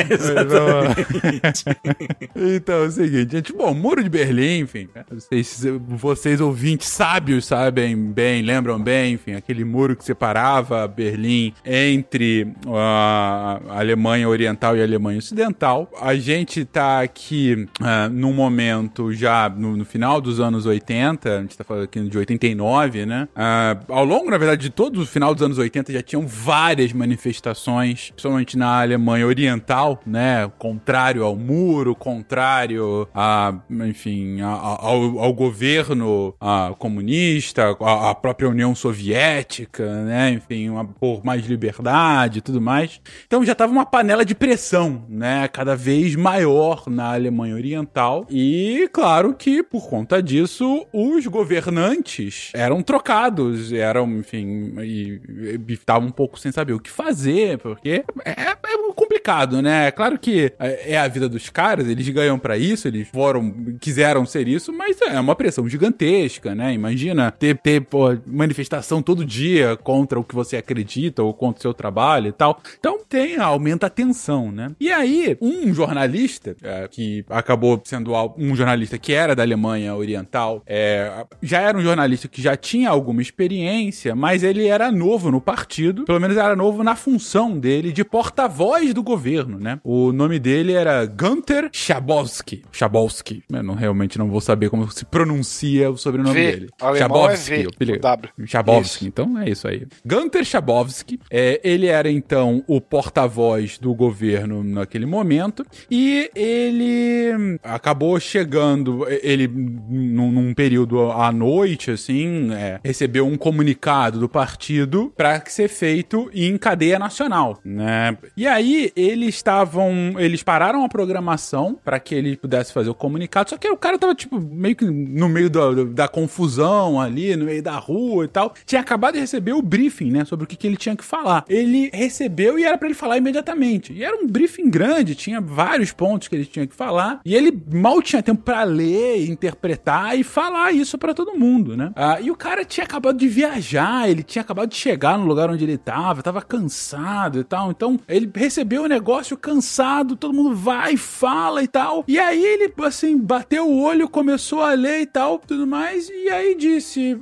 [SPEAKER 1] Então, é o seguinte, gente, bom, Muro de Berlim, enfim, né? vocês, vocês ouvintes sábios sabem bem, lembram bem, enfim, aquele muro que separava Berlim entre a Alemanha Oriental e a Alemanha Ocidental. A gente tá aqui uh, num momento já no, no, final dos anos 80, a gente tá falando aqui de 89, né? Uh, ao longo, na verdade, de todo o final dos anos 80 já tinham várias manifestações, principalmente na Alemanha Oriental, né? Contrário ao muro, contrário a, enfim, a, a, ao, ao, governo a, comunista, a, própria União Soviética, né? Enfim, uma, por mais liberdade e tudo mais. Então já tava uma panela de pressão, né? Cada vez maior na Alemanha Oriental. E claro que por conta disso, os governantes eram trocados, eram, enfim, e estavam um pouco sem saber o que fazer, porque é, é complicado, né? É claro que é, é a vida dos caras, eles ganham para isso, eles foram, quiseram ser isso, mas é uma pressão gigantesca, né? Imagina ter, ter pô, manifestação todo dia contra o que você acredita ou contra o seu trabalho e tal. Então tem, aumenta a tensão, né? E aí, um jornalista, é, que acabou sendo um jornalista que era da Alemanha Oriental, é, já era um jornalista que já tinha alguma experiência, mas ele era novo no partido, pelo menos era novo na função dele de porta-voz do governo, né? O nome dele era Gunter Schabowski. Schabowski. Eu não, realmente não vou saber como se pronuncia o sobrenome v. dele.
[SPEAKER 4] Schabowski. É v,
[SPEAKER 1] Schabowski. Então é isso aí. Gunter Schabowski. É, ele era então o porta-voz do governo naquele momento e ele acabou chegando, ele num, num período à noite, assim, é, recebeu um comunicado do partido para ser feito em cadeia nacional, né? E aí eles estavam, eles pararam a programação para que ele pudesse fazer o comunicado, só que o cara tava, tipo, meio que no meio da, da confusão ali, no meio da rua e tal. Tinha acabado de receber o briefing, né, sobre o que, que ele tinha que falar. Ele recebeu e era para ele falar imediatamente. E era um briefing grande, tinha vários pontos que ele tinha que falar, e ele mal tinha tempo para ler, interpretar e falar isso para todo mundo, né? Ah, e o cara tinha acabado de viajar, ele tinha acabado de chegar no lugar onde ele tava, tava cansado e tal. Então, ele recebeu o negócio cansado, todo mundo vai, fala e tal. E aí ele, assim, bateu o olho, começou a ler e tal, tudo mais, e aí disse: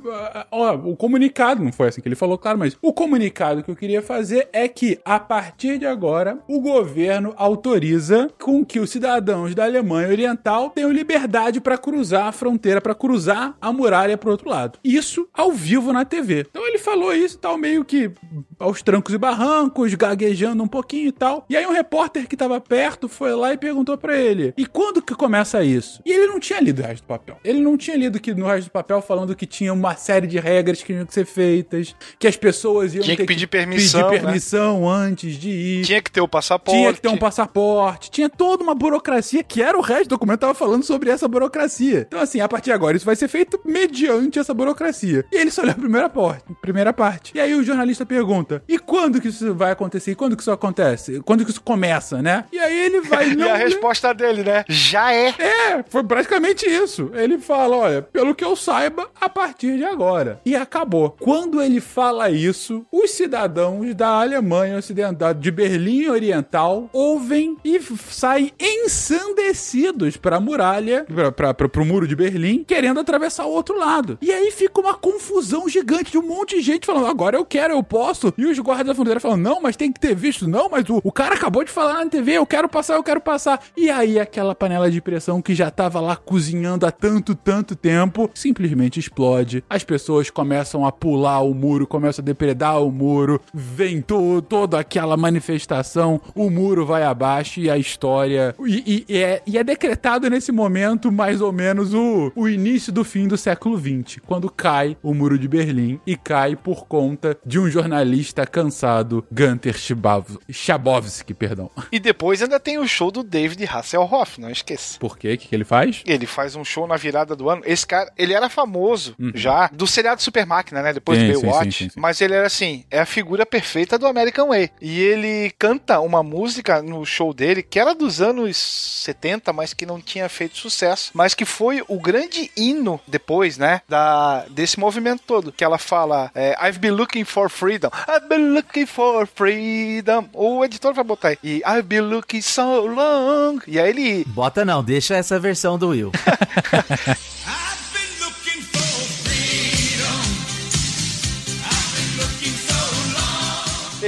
[SPEAKER 1] Ó, o comunicado, não foi assim que ele falou, claro, mas o comunicado que eu queria fazer é que, a partir de agora, o governo autoriza com que os cidadãos da Alemanha Oriental tenham liberdade para cruzar a fronteira, para cruzar a muralha pro outro lado. Isso ao vivo na TV. Então ele falou isso tal, meio que aos trancos e barrancos, gaguejando um pouquinho e tal. E aí um repórter que tava perto foi lá e perguntou para ele: "E quando que começa isso?" E ele não tinha lido o resto do papel. Ele não tinha lido que no resto do papel falando que tinha uma série de regras que tinham que ser feitas, que as pessoas iam
[SPEAKER 4] tinha
[SPEAKER 1] ter
[SPEAKER 4] que pedir permissão,
[SPEAKER 1] pedir permissão né? antes de ir.
[SPEAKER 4] Tinha que ter o passaporte.
[SPEAKER 1] Tinha que ter um passaporte. Tinha toda uma burocracia que era o resto do documento tava falando sobre essa burocracia. Então assim, a partir de agora isso vai ser feito mediante essa burocracia. E ele só leu a primeira parte, primeira parte. E aí o jornalista pergunta: "E quando que isso vai acontecer? E quando que isso acontece? Quando que isso começa, né?" E aí ele vai
[SPEAKER 4] E a resposta dele, né? Já é.
[SPEAKER 1] É, foi praticamente isso. Ele fala: "Olha, pelo que eu saiba, a partir de agora." E acabou. Quando ele fala isso, os cidadãos da Alemanha Ocidental, de Berlim Oriental, ouvem e saem ensandecidos para a muralha, para o muro de Berlim, querendo atravessar o outro lado. E aí fica uma confusão gigante de um monte de gente falando: agora eu quero, eu posso. E os guardas da fronteira falam: não, mas tem que ter visto, não, mas o, o cara acabou de falar na TV, eu quero passar, eu quero passar. E aí aquela panela de pressão que já tava lá cozinhando há tanto, tanto tempo, simplesmente explode. As pessoas começam a pular o muro, começam a depredar o muro, vem to toda aquela manifestação, o muro vai abaixo e a história. E, e- e é, e é decretado nesse momento mais ou menos o, o início do fim do século XX, quando cai o muro de Berlim e cai por conta de um jornalista cansado, Gunter Schabowski, perdão.
[SPEAKER 4] E depois ainda tem o show do David Hasselhoff, não esqueça.
[SPEAKER 1] Por quê? O que, que ele faz?
[SPEAKER 4] Ele faz um show na virada do ano. Esse cara, ele era famoso já do seriado Super Máquina, né? Depois
[SPEAKER 1] Sim,
[SPEAKER 4] do Baywatch.
[SPEAKER 1] sim, sim.
[SPEAKER 4] Mas ele era assim, é a figura perfeita do American Way. E ele canta uma música no show dele que era dos anos 70, mas que não tinha feito sucesso. Mas que foi o grande hino depois, né? Da, desse movimento todo. Que ela fala: é, I've been looking for freedom. I've been looking for freedom. O editor vai botar aí. E I've been looking so long. E aí ele
[SPEAKER 3] Bota não, deixa essa versão do Will.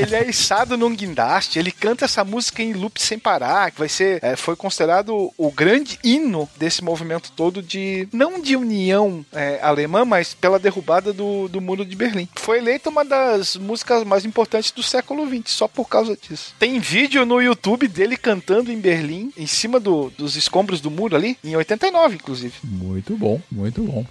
[SPEAKER 4] Ele é içado num guindaste, ele canta essa música em loop sem parar, que vai ser, é, foi considerado o grande hino desse movimento todo de, não de união é, alemã, mas pela derrubada do, do muro de Berlim. Foi eleita uma das músicas mais importantes do século XX, só por causa disso. Tem vídeo no YouTube dele cantando em Berlim, em cima do- dos escombros do muro ali, em 89, inclusive.
[SPEAKER 1] Muito bom, muito bom.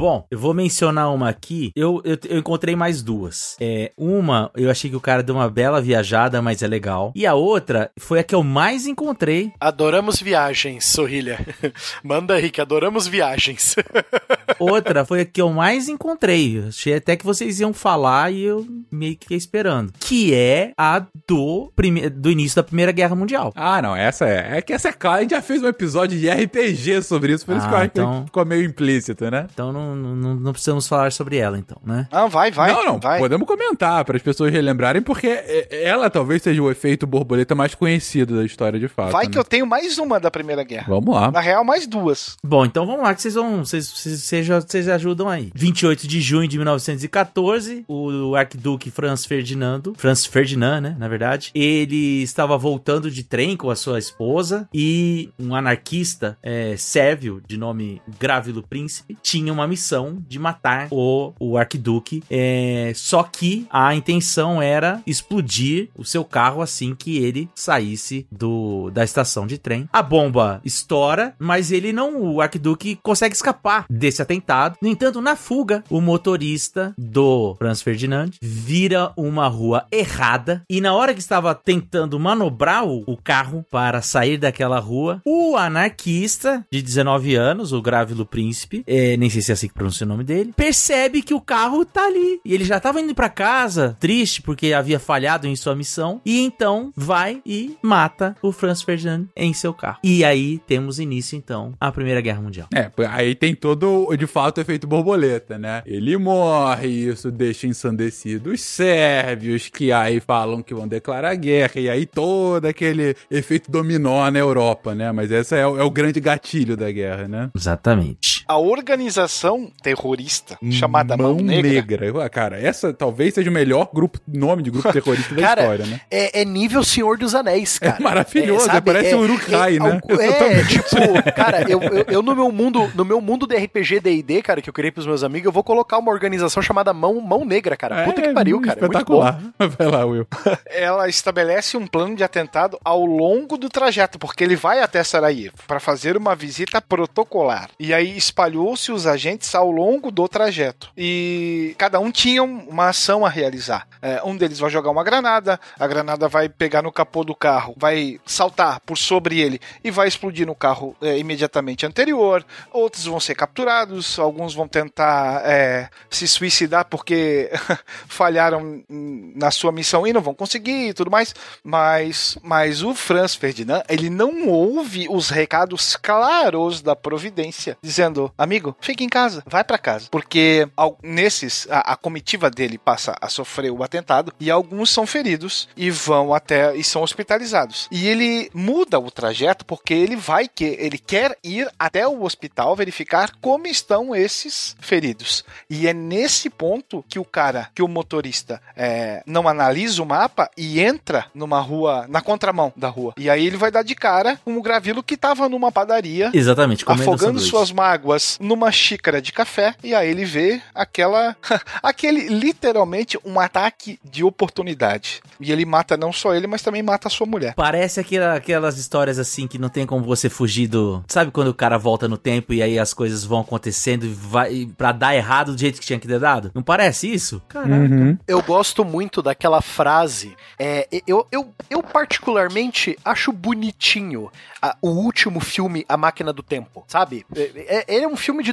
[SPEAKER 3] Bom, eu vou mencionar uma aqui. Eu, eu, eu encontrei mais duas. É, uma, eu achei que o cara deu uma bela viajada, mas é legal. E a outra foi a que eu mais encontrei.
[SPEAKER 2] Adoramos viagens, Sorrilha. Manda aí, que adoramos viagens.
[SPEAKER 3] Outra foi a que eu mais encontrei. Eu Achei até que vocês iam falar e eu meio que fiquei esperando. Que é a do, prime- do início da Primeira Guerra Mundial.
[SPEAKER 1] Ah, não, essa é. É que essa é clara. A gente já fez um episódio de RPG sobre isso, por isso
[SPEAKER 3] Ah,
[SPEAKER 1] que eu acho
[SPEAKER 3] então-
[SPEAKER 1] que ficou meio implícito, né?
[SPEAKER 3] Então não, não, não precisamos falar sobre ela, então, né?
[SPEAKER 4] Ah, vai, vai.
[SPEAKER 1] não, não,
[SPEAKER 4] vai.
[SPEAKER 1] podemos comentar para as pessoas relembrarem, porque ela talvez seja o efeito borboleta mais conhecido da história de fato.
[SPEAKER 4] Vai
[SPEAKER 1] né?
[SPEAKER 4] que eu tenho mais uma da Primeira Guerra.
[SPEAKER 1] Vamos lá.
[SPEAKER 4] Na real, mais duas.
[SPEAKER 3] Bom, então vamos lá que vocês vão. Vocês, vocês, vocês ajudam aí. 28 de junho de 1914, o arquiduque Franz Ferdinando, Franz Ferdinand, né, na verdade, ele estava voltando de trem com a sua esposa e um anarquista é, sérvio de nome Grávilo Príncipe tinha uma missão de matar o, o arquiduque, é, só que a intenção era explodir o seu carro assim que ele saísse do, da estação de trem. A bomba estoura, mas ele não, o arquiduque consegue escapar desse atentado. No entanto, na fuga, o motorista do Franz Ferdinand vira uma rua errada e na hora que estava tentando manobrar o, o carro para sair daquela rua, o anarquista de 19 anos, o Grávilo Príncipe, é, nem sei se é assim que pronuncia o nome dele, percebe que o carro tá ali. E ele já estava indo para casa, triste porque havia falhado em sua missão, e então vai e mata o Franz Ferdinand em seu carro. E aí temos início então a Primeira Guerra Mundial.
[SPEAKER 1] É, aí tem todo, de fato, o efeito borboleta, né? Ele morre, isso deixa ensandecido os sérvios, que aí falam que vão declarar guerra, e aí todo aquele efeito dominó na Europa, né? Mas esse é, o- é o grande gatilho da guerra, né?
[SPEAKER 3] Exatamente.
[SPEAKER 4] A organização terrorista chamada Mão, Negra.
[SPEAKER 1] Ah, Cara, essa talvez seja o melhor grupo, nome de grupo terrorista da
[SPEAKER 2] Cara,
[SPEAKER 1] história, né?
[SPEAKER 2] É, é nível Senhor dos Anéis, cara.
[SPEAKER 1] É maravilhoso,
[SPEAKER 2] sabe?
[SPEAKER 1] parece Uruk-hai, né?
[SPEAKER 2] algo- É,
[SPEAKER 1] Exatamente.
[SPEAKER 2] tipo, cara, eu, eu, eu no meu mundo, no meu mundo de RPG D&D, cara, que eu criei pros meus amigos, eu vou colocar uma organização chamada Mão, Mão Negra, cara. Puta que pariu, cara. É muito bom.
[SPEAKER 1] É, Espetacular. Vai lá, Will.
[SPEAKER 4] Ela estabelece um plano de atentado ao longo do trajeto, porque ele vai até Sarajevo para fazer uma visita protocolar. E aí espalhou-se os agentes ao longo do trajeto. E cada um tinha um- uma ação a realizar. É, um deles vai jogar uma granada, a granada vai pegar no capô do carro, vai saltar por sobre ele e vai explodir no carro é, imediatamente anterior. Outros vão ser capturados, alguns vão tentar é, se suicidar porque falharam na sua missão e não vão conseguir e tudo mais. Mas, mas o Franz Ferdinand, ele não ouve os recados claros da providência, dizendo: amigo, fique em casa. Casa, vai pra casa. Porque al- nesses, a, a comitiva dele passa a sofrer o atentado e alguns são feridos e vão até e são hospitalizados. E ele muda o trajeto porque ele vai que ele quer ir até o hospital verificar como estão esses feridos. E é nesse ponto que o cara, que o motorista é, não analisa o mapa e entra numa rua, na contramão da rua. E aí ele vai dar de cara com o Gravilo que tava numa padaria
[SPEAKER 3] Exatamente,
[SPEAKER 4] afogando
[SPEAKER 3] sanduíche.
[SPEAKER 4] suas mágoas numa xícara de café e aí ele vê aquela aquele literalmente um ataque de oportunidade. E ele mata não só ele, mas também mata a sua mulher.
[SPEAKER 3] Parece aquela- aquelas histórias assim que não tem como você fugir do. Sabe quando o cara volta no tempo e aí as coisas vão acontecendo e vai pra dar errado do jeito que tinha que ter dado? Não parece isso? Caraca.
[SPEAKER 1] Uhum.
[SPEAKER 2] Eu gosto muito daquela frase. É, eu, eu, eu particularmente acho bonitinho a- o último filme, A Máquina do Tempo, sabe? É, é- ele é um filme de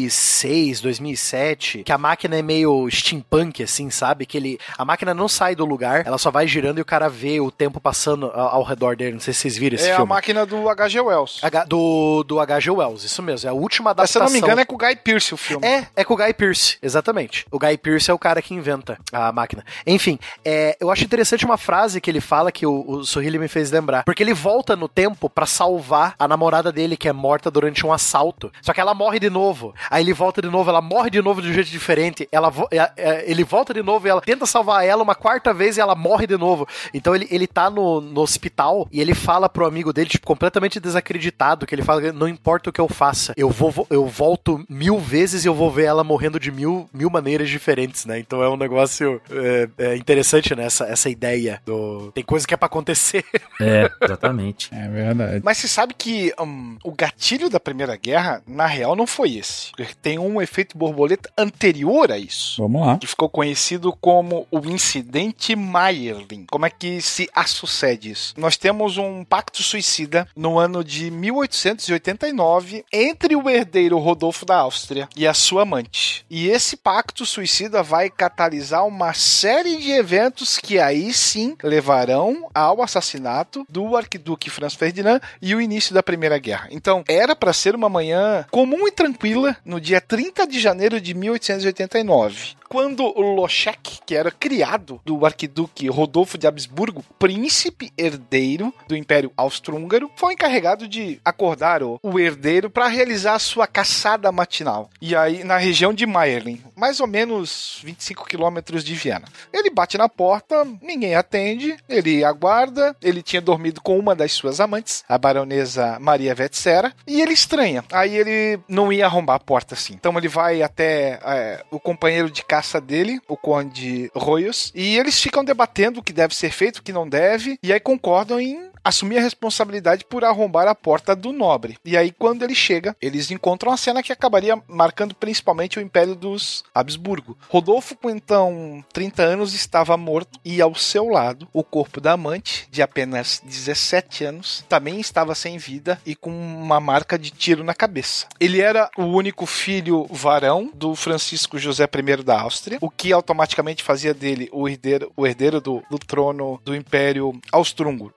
[SPEAKER 2] 2006, 2007, que a máquina é meio steampunk, assim, sabe? Que ele, a máquina não sai do lugar, ela só vai girando e o cara vê o tempo passando ao, ao redor dele. Não sei se vocês viram esse
[SPEAKER 4] é a
[SPEAKER 2] filme.
[SPEAKER 4] máquina do H.G. Wells.
[SPEAKER 2] H- do, do H.G. Wells, isso mesmo. É a última
[SPEAKER 4] Mas, se eu
[SPEAKER 2] adaptação.
[SPEAKER 4] não me engano, é com o Guy Pearce o filme.
[SPEAKER 2] É, é com o Guy Pearce, exatamente. O Guy Pearce é o cara que inventa a máquina. Enfim, é, eu acho interessante uma frase que ele fala que o, o Suhili me fez lembrar. Porque ele volta no tempo pra salvar a namorada dele, que é morta durante um assalto. Só que ela morre de novo. Aí ele volta de novo, ela morre de novo de um jeito diferente. Ela, é, é, ele volta de novo e ela tenta salvar ela uma quarta vez e ela morre de novo. Então ele, ele tá no, no hospital e ele fala pro amigo dele, tipo, completamente desacreditado, que ele fala, não importa o que eu faça, eu vou eu volto mil vezes e eu vou ver ela morrendo de mil, mil maneiras diferentes, né? Então é um negócio é, é interessante, né? Essa, essa ideia do... Tem coisa que é pra acontecer.
[SPEAKER 3] É, exatamente.
[SPEAKER 1] É verdade.
[SPEAKER 4] Mas você sabe que hum, o gatilho da Primeira Guerra, na real, não foi esse. Tem um efeito borboleta anterior a isso.
[SPEAKER 1] Vamos lá.
[SPEAKER 4] Que ficou conhecido como o incidente Mayerling. Como é que se sucede isso? Nós temos um pacto suicida no ano de 1889 entre o herdeiro Rodolfo da Áustria e a sua amante. E esse pacto suicida vai catalisar uma série de eventos que aí sim levarão ao assassinato do arquiduque Franz Ferdinand e o início da Primeira Guerra. Então, era para ser uma manhã comum e tranquila no dia 30 de janeiro de 1889 quando o Loschek, que era criado do arquiduque Rodolfo de Habsburgo, príncipe herdeiro do Império Austro-Húngaro, foi encarregado de acordar o, o herdeiro para realizar a sua caçada matinal. E aí, na região de Mayerling, mais ou menos 25 quilômetros de Viena. Ele bate na porta, ninguém atende, ele aguarda, ele tinha dormido com uma das suas amantes, a baronesa Maria Vetsera, e ele estranha. Aí ele não ia arrombar a porta assim. Então ele vai até é, o companheiro de caça dele, o conde Royos, e eles ficam debatendo o que deve ser feito, o que não deve, e aí concordam em assumir a responsabilidade por arrombar a porta do nobre. E aí, quando ele chega, eles encontram a cena que acabaria marcando principalmente o Império dos Habsburgo. Rodolfo, com então 30 anos, estava morto e ao seu lado, o corpo da amante, de apenas 17 anos, também estava sem vida e com uma marca de tiro na cabeça. Ele era o único filho varão do Francisco José I da Áustria, o que automaticamente fazia dele o herdeiro, o herdeiro do, do trono do Império Austro-Húngaro.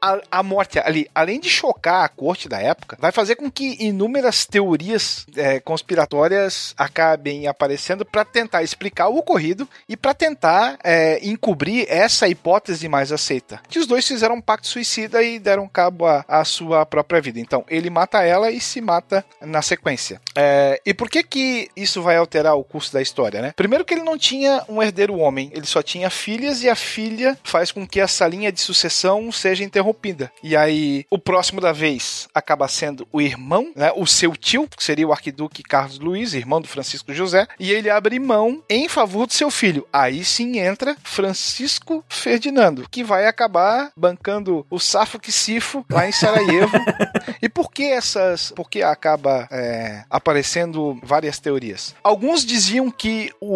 [SPEAKER 4] Morte ali, além de chocar a corte da época, vai fazer com que inúmeras teorias é, conspiratórias acabem aparecendo para tentar explicar o ocorrido e para tentar é, encobrir essa hipótese mais aceita. Que os dois fizeram um pacto suicida e deram cabo à sua própria vida. Então, ele mata ela e se mata na sequência. É, e por que que isso vai alterar o curso da história, né? Primeiro que ele não tinha um herdeiro homem, ele só tinha filhas e a filha faz com que essa linha de sucessão seja interrompida. E aí, o próximo da vez acaba sendo o irmão, né? O seu tio, que seria o arquiduque Carlos Luiz, irmão do Francisco José, e ele abre mão em favor do seu filho. Aí sim entra Francisco Ferdinando, que vai acabar bancando o Safo que Sifo lá em Sarajevo. e por que essas. Por que acaba é, aparecendo várias teorias? Alguns diziam que o,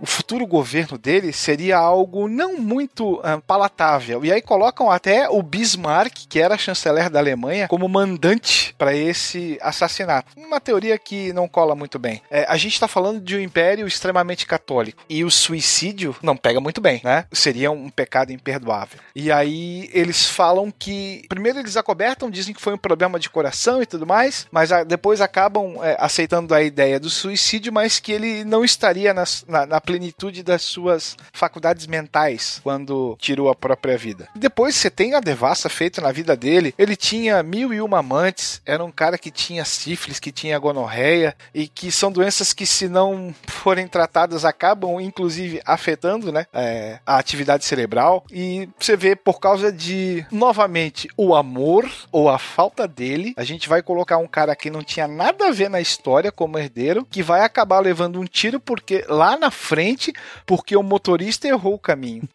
[SPEAKER 4] o- futuro governo dele seria algo não muito palatável. E aí colocam até o Bismarck Bismarck, que era chanceler da Alemanha, como mandante para esse assassinato. Uma teoria que não cola muito bem. É, a gente está falando de um império extremamente católico e o suicídio não pega muito bem, né? Seria um pecado imperdoável. E aí eles falam que primeiro eles acobertam, dizem que foi um problema de coração e tudo mais, mas a- depois acabam é, aceitando a ideia do suicídio, mas que ele não estaria nas- na, na plenitude das suas faculdades mentais quando tirou a própria vida. Depois você tem a devassa feita na vida dele. Ele tinha mil e uma amantes, era um cara que tinha sífilis, que tinha gonorreia e que são doenças que se não forem tratadas acabam inclusive afetando, né, é, a atividade cerebral e você vê por causa de novamente o amor ou a falta dele, a gente vai colocar um cara que não tinha nada a ver na história como herdeiro, que vai acabar levando um tiro porque lá na frente, porque o motorista errou o caminho.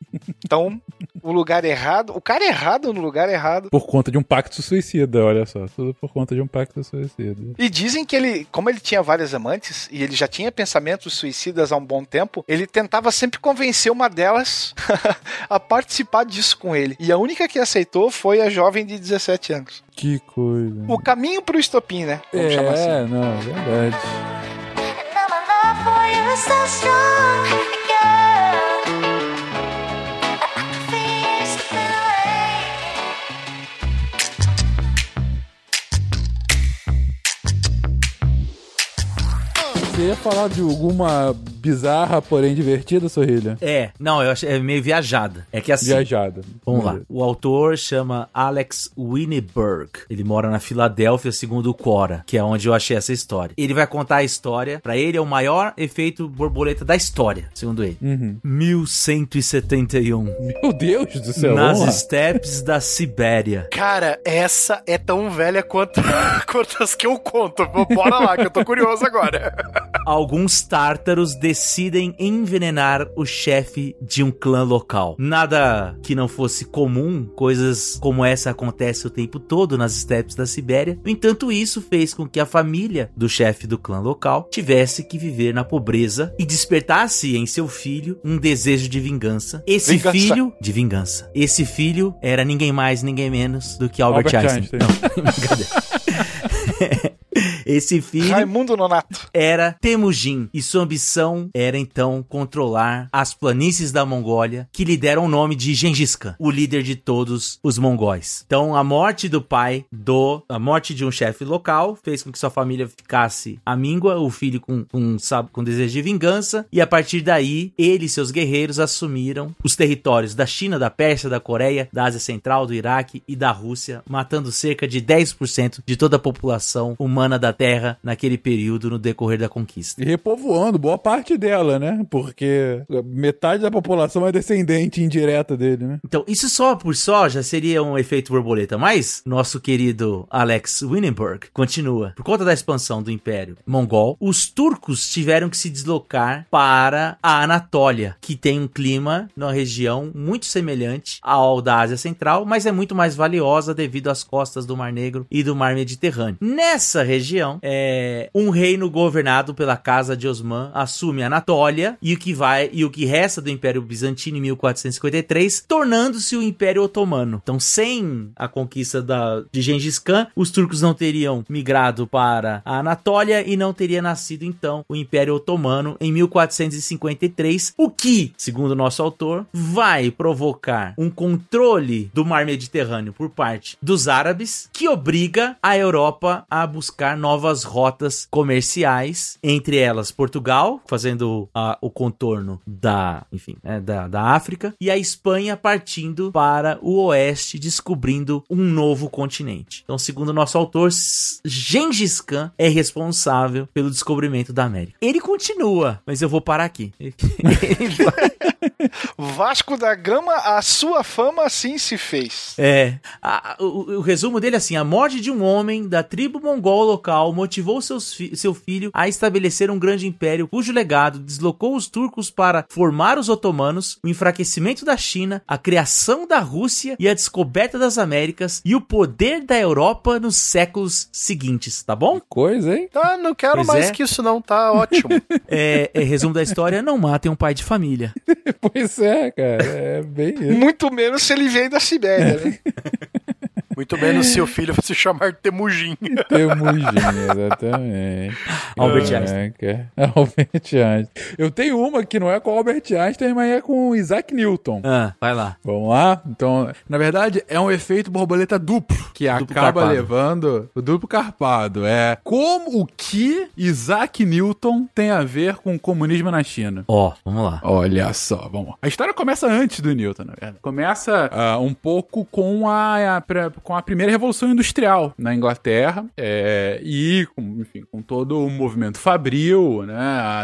[SPEAKER 4] Então, o lugar errado, o cara errado no lugar errado.
[SPEAKER 1] Por conta de um pacto suicida, olha só. Tudo por conta de um pacto suicida.
[SPEAKER 4] E dizem que ele, como ele tinha várias amantes e ele já tinha pensamentos suicidas há um bom tempo, ele tentava sempre convencer uma delas a participar disso com ele. E a única que aceitou foi a jovem de 17 anos.
[SPEAKER 1] Que coisa.
[SPEAKER 4] O caminho pro estopim, né? Vamos chamar assim.
[SPEAKER 1] É, não, é verdade. Falar de alguma bizarra, porém divertida, Sorrilha?
[SPEAKER 3] É, não, eu achei é meio viajada. É que assim.
[SPEAKER 1] Viajada.
[SPEAKER 3] Vamos lá. O autor chama Alex Winneberg. Ele mora na Filadélfia, segundo o Quora, que é onde eu achei essa história. Ele vai contar a história. Pra ele é o maior efeito borboleta da história, segundo ele.
[SPEAKER 1] Uhum.
[SPEAKER 3] 1171.
[SPEAKER 1] Meu Deus do céu.
[SPEAKER 3] nas estepes da Sibéria.
[SPEAKER 2] Cara, essa é tão velha quanto, quanto as que eu conto. Bora lá, que eu tô curioso agora.
[SPEAKER 3] Alguns tártaros decidem envenenar o chefe de um clã local. Nada que não fosse comum, coisas como essa acontecem o tempo todo nas estepes da Sibéria. No entanto, isso fez com que a família do chefe do clã local tivesse que viver na pobreza e despertasse em seu filho um desejo de vingança. Esse
[SPEAKER 4] Vingança.
[SPEAKER 3] filho de vingança. Esse filho era ninguém mais, ninguém menos do que Albert,
[SPEAKER 1] Albert
[SPEAKER 3] Einstein.
[SPEAKER 1] Einstein.
[SPEAKER 3] Não, brincadeira. Esse filho
[SPEAKER 4] Raimundo Nonato.
[SPEAKER 3] era Temujin e sua ambição era então controlar as planícies da Mongólia, que lhe deram o nome de Gengis Khan, o líder de todos os mongóis. Então, a morte do pai do, a morte de um chefe local fez com que sua família ficasse amíngua, o filho com, com, sabe, com desejo de vingança, e a partir daí, ele e seus guerreiros assumiram os territórios da China, da Pérsia, da Coreia, da Ásia Central, do Iraque e da Rússia, matando cerca de 10% de toda a população humana da Terra naquele período no decorrer da conquista.
[SPEAKER 1] E repovoando boa parte dela, né? Porque metade da população é descendente indireta dele, né?
[SPEAKER 3] Então, isso só por só já seria um efeito borboleta, mas nosso querido Alex Winenberg continua. Por conta da expansão do Império Mongol, os turcos tiveram que se deslocar para a Anatólia, que tem um clima na região muito semelhante ao da Ásia Central, mas é muito mais valiosa devido às costas do Mar Negro e do Mar Mediterrâneo. Nessa região, é, um reino governado pela casa de Osman assume a Anatólia e o que vai e o que resta do Império Bizantino em 1453, tornando-se o Império Otomano. Então, sem a conquista da, de Gengis Khan, os turcos não teriam migrado para a Anatólia e não teria nascido então o Império Otomano em 1453, o que, segundo o nosso autor, vai provocar um controle do Mar Mediterrâneo por parte dos árabes, que obriga a Europa a buscar novas rotas comerciais, entre elas Portugal, fazendo ah, o contorno da, enfim, né, da, da África, e a Espanha partindo para o oeste, descobrindo um novo continente. Então, segundo o nosso autor, Gengis Khan é responsável pelo descobrimento da América. Ele continua, mas eu vou parar aqui.
[SPEAKER 4] Vasco da Gama, a sua fama assim se fez.
[SPEAKER 3] É. a- o, o resumo dele é assim: a morte de um homem da tribo mongol local motivou seus fi- seu filho a estabelecer um grande império cujo legado deslocou os turcos para formar os otomanos, o enfraquecimento da China, a criação da Rússia e a descoberta das Américas e o poder da Europa nos séculos seguintes, tá bom?
[SPEAKER 1] Coisa, hein?
[SPEAKER 2] Tá, não quero
[SPEAKER 3] Pois
[SPEAKER 2] mais
[SPEAKER 3] é.
[SPEAKER 2] que isso não, tá ótimo.
[SPEAKER 3] É, é, resumo da história: não matem um pai de família.
[SPEAKER 1] Pois é, cara. É bem isso.
[SPEAKER 4] Muito menos se ele veio da Sibéria, né?
[SPEAKER 2] Muito menos se o filho se chamar Temujin.
[SPEAKER 1] Temujin, exatamente.
[SPEAKER 3] Albert Einstein.
[SPEAKER 1] Albert Einstein. Eu tenho uma que não é com Albert Einstein, mas é com Isaac Newton.
[SPEAKER 3] Ah, vai lá.
[SPEAKER 1] Vamos lá? Então, na verdade, é um efeito borboleta duplo, que
[SPEAKER 3] Duplo
[SPEAKER 1] acaba
[SPEAKER 3] carpado.
[SPEAKER 1] levando o duplo carpado. É como o que Isaac Newton tem a ver com o comunismo na China.
[SPEAKER 3] Ó, vamos lá.
[SPEAKER 1] Olha só, vamos lá. A história começa antes do Newton, na verdade. Começa ah, um pouco com a, a pre- com a primeira revolução industrial na Inglaterra é, e, com, enfim, com todo o movimento fabril, né,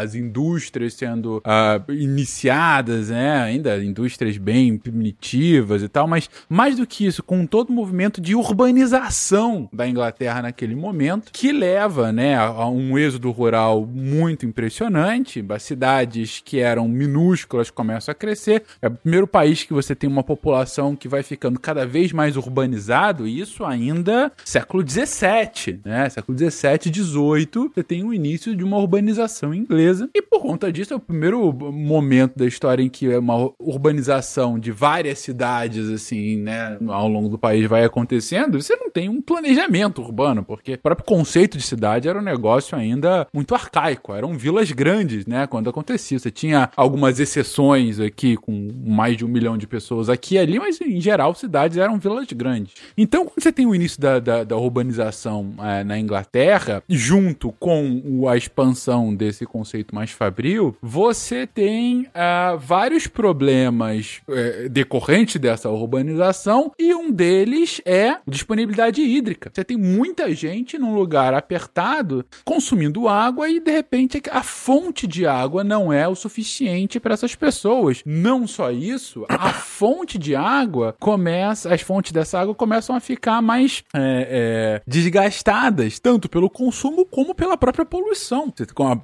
[SPEAKER 1] as indústrias sendo ah, iniciadas, né, ainda indústrias bem primitivas e tal, mas mais do que isso, com todo o movimento de urbanização da Inglaterra naquele momento, que leva, né, a, um êxodo rural muito impressionante, as cidades que eram minúsculas começam a crescer, é o primeiro país que você tem uma população que vai ficando cada vez mais urbanizado, isso ainda século XVII, né, século XVII, XVIII, você tem o início de uma urbanização inglesa, e por conta disso é o primeiro momento da história em que é uma urbanização de várias cidades, assim, né, ao longo do país vai acontecendo, você não tem um planejamento urbano, porque o próprio conceito de cidade era um negócio ainda muito arcaico, eram vilas grandes, né, quando acontecia. Você tinha algumas exceções aqui, com mais de um milhão de pessoas aqui e ali, mas em geral cidades eram vilas grandes. Então, quando você tem o início da, da, da urbanização eh, na Inglaterra, junto com o- a expansão desse conceito mais fabril, você tem ah, vários problemas eh, decorrentes dessa urbanização e um deles é disponibilidade hídrica. Você tem muita gente num lugar apertado consumindo água e de repente a fonte de água não é o suficiente para essas pessoas. Não só isso, a fonte de água começa, as fontes dessa água começam a ficar mais é, é, desgastadas, tanto pelo consumo como pela própria poluição.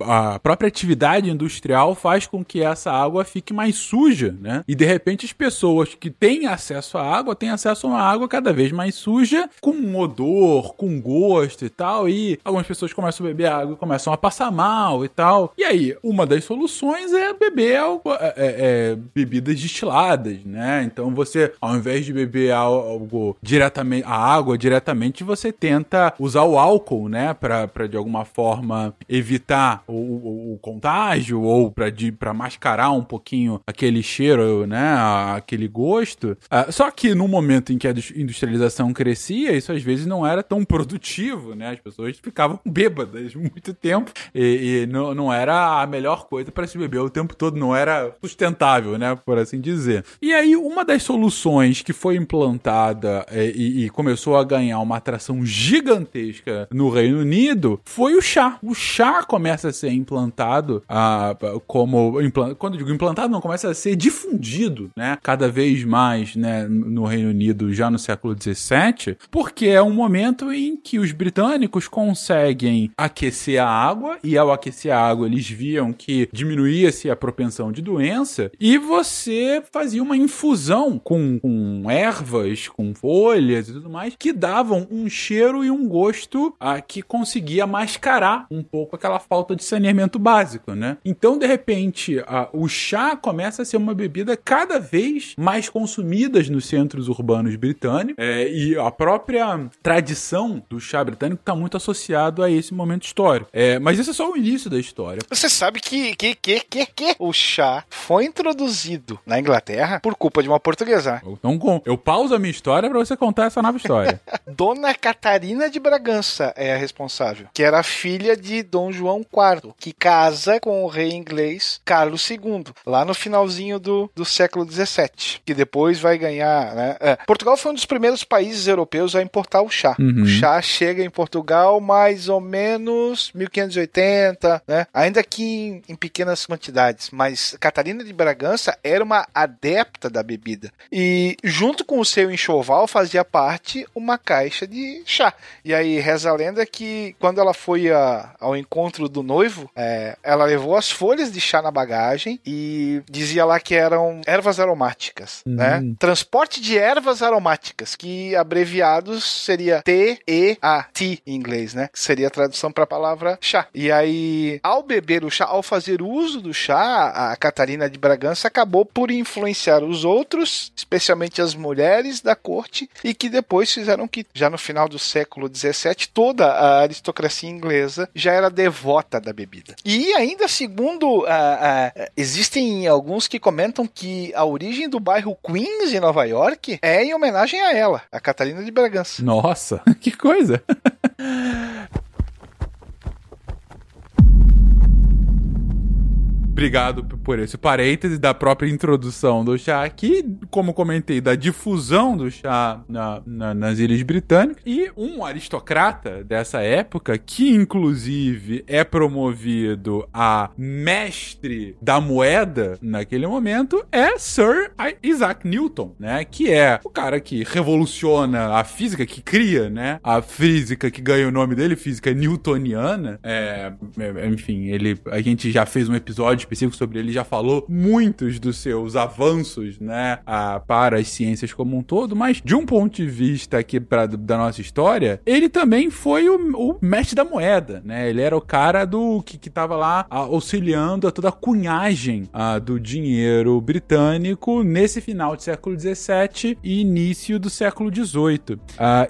[SPEAKER 1] A, a própria atividade industrial faz com que essa água fique mais suja, né? E de repente as pessoas que têm acesso à água têm acesso a uma água cada vez mais suja, com um odor, com gosto e tal. E algumas pessoas começam a beber água e começam a passar mal e tal. E aí, uma das soluções é beber algo, é, é, é, bebidas destiladas, né? Então você, ao invés de beber al- algo diretamente, a água diretamente, você tenta usar o álcool, né? Pra de alguma forma evitar o, o- o contágio ou pra mascarar um pouquinho aquele cheiro, né? Aquele gosto. Ah, só que no momento em que a dus- industrialização crescia, isso às vezes não era tão produtivo, né? As pessoas ficavam bêbadas muito tempo e, e não, não era a melhor coisa para se beber o tempo todo, não era sustentável, né? Por assim dizer. E aí, uma das soluções que foi implantada eh, e, e começou a ganhar uma atração gigantesca no Reino Unido foi o chá. O chá começa a ser implantado ah, como. implan- Quando eu digo implantado, não, começa a ser difundido, né? Cada vez mais, né? No Reino Unido já no século XVII, porque é um momento em que os britânicos conseguem aquecer a água, e ao aquecer a água eles viam que diminuía-se a propensão de doença, e você fazia uma infusão com, com ervas, com folhas e tudo mais, que davam um cheiro e um gosto ah, que conseguia mascarar um pouco aquela falta de saneamento básico, né? Então, de repente, ah, o chá começa a ser uma bebida cada vez mais consumida nos centros urbanos britânicos, é, e a própria tradição do chá britânico está muito associado a esse momento histórico. É, mas esse é só o início da história.
[SPEAKER 4] Você sabe que, que, que, que, que o chá foi introduzido na Inglaterra por culpa de uma portuguesa.
[SPEAKER 1] Então, eu pauso a minha história para você contar essa nova história.
[SPEAKER 4] Dona Catarina de Bragança é a responsável, que era filha de Dom João IV, que casa com o rei inglês Carlos II, lá no finalzinho do, do século XVII, que depois vai ganhar. Né? É, Portugal foi um dos primeiros países europeus a importar o chá.
[SPEAKER 1] Uhum.
[SPEAKER 4] O chá chega em Portugal mais ou menos 1580, né? ainda que em, em pequenas quantidades, mas Catarina de Bragança era uma adepta da bebida. E junto com o seu enxoval fazia parte uma caixa de chá. E aí reza a lenda que quando ela foi a- ao encontro do noivo, é, ela levou as folhas de chá na bagagem e dizia lá que eram ervas aromáticas, né? Transporte de ervas aromáticas, que abreviados seria T-E-A-T em inglês, né? Que seria a tradução para a palavra chá. E aí, ao beber o chá, ao fazer uso do chá, a Catarina de Bragança acabou por influenciar os outros, especialmente as mulheres da corte, e que depois fizeram que, já no final do século XVII, toda a aristocracia inglesa já era devota da bebida. E ainda segundo, ah, existem alguns que comentam que a origem do bairro Queens em Nova York é em homenagem a ela, a Catarina de Bragança.
[SPEAKER 1] Nossa, que coisa. Obrigado por esse parêntese da própria introdução do chá aqui, como comentei, da difusão do chá na- na- nas Ilhas Britânicas. E um aristocrata dessa época, que inclusive é promovido a mestre da moeda naquele momento, é Sir Isaac Newton, né? Que é o cara que revoluciona a física, que cria, né? A física que ganha o nome dele, física newtoniana. É, é, enfim, ele, a gente já fez um episódio específico sobre ele, já falou muitos dos seus avanços, né? a- para as ciências como um todo, mas de um ponto de vista aqui pra, da nossa história, ele também foi o, o mestre da moeda, né? Ele era o cara do que, que tava lá ah, auxiliando a toda a cunhagem ah, do dinheiro britânico nesse final do século XVII e início do século XVIII.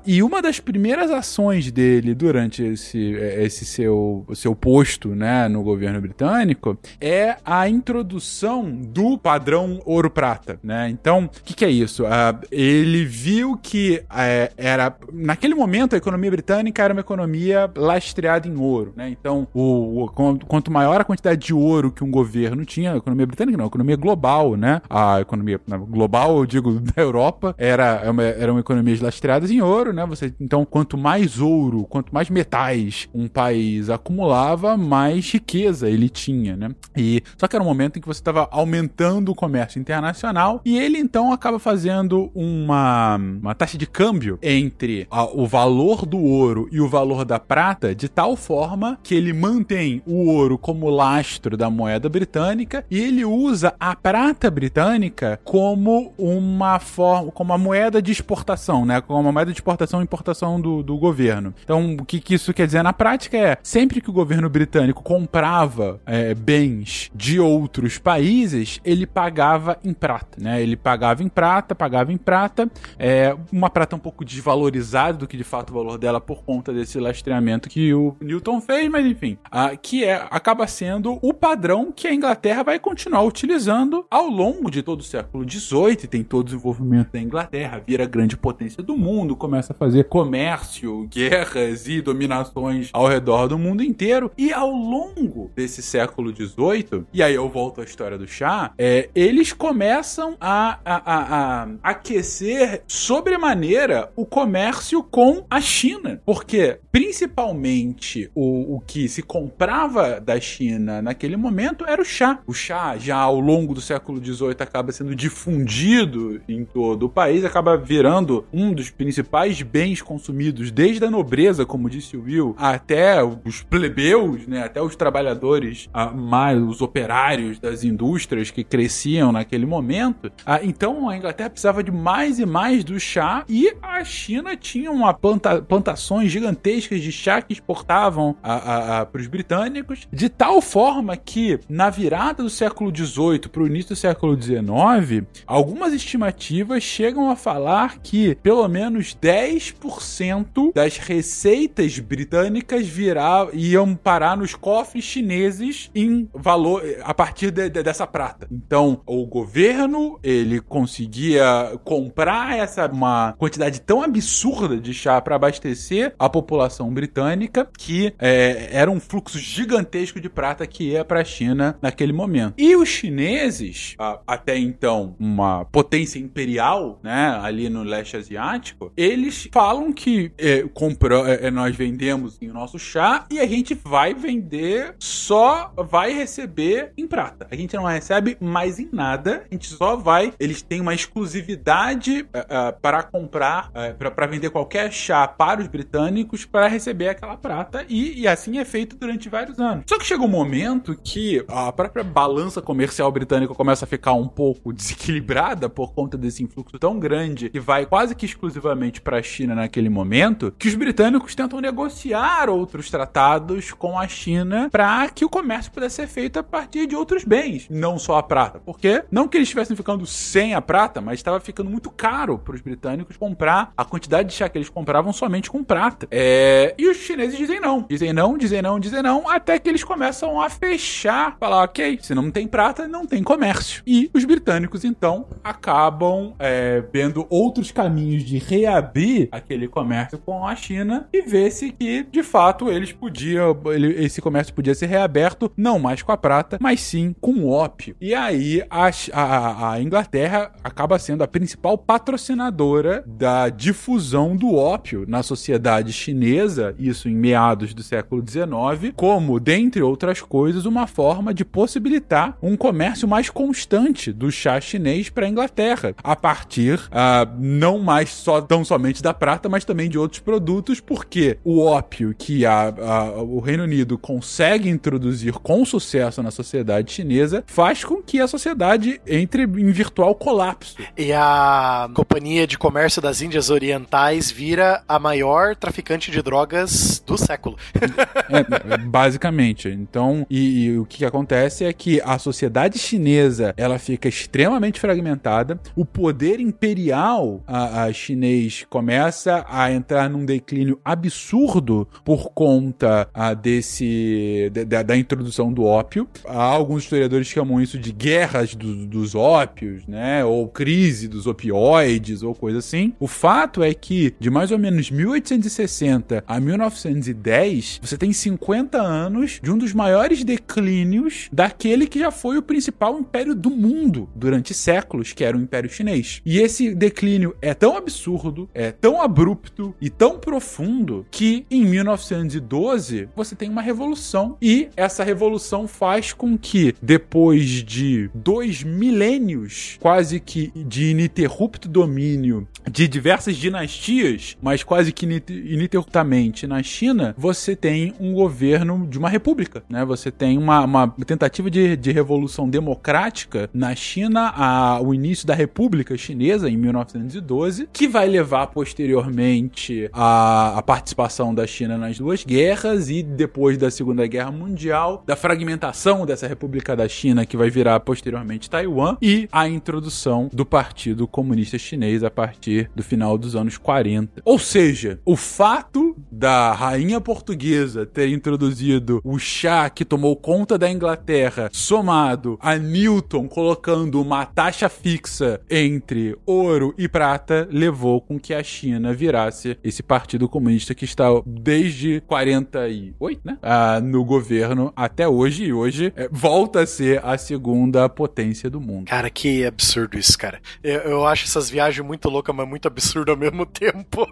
[SPEAKER 1] E uma das primeiras ações dele durante esse, eh, esse seu, seu posto né, no governo britânico é a introdução do padrão ouro-prata. Né? Então, o que, que é isso? Ah, ele viu que eh, era. Naquele momento, a economia britânica era uma economia lastreada em ouro. Né? Então, o, o- quanto maior a quantidade de ouro que um governo tinha, a economia britânica não, a economia global, né? A economia global, eu digo, da Europa, era, é uma- eram economias lastreadas em ouro, né? Você, então, quanto mais ouro, quanto mais metais um país acumulava, mais riqueza ele tinha, né? E só que era um momento em que você estava aumentando o comércio internacional e ele então acaba fazendo uma, uma taxa de câmbio entre a- o valor do ouro e o valor da prata de tal forma que ele mantém o ouro como lastro da moeda britânica e ele usa a prata britânica como uma forma, como uma moeda de exportação, né? Como uma moeda de exportação e importação do, do governo. Então, o que, que isso quer dizer na prática é sempre que o governo britânico comprava é, bens de outros países, ele pagava em prata, né? Ele pagava em prata, pagava em prata, é, uma prata um pouco desvalorizada do que de fato o valor dela por conta desse lastreamento que o Newton fez, mas enfim, ah, que é acaba sendo o padrão que a Inglaterra vai continuar utilizando ao longo de todo o século XVIII. Tem todo o desenvolvimento da Inglaterra, vira grande potência do mundo, começa a fazer comércio, guerras e dominações ao redor do mundo inteiro. E ao longo desse século XVIII, e aí eu volto à história do chá, é, eles começam a, a, a, a aquecer sobremaneira o comércio com a China. Porque, principalmente, o, o que se comprava da China naquele momento era o chá. O chá, já ao longo do século XVIII, acaba sendo difundido em todo o país, acaba virando um dos principais bens consumidos, desde a nobreza, como disse o Will, até os plebeus, né, até os trabalhadores, ah, mais os operários das indústrias que cresciam naquele momento. Ah, então a Inglaterra precisava de mais e mais do chá e a China tinha uma planta, plantações gigantescas de chá que exportavam para os britânicos, de tal forma que na virada do século XVIII para o início do século XIX, algumas estimativas chegam a falar que pelo menos 10% das receitas britânicas virar, iam parar nos cofres chineses em valor a partir de- de- dessa prata. Então, o governo ele conseguia comprar essa uma quantidade tão absurda de chá para abastecer a população britânica que é, era um fluxo gigantesco de prata que ia para a China naquele momento. E os chineses, a- até então uma potência imperial, né, ali no leste asiático, eles falam que é, compra- é, nós vendemos em nosso chá e a gente vai vender só vai receber em prata. A gente não recebe mais em nada, a gente só vai. Eles têm uma exclusividade é, é, para comprar, é, para para vender qualquer chá para os britânicos para receber aquela prata e, e assim é feito durante vários anos. Só que chega um momento que a própria balança comercial britânica começa a ficar um pouco desequilibrada por conta desse influxo tão grande que vai quase que exclusivamente para a China naquele momento, que os britânicos tentam negociar outros tratados com a China para que o comércio pudesse ser feito partir de outros bens, não só a prata. Porque não que eles estivessem ficando sem a prata, mas estava ficando muito caro para os britânicos comprar a quantidade de chá que eles compravam somente com prata. É, E os chineses dizem não, dizem não, dizem não, dizem não, até que eles começam a fechar, falar, ok, se não tem prata, não tem comércio. E os britânicos, então, acabam é, vendo outros caminhos de reabrir aquele comércio com a China e ver-se que, de fato, eles podiam, esse comércio podia ser reaberto, não mais com a prata, mas sim com ópio. E aí a, a- a Inglaterra acaba sendo a principal patrocinadora da difusão do ópio na sociedade chinesa, isso em meados do século XIX, como, dentre outras coisas, uma forma de possibilitar um comércio mais constante do chá chinês para a Inglaterra, a partir ah, não mais só tão somente da prata, mas também de outros produtos, porque o ópio que a- a- o Reino Unido consegue introduzir com sucesso na sociedade chinesa faz com que a sociedade entre em virtual colapso.
[SPEAKER 2] E a Companhia de Comércio das Índias Orientais vira a maior traficante de drogas do século.
[SPEAKER 1] É, basicamente. Então, e, e o que, acontece é que a sociedade chinesa ela fica extremamente fragmentada. O poder imperial a, a chinês começa a entrar num declínio absurdo por conta ah, desse de- da, da introdução do ópio. Há alguns historiadores chamam isso de guerras do- dos ópios, né? Ou crise dos opioides ou coisa assim. O fato é que de mais ou menos 1860 a 1910, você tem 50 anos de um dos maiores declínios daquele que já foi o principal império do mundo durante séculos, que era o Império Chinês. E esse declínio é tão absurdo, é tão abrupto e tão profundo que em 1912 você tem uma revolução e essa revolução faz com que depois de dois milênios quase que de ininterrupto domínio de diversas dinastias, mas quase que ininterruptamente na China, você tem um governo de uma república, né? Você tem uma, uma tentativa de, de revolução democrática na China, a, o início da República Chinesa em 1912, que vai levar posteriormente a, a participação da China nas duas guerras e depois da Segunda Guerra Mundial, da fragmentação dessa República da China que vai virar posteriormente Taiwan e a introdução do Partido Comunista Chinês a partir do final dos anos 40. Ou seja, o fato da rainha portuguesa ter introduzido o chá que tomou conta da Inglaterra, somado a Newton colocando uma taxa fixa entre ouro e prata, levou com que a China virasse esse partido comunista que está desde 48, né? Ah, no governo até hoje e hoje é, volta a ser a segunda potência do mundo.
[SPEAKER 2] Cara, que absurdo isso, cara. Eu, eu acho essas viagens muito loucas, mas muito absurdo ao mesmo tempo.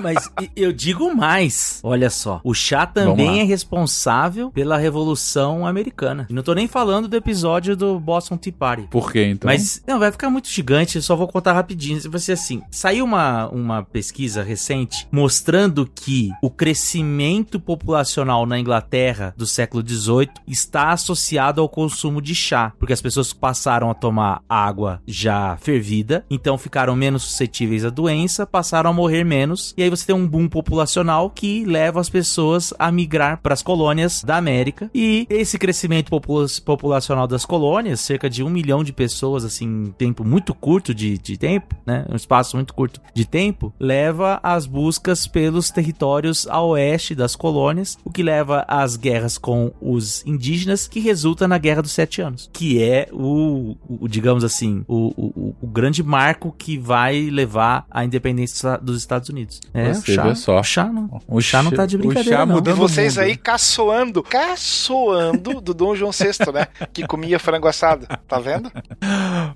[SPEAKER 3] Mas eu digo mais. Olha só. O chá também é responsável pela Revolução Americana. E não tô nem falando do episódio do Boston Tea Party.
[SPEAKER 1] Por quê, então?
[SPEAKER 3] Mas, não, vai ficar muito gigante, eu só vou contar rapidinho. Vai ser assim: saiu uma, uma pesquisa recente mostrando que o crescimento populacional na Inglaterra do século XVIII está associado ao consumo de chá, porque as pessoas passaram a tomar água já fervida, então ficaram menos suscetíveis à doença, passaram a morrer menos, e aí você tem um boom populacional que leva as pessoas a migrar para as colônias da América. E esse crescimento popula- populacional das colônias, cerca de um milhão de pessoas, assim, em tempo muito curto de, de tempo, né? Um espaço muito curto de tempo, leva às buscas pelos territórios a oeste das colônias, o que leva às guerras com os indígenas, que resulta na Guerra dos Sete Anos, que é o, o- digamos assim, o, o- o grande marco que vai levar à independência dos Estados Unidos. É,
[SPEAKER 1] Você
[SPEAKER 3] o chá,
[SPEAKER 1] vê só.
[SPEAKER 3] o chá não,
[SPEAKER 1] O
[SPEAKER 3] o chá não
[SPEAKER 1] chá-
[SPEAKER 3] tá de
[SPEAKER 1] o
[SPEAKER 3] brincadeira
[SPEAKER 1] chá
[SPEAKER 3] não.
[SPEAKER 1] mudando-
[SPEAKER 4] E vocês aí caçoando, caçoando do Dom João VI, né? Que comia frango assado. Tá vendo?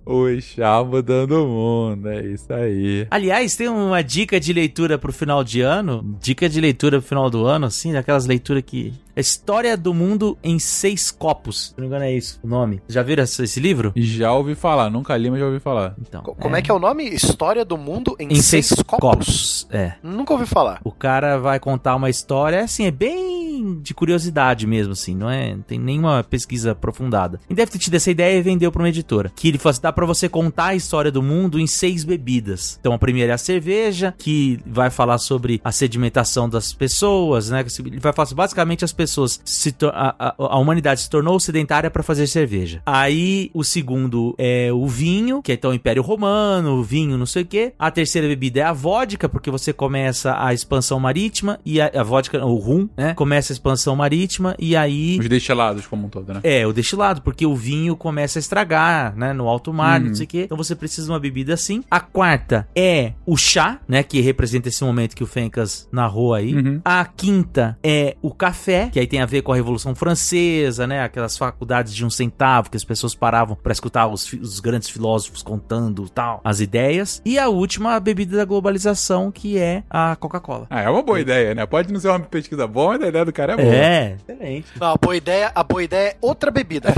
[SPEAKER 1] O chá mudando o mundo, é isso aí.
[SPEAKER 3] Aliás, tem uma dica de leitura pro final de ano. Dica de leitura pro final do ano, assim, daquelas leituras que. A História do Mundo em Seis Copos. Se não me engano, é isso o nome. Já viram esse, esse livro?
[SPEAKER 1] Já ouvi falar, nunca li, mas já ouvi falar.
[SPEAKER 3] Então.
[SPEAKER 2] Co- Como é. que é o nome? História do Mundo em,
[SPEAKER 3] Em seis,
[SPEAKER 2] copos?
[SPEAKER 3] copos. É.
[SPEAKER 2] Nunca ouvi falar.
[SPEAKER 3] O cara vai contar uma história, assim, é bem bem de curiosidade mesmo, assim, não é? Não tem nenhuma pesquisa aprofundada. E deve ter tido essa ideia e vendeu pra uma editora. Que ele falou assim: dá pra você contar a história do mundo em seis bebidas. Então a primeira é a cerveja, que vai falar sobre a sedimentação das pessoas, né? Ele vai falar assim, basicamente as pessoas se tor- a, a, a humanidade se tornou sedentária pra fazer cerveja. Aí o segundo é o vinho, que é então o Império Romano, o vinho, não sei o quê. A terceira bebida é a vodka, porque você começa a expansão marítima e a, a vodka, o rum, né? Começa a expansão marítima e aí
[SPEAKER 1] Os destilados como um todo, né?
[SPEAKER 3] é, o destilado, porque o vinho começa a estragar, né, no alto mar,
[SPEAKER 1] Uhum.
[SPEAKER 3] não sei o quê. Então você precisa de uma bebida assim. A quarta é o chá, né, que representa esse momento que o Fencas narrou aí.
[SPEAKER 1] Uhum.
[SPEAKER 3] A quinta é o café, que aí tem a ver com a Revolução Francesa, né, aquelas faculdades de um centavo que as pessoas paravam pra escutar os, os grandes filósofos contando tal, as ideias. E a última, a bebida da globalização, que é a Coca-Cola.
[SPEAKER 1] Ah, é uma boa ideia, né? Pode não ser uma pesquisa boa, mas a ideia do cara é boa.
[SPEAKER 3] É, excelente.
[SPEAKER 2] Não, a boa ideia, a boa ideia é outra bebida.
[SPEAKER 3] É.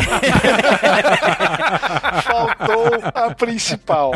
[SPEAKER 4] Faltou a principal.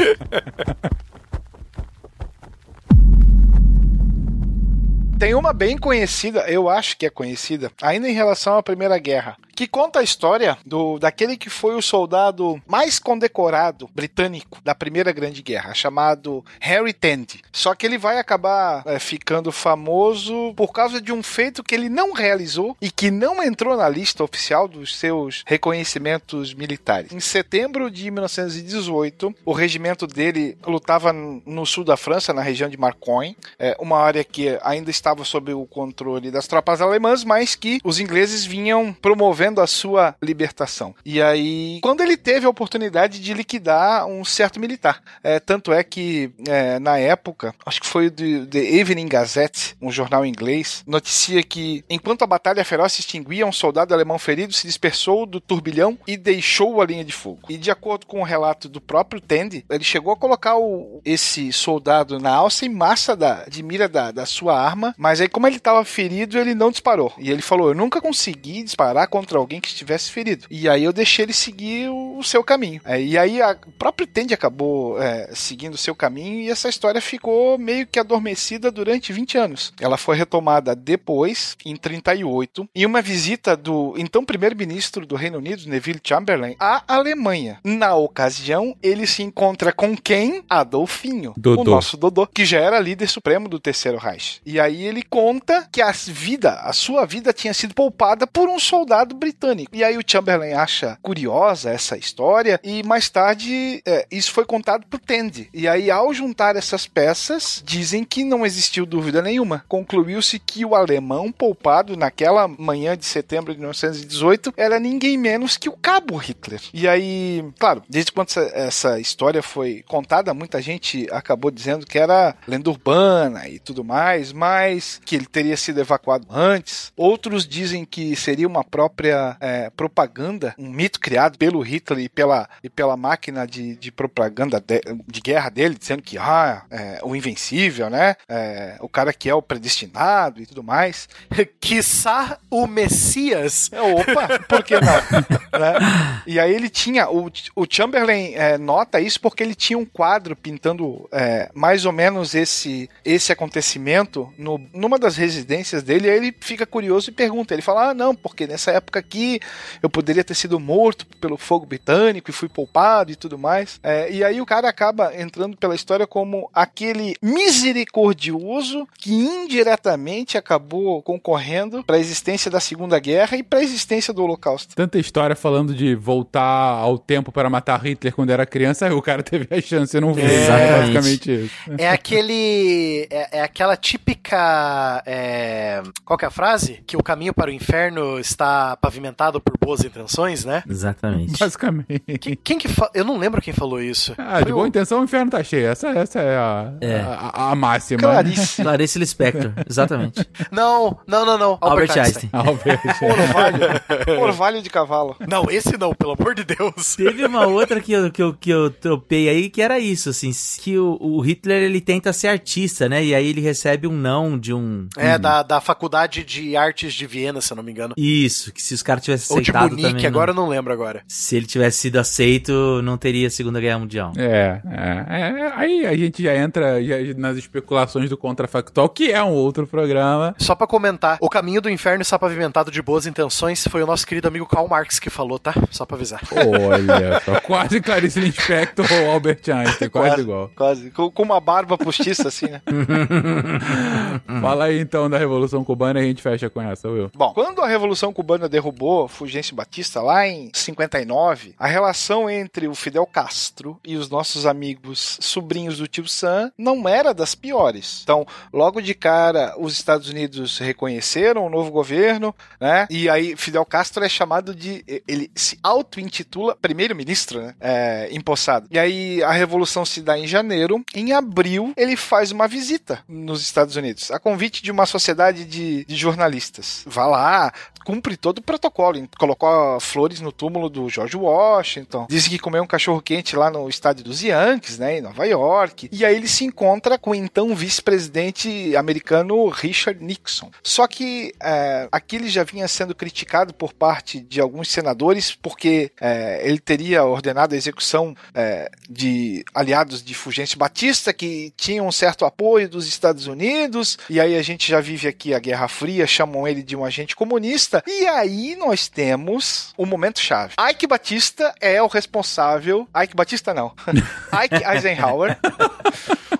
[SPEAKER 4] Tem uma bem conhecida, eu acho que é conhecida, ainda em relação à Primeira Guerra, que conta a história do daquele que foi o soldado mais condecorado britânico da Primeira Grande Guerra, chamado Harry Tandy. Só que ele vai acabar é, ficando famoso por causa de um feito que ele não realizou e que não entrou na lista oficial dos seus reconhecimentos militares. Em setembro de 1918, o regimento dele lutava no sul da França, na região de Marcoing, é, uma área que ainda estava sob o controle das tropas alemãs, mas que os ingleses vinham promovendo a sua libertação. E aí, quando ele teve a oportunidade de liquidar um certo militar, é, tanto é que é, na época, acho que foi o The Evening Gazette, um jornal inglês, noticia que enquanto a batalha feroz se extinguia, um soldado alemão ferido se dispersou do turbilhão e deixou a linha de fogo. E de acordo com o relato do próprio Tandy, ele chegou a colocar o- esse soldado na alça em massa da, de mira da, da sua arma, mas aí como ele estava ferido, ele não disparou. E ele falou, eu nunca consegui disparar contra alguém que estivesse ferido. E aí eu deixei ele seguir o, seu caminho. É, e aí a- o próprio Tandy acabou é, seguindo o seu caminho e essa história ficou meio que adormecida durante 20 anos. Ela foi retomada depois, em 38, em uma visita do então primeiro-ministro do Reino Unido, Neville Chamberlain, à Alemanha. Na ocasião, ele se encontra com quem? Adolfinho,
[SPEAKER 1] Dodô.
[SPEAKER 4] o nosso Dodô, que já era líder supremo do Terceiro Reich. E aí ele conta que a vida, a sua vida tinha sido poupada por um soldado britânico. E aí o Chamberlain acha curiosa essa história e mais tarde é, isso foi contado pro Tandy. E aí ao juntar essas peças, dizem que não existiu dúvida nenhuma. Concluiu-se que o alemão poupado naquela manhã de setembro de 1918 era ninguém menos que o cabo Hitler. E aí, claro, desde quando essa, essa história foi contada, muita gente acabou dizendo que era lenda urbana e tudo mais, mas que ele teria sido evacuado antes. Outros dizem que seria uma própria é, propaganda, um mito criado pelo Hitler e pela, e pela máquina de, de propaganda de, de guerra dele, dizendo que ah, é, o invencível, né? É, o cara que é o predestinado e tudo mais.
[SPEAKER 2] Quiçá o Messias.
[SPEAKER 4] É, Opa, por que não? Né? E aí ele tinha, o, o Chamberlain é, nota isso porque ele tinha um quadro pintando é, mais ou menos esse, esse acontecimento no, numa das residências dele, e aí ele fica curioso e pergunta, ele fala, ah não, porque nessa época aqui eu poderia ter sido morto pelo fogo britânico e fui poupado e tudo mais. É, e aí o cara acaba entrando pela história como aquele misericordioso que indiretamente acabou concorrendo para a existência da Segunda Guerra e para a existência do Holocausto.
[SPEAKER 1] Tanta história falando de voltar ao tempo para matar Hitler quando era criança, aí o cara teve a chance e não viu.
[SPEAKER 3] Exatamente.
[SPEAKER 1] É basicamente isso.
[SPEAKER 2] É aquele. É, é aquela típica. é, qual que é a frase? Que o caminho para o inferno está pavimentado por boas intenções, né?
[SPEAKER 3] Exatamente.
[SPEAKER 1] Basicamente.
[SPEAKER 2] Que- quem que fa... Eu não lembro quem falou isso.
[SPEAKER 1] Ah, de
[SPEAKER 2] Foi
[SPEAKER 1] boa
[SPEAKER 2] o-
[SPEAKER 1] intenção o inferno tá cheio. Essa, essa é, a,
[SPEAKER 3] É.
[SPEAKER 1] a, a máxima.
[SPEAKER 4] Clarice.
[SPEAKER 3] Clarice Lispector, exatamente.
[SPEAKER 2] Não, não, não, não.
[SPEAKER 3] Albert Einstein.
[SPEAKER 1] Albert.
[SPEAKER 4] Orvalho. Orvalho de cavalo.
[SPEAKER 2] Não, esse não, pelo amor de Deus.
[SPEAKER 3] Teve uma outra que eu, que, eu, que eu tropei aí, que era isso, assim, que o, o Hitler, ele tenta ser artista, né? E aí ele recebe um não de um...
[SPEAKER 2] É,
[SPEAKER 3] um-
[SPEAKER 2] da, da Faculdade de Artes de Viena, se eu não me engano.
[SPEAKER 3] Isso, que se os caras tivessem
[SPEAKER 2] Ou de
[SPEAKER 3] aceitado também. não-
[SPEAKER 2] agora eu não lembro agora.
[SPEAKER 3] Se ele tivesse sido aceito, não teria Segunda Guerra Mundial.
[SPEAKER 1] É, é, é, aí a gente já entra já nas especulações do contrafactual, que é um outro programa.
[SPEAKER 2] Só pra comentar, o caminho do inferno está pavimentado de boas intenções foi o nosso querido amigo Karl Marx que falou, tá? Só pra avisar.
[SPEAKER 1] Olha só, quase Clarice Lispector ou Albert Einstein, quase igual.
[SPEAKER 4] Quase. Com, com uma barba postiça, assim, né?
[SPEAKER 1] Fala aí então da Revolução Cubana e a gente fecha com essa, Will.
[SPEAKER 4] Bom, quando a Revolução Cubana derrubou Fulgêncio Batista lá em 59, a relação entre o Fidel Castro e os nossos amigos sobrinhos do tio Sam não era das piores. Então, logo de cara, os Estados Unidos reconheceram o novo governo, né? E aí Fidel Castro é chamado de ele se auto-intitula primeiro-ministro, né? É, empossado. E aí a revolução se dá em janeiro, em abril ele faz uma visita nos Estados Unidos, a convite de uma sociedade de, de jornalistas. Vá lá, cumpre todo o protocolo. Colocou flores no túmulo do George Washington. Disse que comeu um cachorro quente lá no estádio dos Yankees, né, em Nova York. E aí ele se encontra com o então vice-presidente americano Richard Nixon. Só que é, aqui ele já vinha sendo criticado por parte de alguns senadores porque é, ele teria ordenado a execução é, de aliados de Fulgêncio Batista que tinham um certo apoio dos Estados Unidos. E aí a gente já vive aqui a Guerra Fria, chamam ele de um agente comunista. E aí nós temos o momento chave. Ike Batista é o responsável. Ike Batista não. Ike Eisenhower.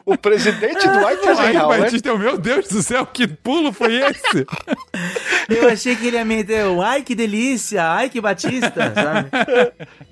[SPEAKER 4] o presidente do Ike Eisenhower.
[SPEAKER 1] Batista, meu Deus do céu, que pulo foi esse?
[SPEAKER 3] Eu achei que ele ia meter um, ai que delícia, ai que Batista, sabe?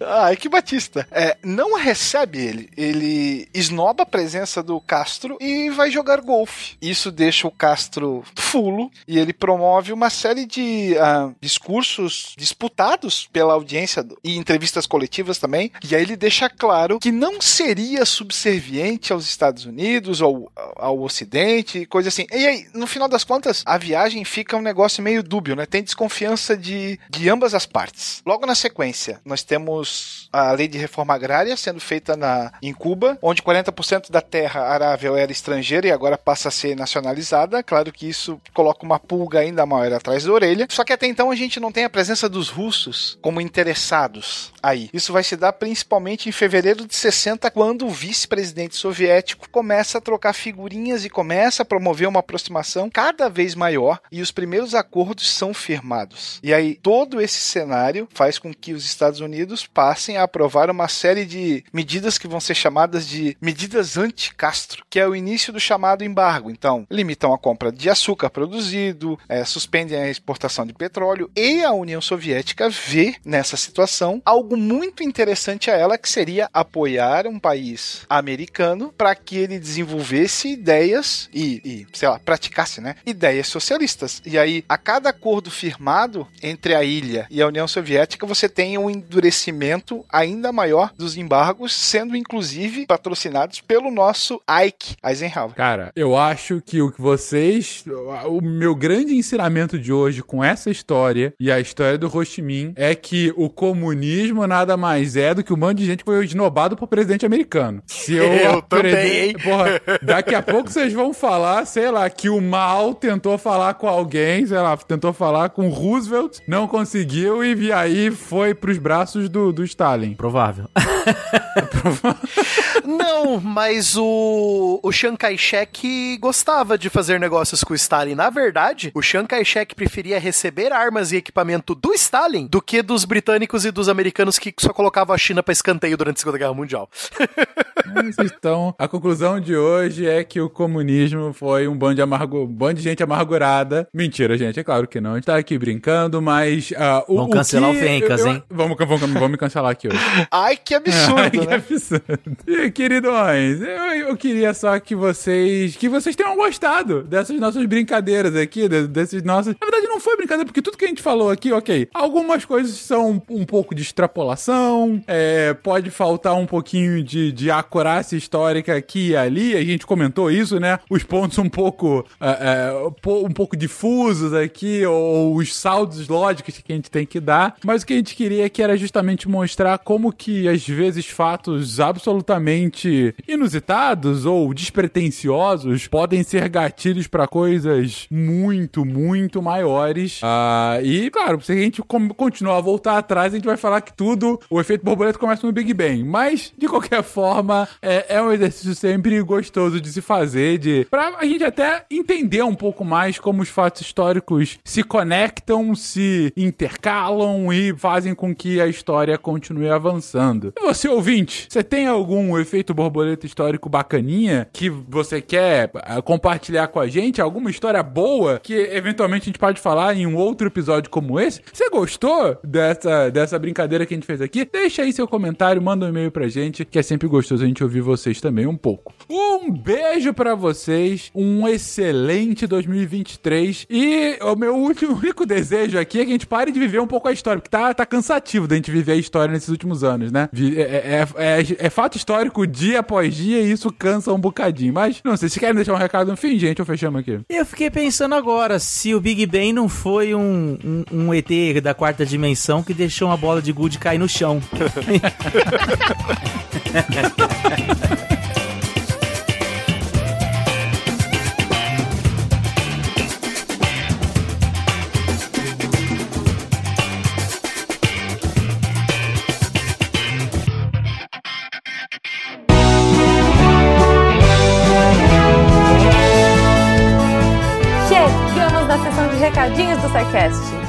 [SPEAKER 4] Ah, Ike Batista. É, não recebe ele. Ele esnoba a presença do Castro e vai jogar golfe. Isso deixa o Castro fulo e ele promove uma série de ah, discursos disputados pela audiência do- e entrevistas coletivas também. E aí ele deixa claro que não seria subserviente aos Estados Unidos ou ao Ocidente, coisa assim. E aí, no final das contas, a viagem fica um negócio meio dúbio, né? Tem desconfiança de, de ambas as partes. Logo na sequência, nós temos a lei de reforma agrária sendo feita na, em Cuba, onde 40% da terra arável era estrangeira e agora passa a ser nacionalizada. Claro que isso coloca uma pulga ainda maior atrás da orelha. Só que até então a gente não tem a presença dos russos como interessados aí. Isso vai se dar principalmente em fevereiro de 60, quando o vice-presidente soviético começa a trocar figurinhas e começa a promover uma aproximação cada vez maior e os primeiros acordos são firmados. E aí todo esse cenário faz com que os Estados Unidos passem a aprovar uma série de medidas que vão ser chamadas de medidas anti-Castro, que é o início do chamado embargo. Então, limitam a compra de açúcar produzido, eh, suspendem a exportação de petróleo e a União Soviética vê nessa situação algo muito interessante a ela que seria apoiar um país americano para que ele desenvolvesse ideias e, e, sei lá, praticasse, né, ideias socialistas. E aí, a acordo firmado entre a ilha e a União Soviética, você tem um endurecimento ainda maior dos embargos, sendo inclusive patrocinados pelo nosso Ike Eisenhower.
[SPEAKER 1] Cara, eu acho que o que vocês. O meu grande ensinamento de hoje com essa história e a história do Ho Chi Minh é que o comunismo nada mais é do que um monte de gente que foi esnobado por presidente americano. Se eu,
[SPEAKER 2] Eu também, hein?
[SPEAKER 1] Porra, daqui a pouco vocês vão falar, sei lá, que o mal tentou falar com alguém, sei lá, tentou falar com Roosevelt, não conseguiu e aí foi pros braços do, do Stalin.
[SPEAKER 3] Provável.
[SPEAKER 2] Não, mas o, o Chiang Kai-shek gostava de fazer negócios com o Stalin. Na verdade, o Chiang Kai-shek preferia receber armas e equipamento do Stalin do que dos britânicos e dos americanos que só colocavam a China pra escanteio durante a Segunda Guerra Mundial.
[SPEAKER 1] Então, a conclusão de hoje é que o comunismo foi um bando de, amargo... um bando de gente amargurada. Mentira, gente, é claro que não. A gente tá aqui brincando, mas. ah, o,
[SPEAKER 3] Vamos cancelar
[SPEAKER 1] que
[SPEAKER 3] o Fencas,
[SPEAKER 1] eu-
[SPEAKER 3] hein?
[SPEAKER 1] Vamos, vamos, vamos me cancelar aqui hoje.
[SPEAKER 4] Ai, que absurdo,
[SPEAKER 1] que
[SPEAKER 4] né?
[SPEAKER 1] absurdo. E, queridões, eu, eu queria só que vocês que vocês tenham gostado dessas nossas brincadeiras aqui, de- desses nossos. Na verdade, não foi brincadeira, porque tudo que a gente falou aqui, ok. Algumas coisas são um pouco de extrapolação, é, pode faltar um pouquinho de, de acurácia histórica aqui e ali. A gente comentou isso, né? Os pontos um pouco, é, é, um pouco difusos aqui, ou os saldos lógicos que a gente tem que dar. Mas o que a gente queria que era justamente mostrar como que às vezes fatos fatos absolutamente inusitados ou despretensiosos podem ser gatilhos pra coisas muito, muito maiores. Ah, e, claro, se a gente continuar a voltar atrás, a gente vai falar que tudo, o efeito borboleta começa no Big Bang. Mas, de qualquer forma, é, é um exercício sempre gostoso de se fazer, de pra a gente até entender um pouco mais como os fatos históricos se conectam, se intercalam e fazem com que a história continue avançando. E você, ouvinte, você tem algum efeito borboleta histórico bacaninha que você quer ah, compartilhar com a gente? Alguma história boa que eventualmente a gente pode falar em um outro episódio como esse? Você gostou dessa, dessa brincadeira que a gente fez aqui? Deixa aí seu comentário, manda um e-mail pra gente, que é sempre gostoso a gente ouvir vocês também um pouco. Um beijo pra vocês, um excelente 2023 e o meu último, único desejo aqui é que a gente pare de viver um pouco a história, porque tá, tá cansativo da gente viver a história nesses últimos anos, né? Vi- É, é- é- é fato histórico dia após dia e isso cansa um bocadinho. Mas, não sei, se querem deixar um recado no fim, gente, ou fechamos aqui?
[SPEAKER 3] Eu fiquei pensando agora se o Big Bang não foi um, um, um ET da quarta dimensão que deixou uma bola de gude cair no chão.
[SPEAKER 6] recadinhos do SciCast.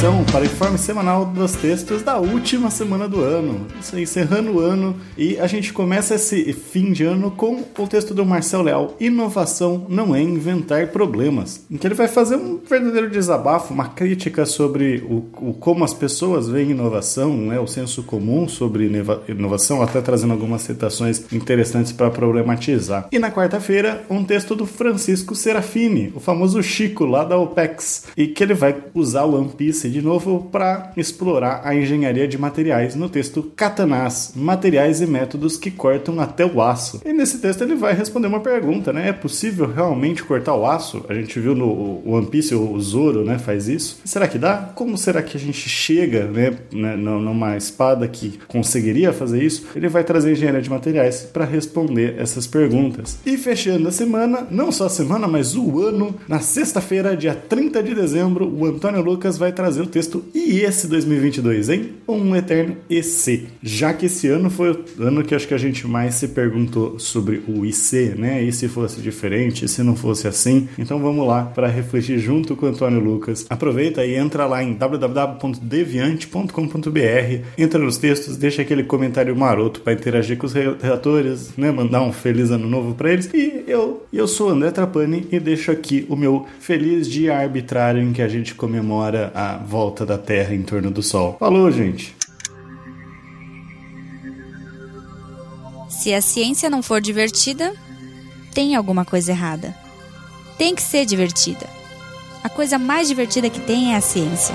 [SPEAKER 7] Atenção para o informe semanal dos textos da última semana do ano. Isso aí, encerrando o ano. E a gente começa esse fim de ano com o texto do Marcel Leal: Inovação não é inventar problemas. Em que ele vai fazer um verdadeiro desabafo, uma crítica sobre o, o como as pessoas veem inovação, né, o senso comum sobre inova- inovação, até trazendo algumas citações interessantes para problematizar. E na quarta-feira, um texto do Francisco Serafini, o famoso Chico lá da OPEX, e que ele vai usar o One Piece de novo para explorar a engenharia de materiais no texto Katanás, materiais e métodos que cortam até o aço. E nesse texto ele vai responder uma pergunta, né? É possível realmente cortar o aço? A gente viu no One Piece o Zoro, né, faz isso. Será que dá? Como será que a gente chega, né, né, numa espada que conseguiria fazer isso? Ele vai trazer engenharia de materiais para responder essas perguntas. E fechando a semana, não só a semana, mas o ano, na sexta-feira, dia 30 de dezembro, o Antônio Lucas vai trazer o texto E esse 2022, hein? Um eterno EC. Já que esse ano foi o ano que acho que a gente mais se perguntou sobre o IC, né? E se fosse diferente, se não fosse assim? Então vamos lá para refletir junto com o Antônio Lucas. Aproveita e entra lá em www.deviante.com.br, entra nos textos, deixa aquele comentário maroto para interagir com os re- redatores, né? Mandar um feliz ano novo para eles. E eu, eu sou André Trapani e deixo aqui o meu feliz dia arbitrário em que a gente comemora a volta da Terra em torno do Sol. Falou, gente!
[SPEAKER 5] Se a ciência não for divertida, tem alguma coisa errada. Tem que ser divertida. A coisa mais divertida que tem é a ciência.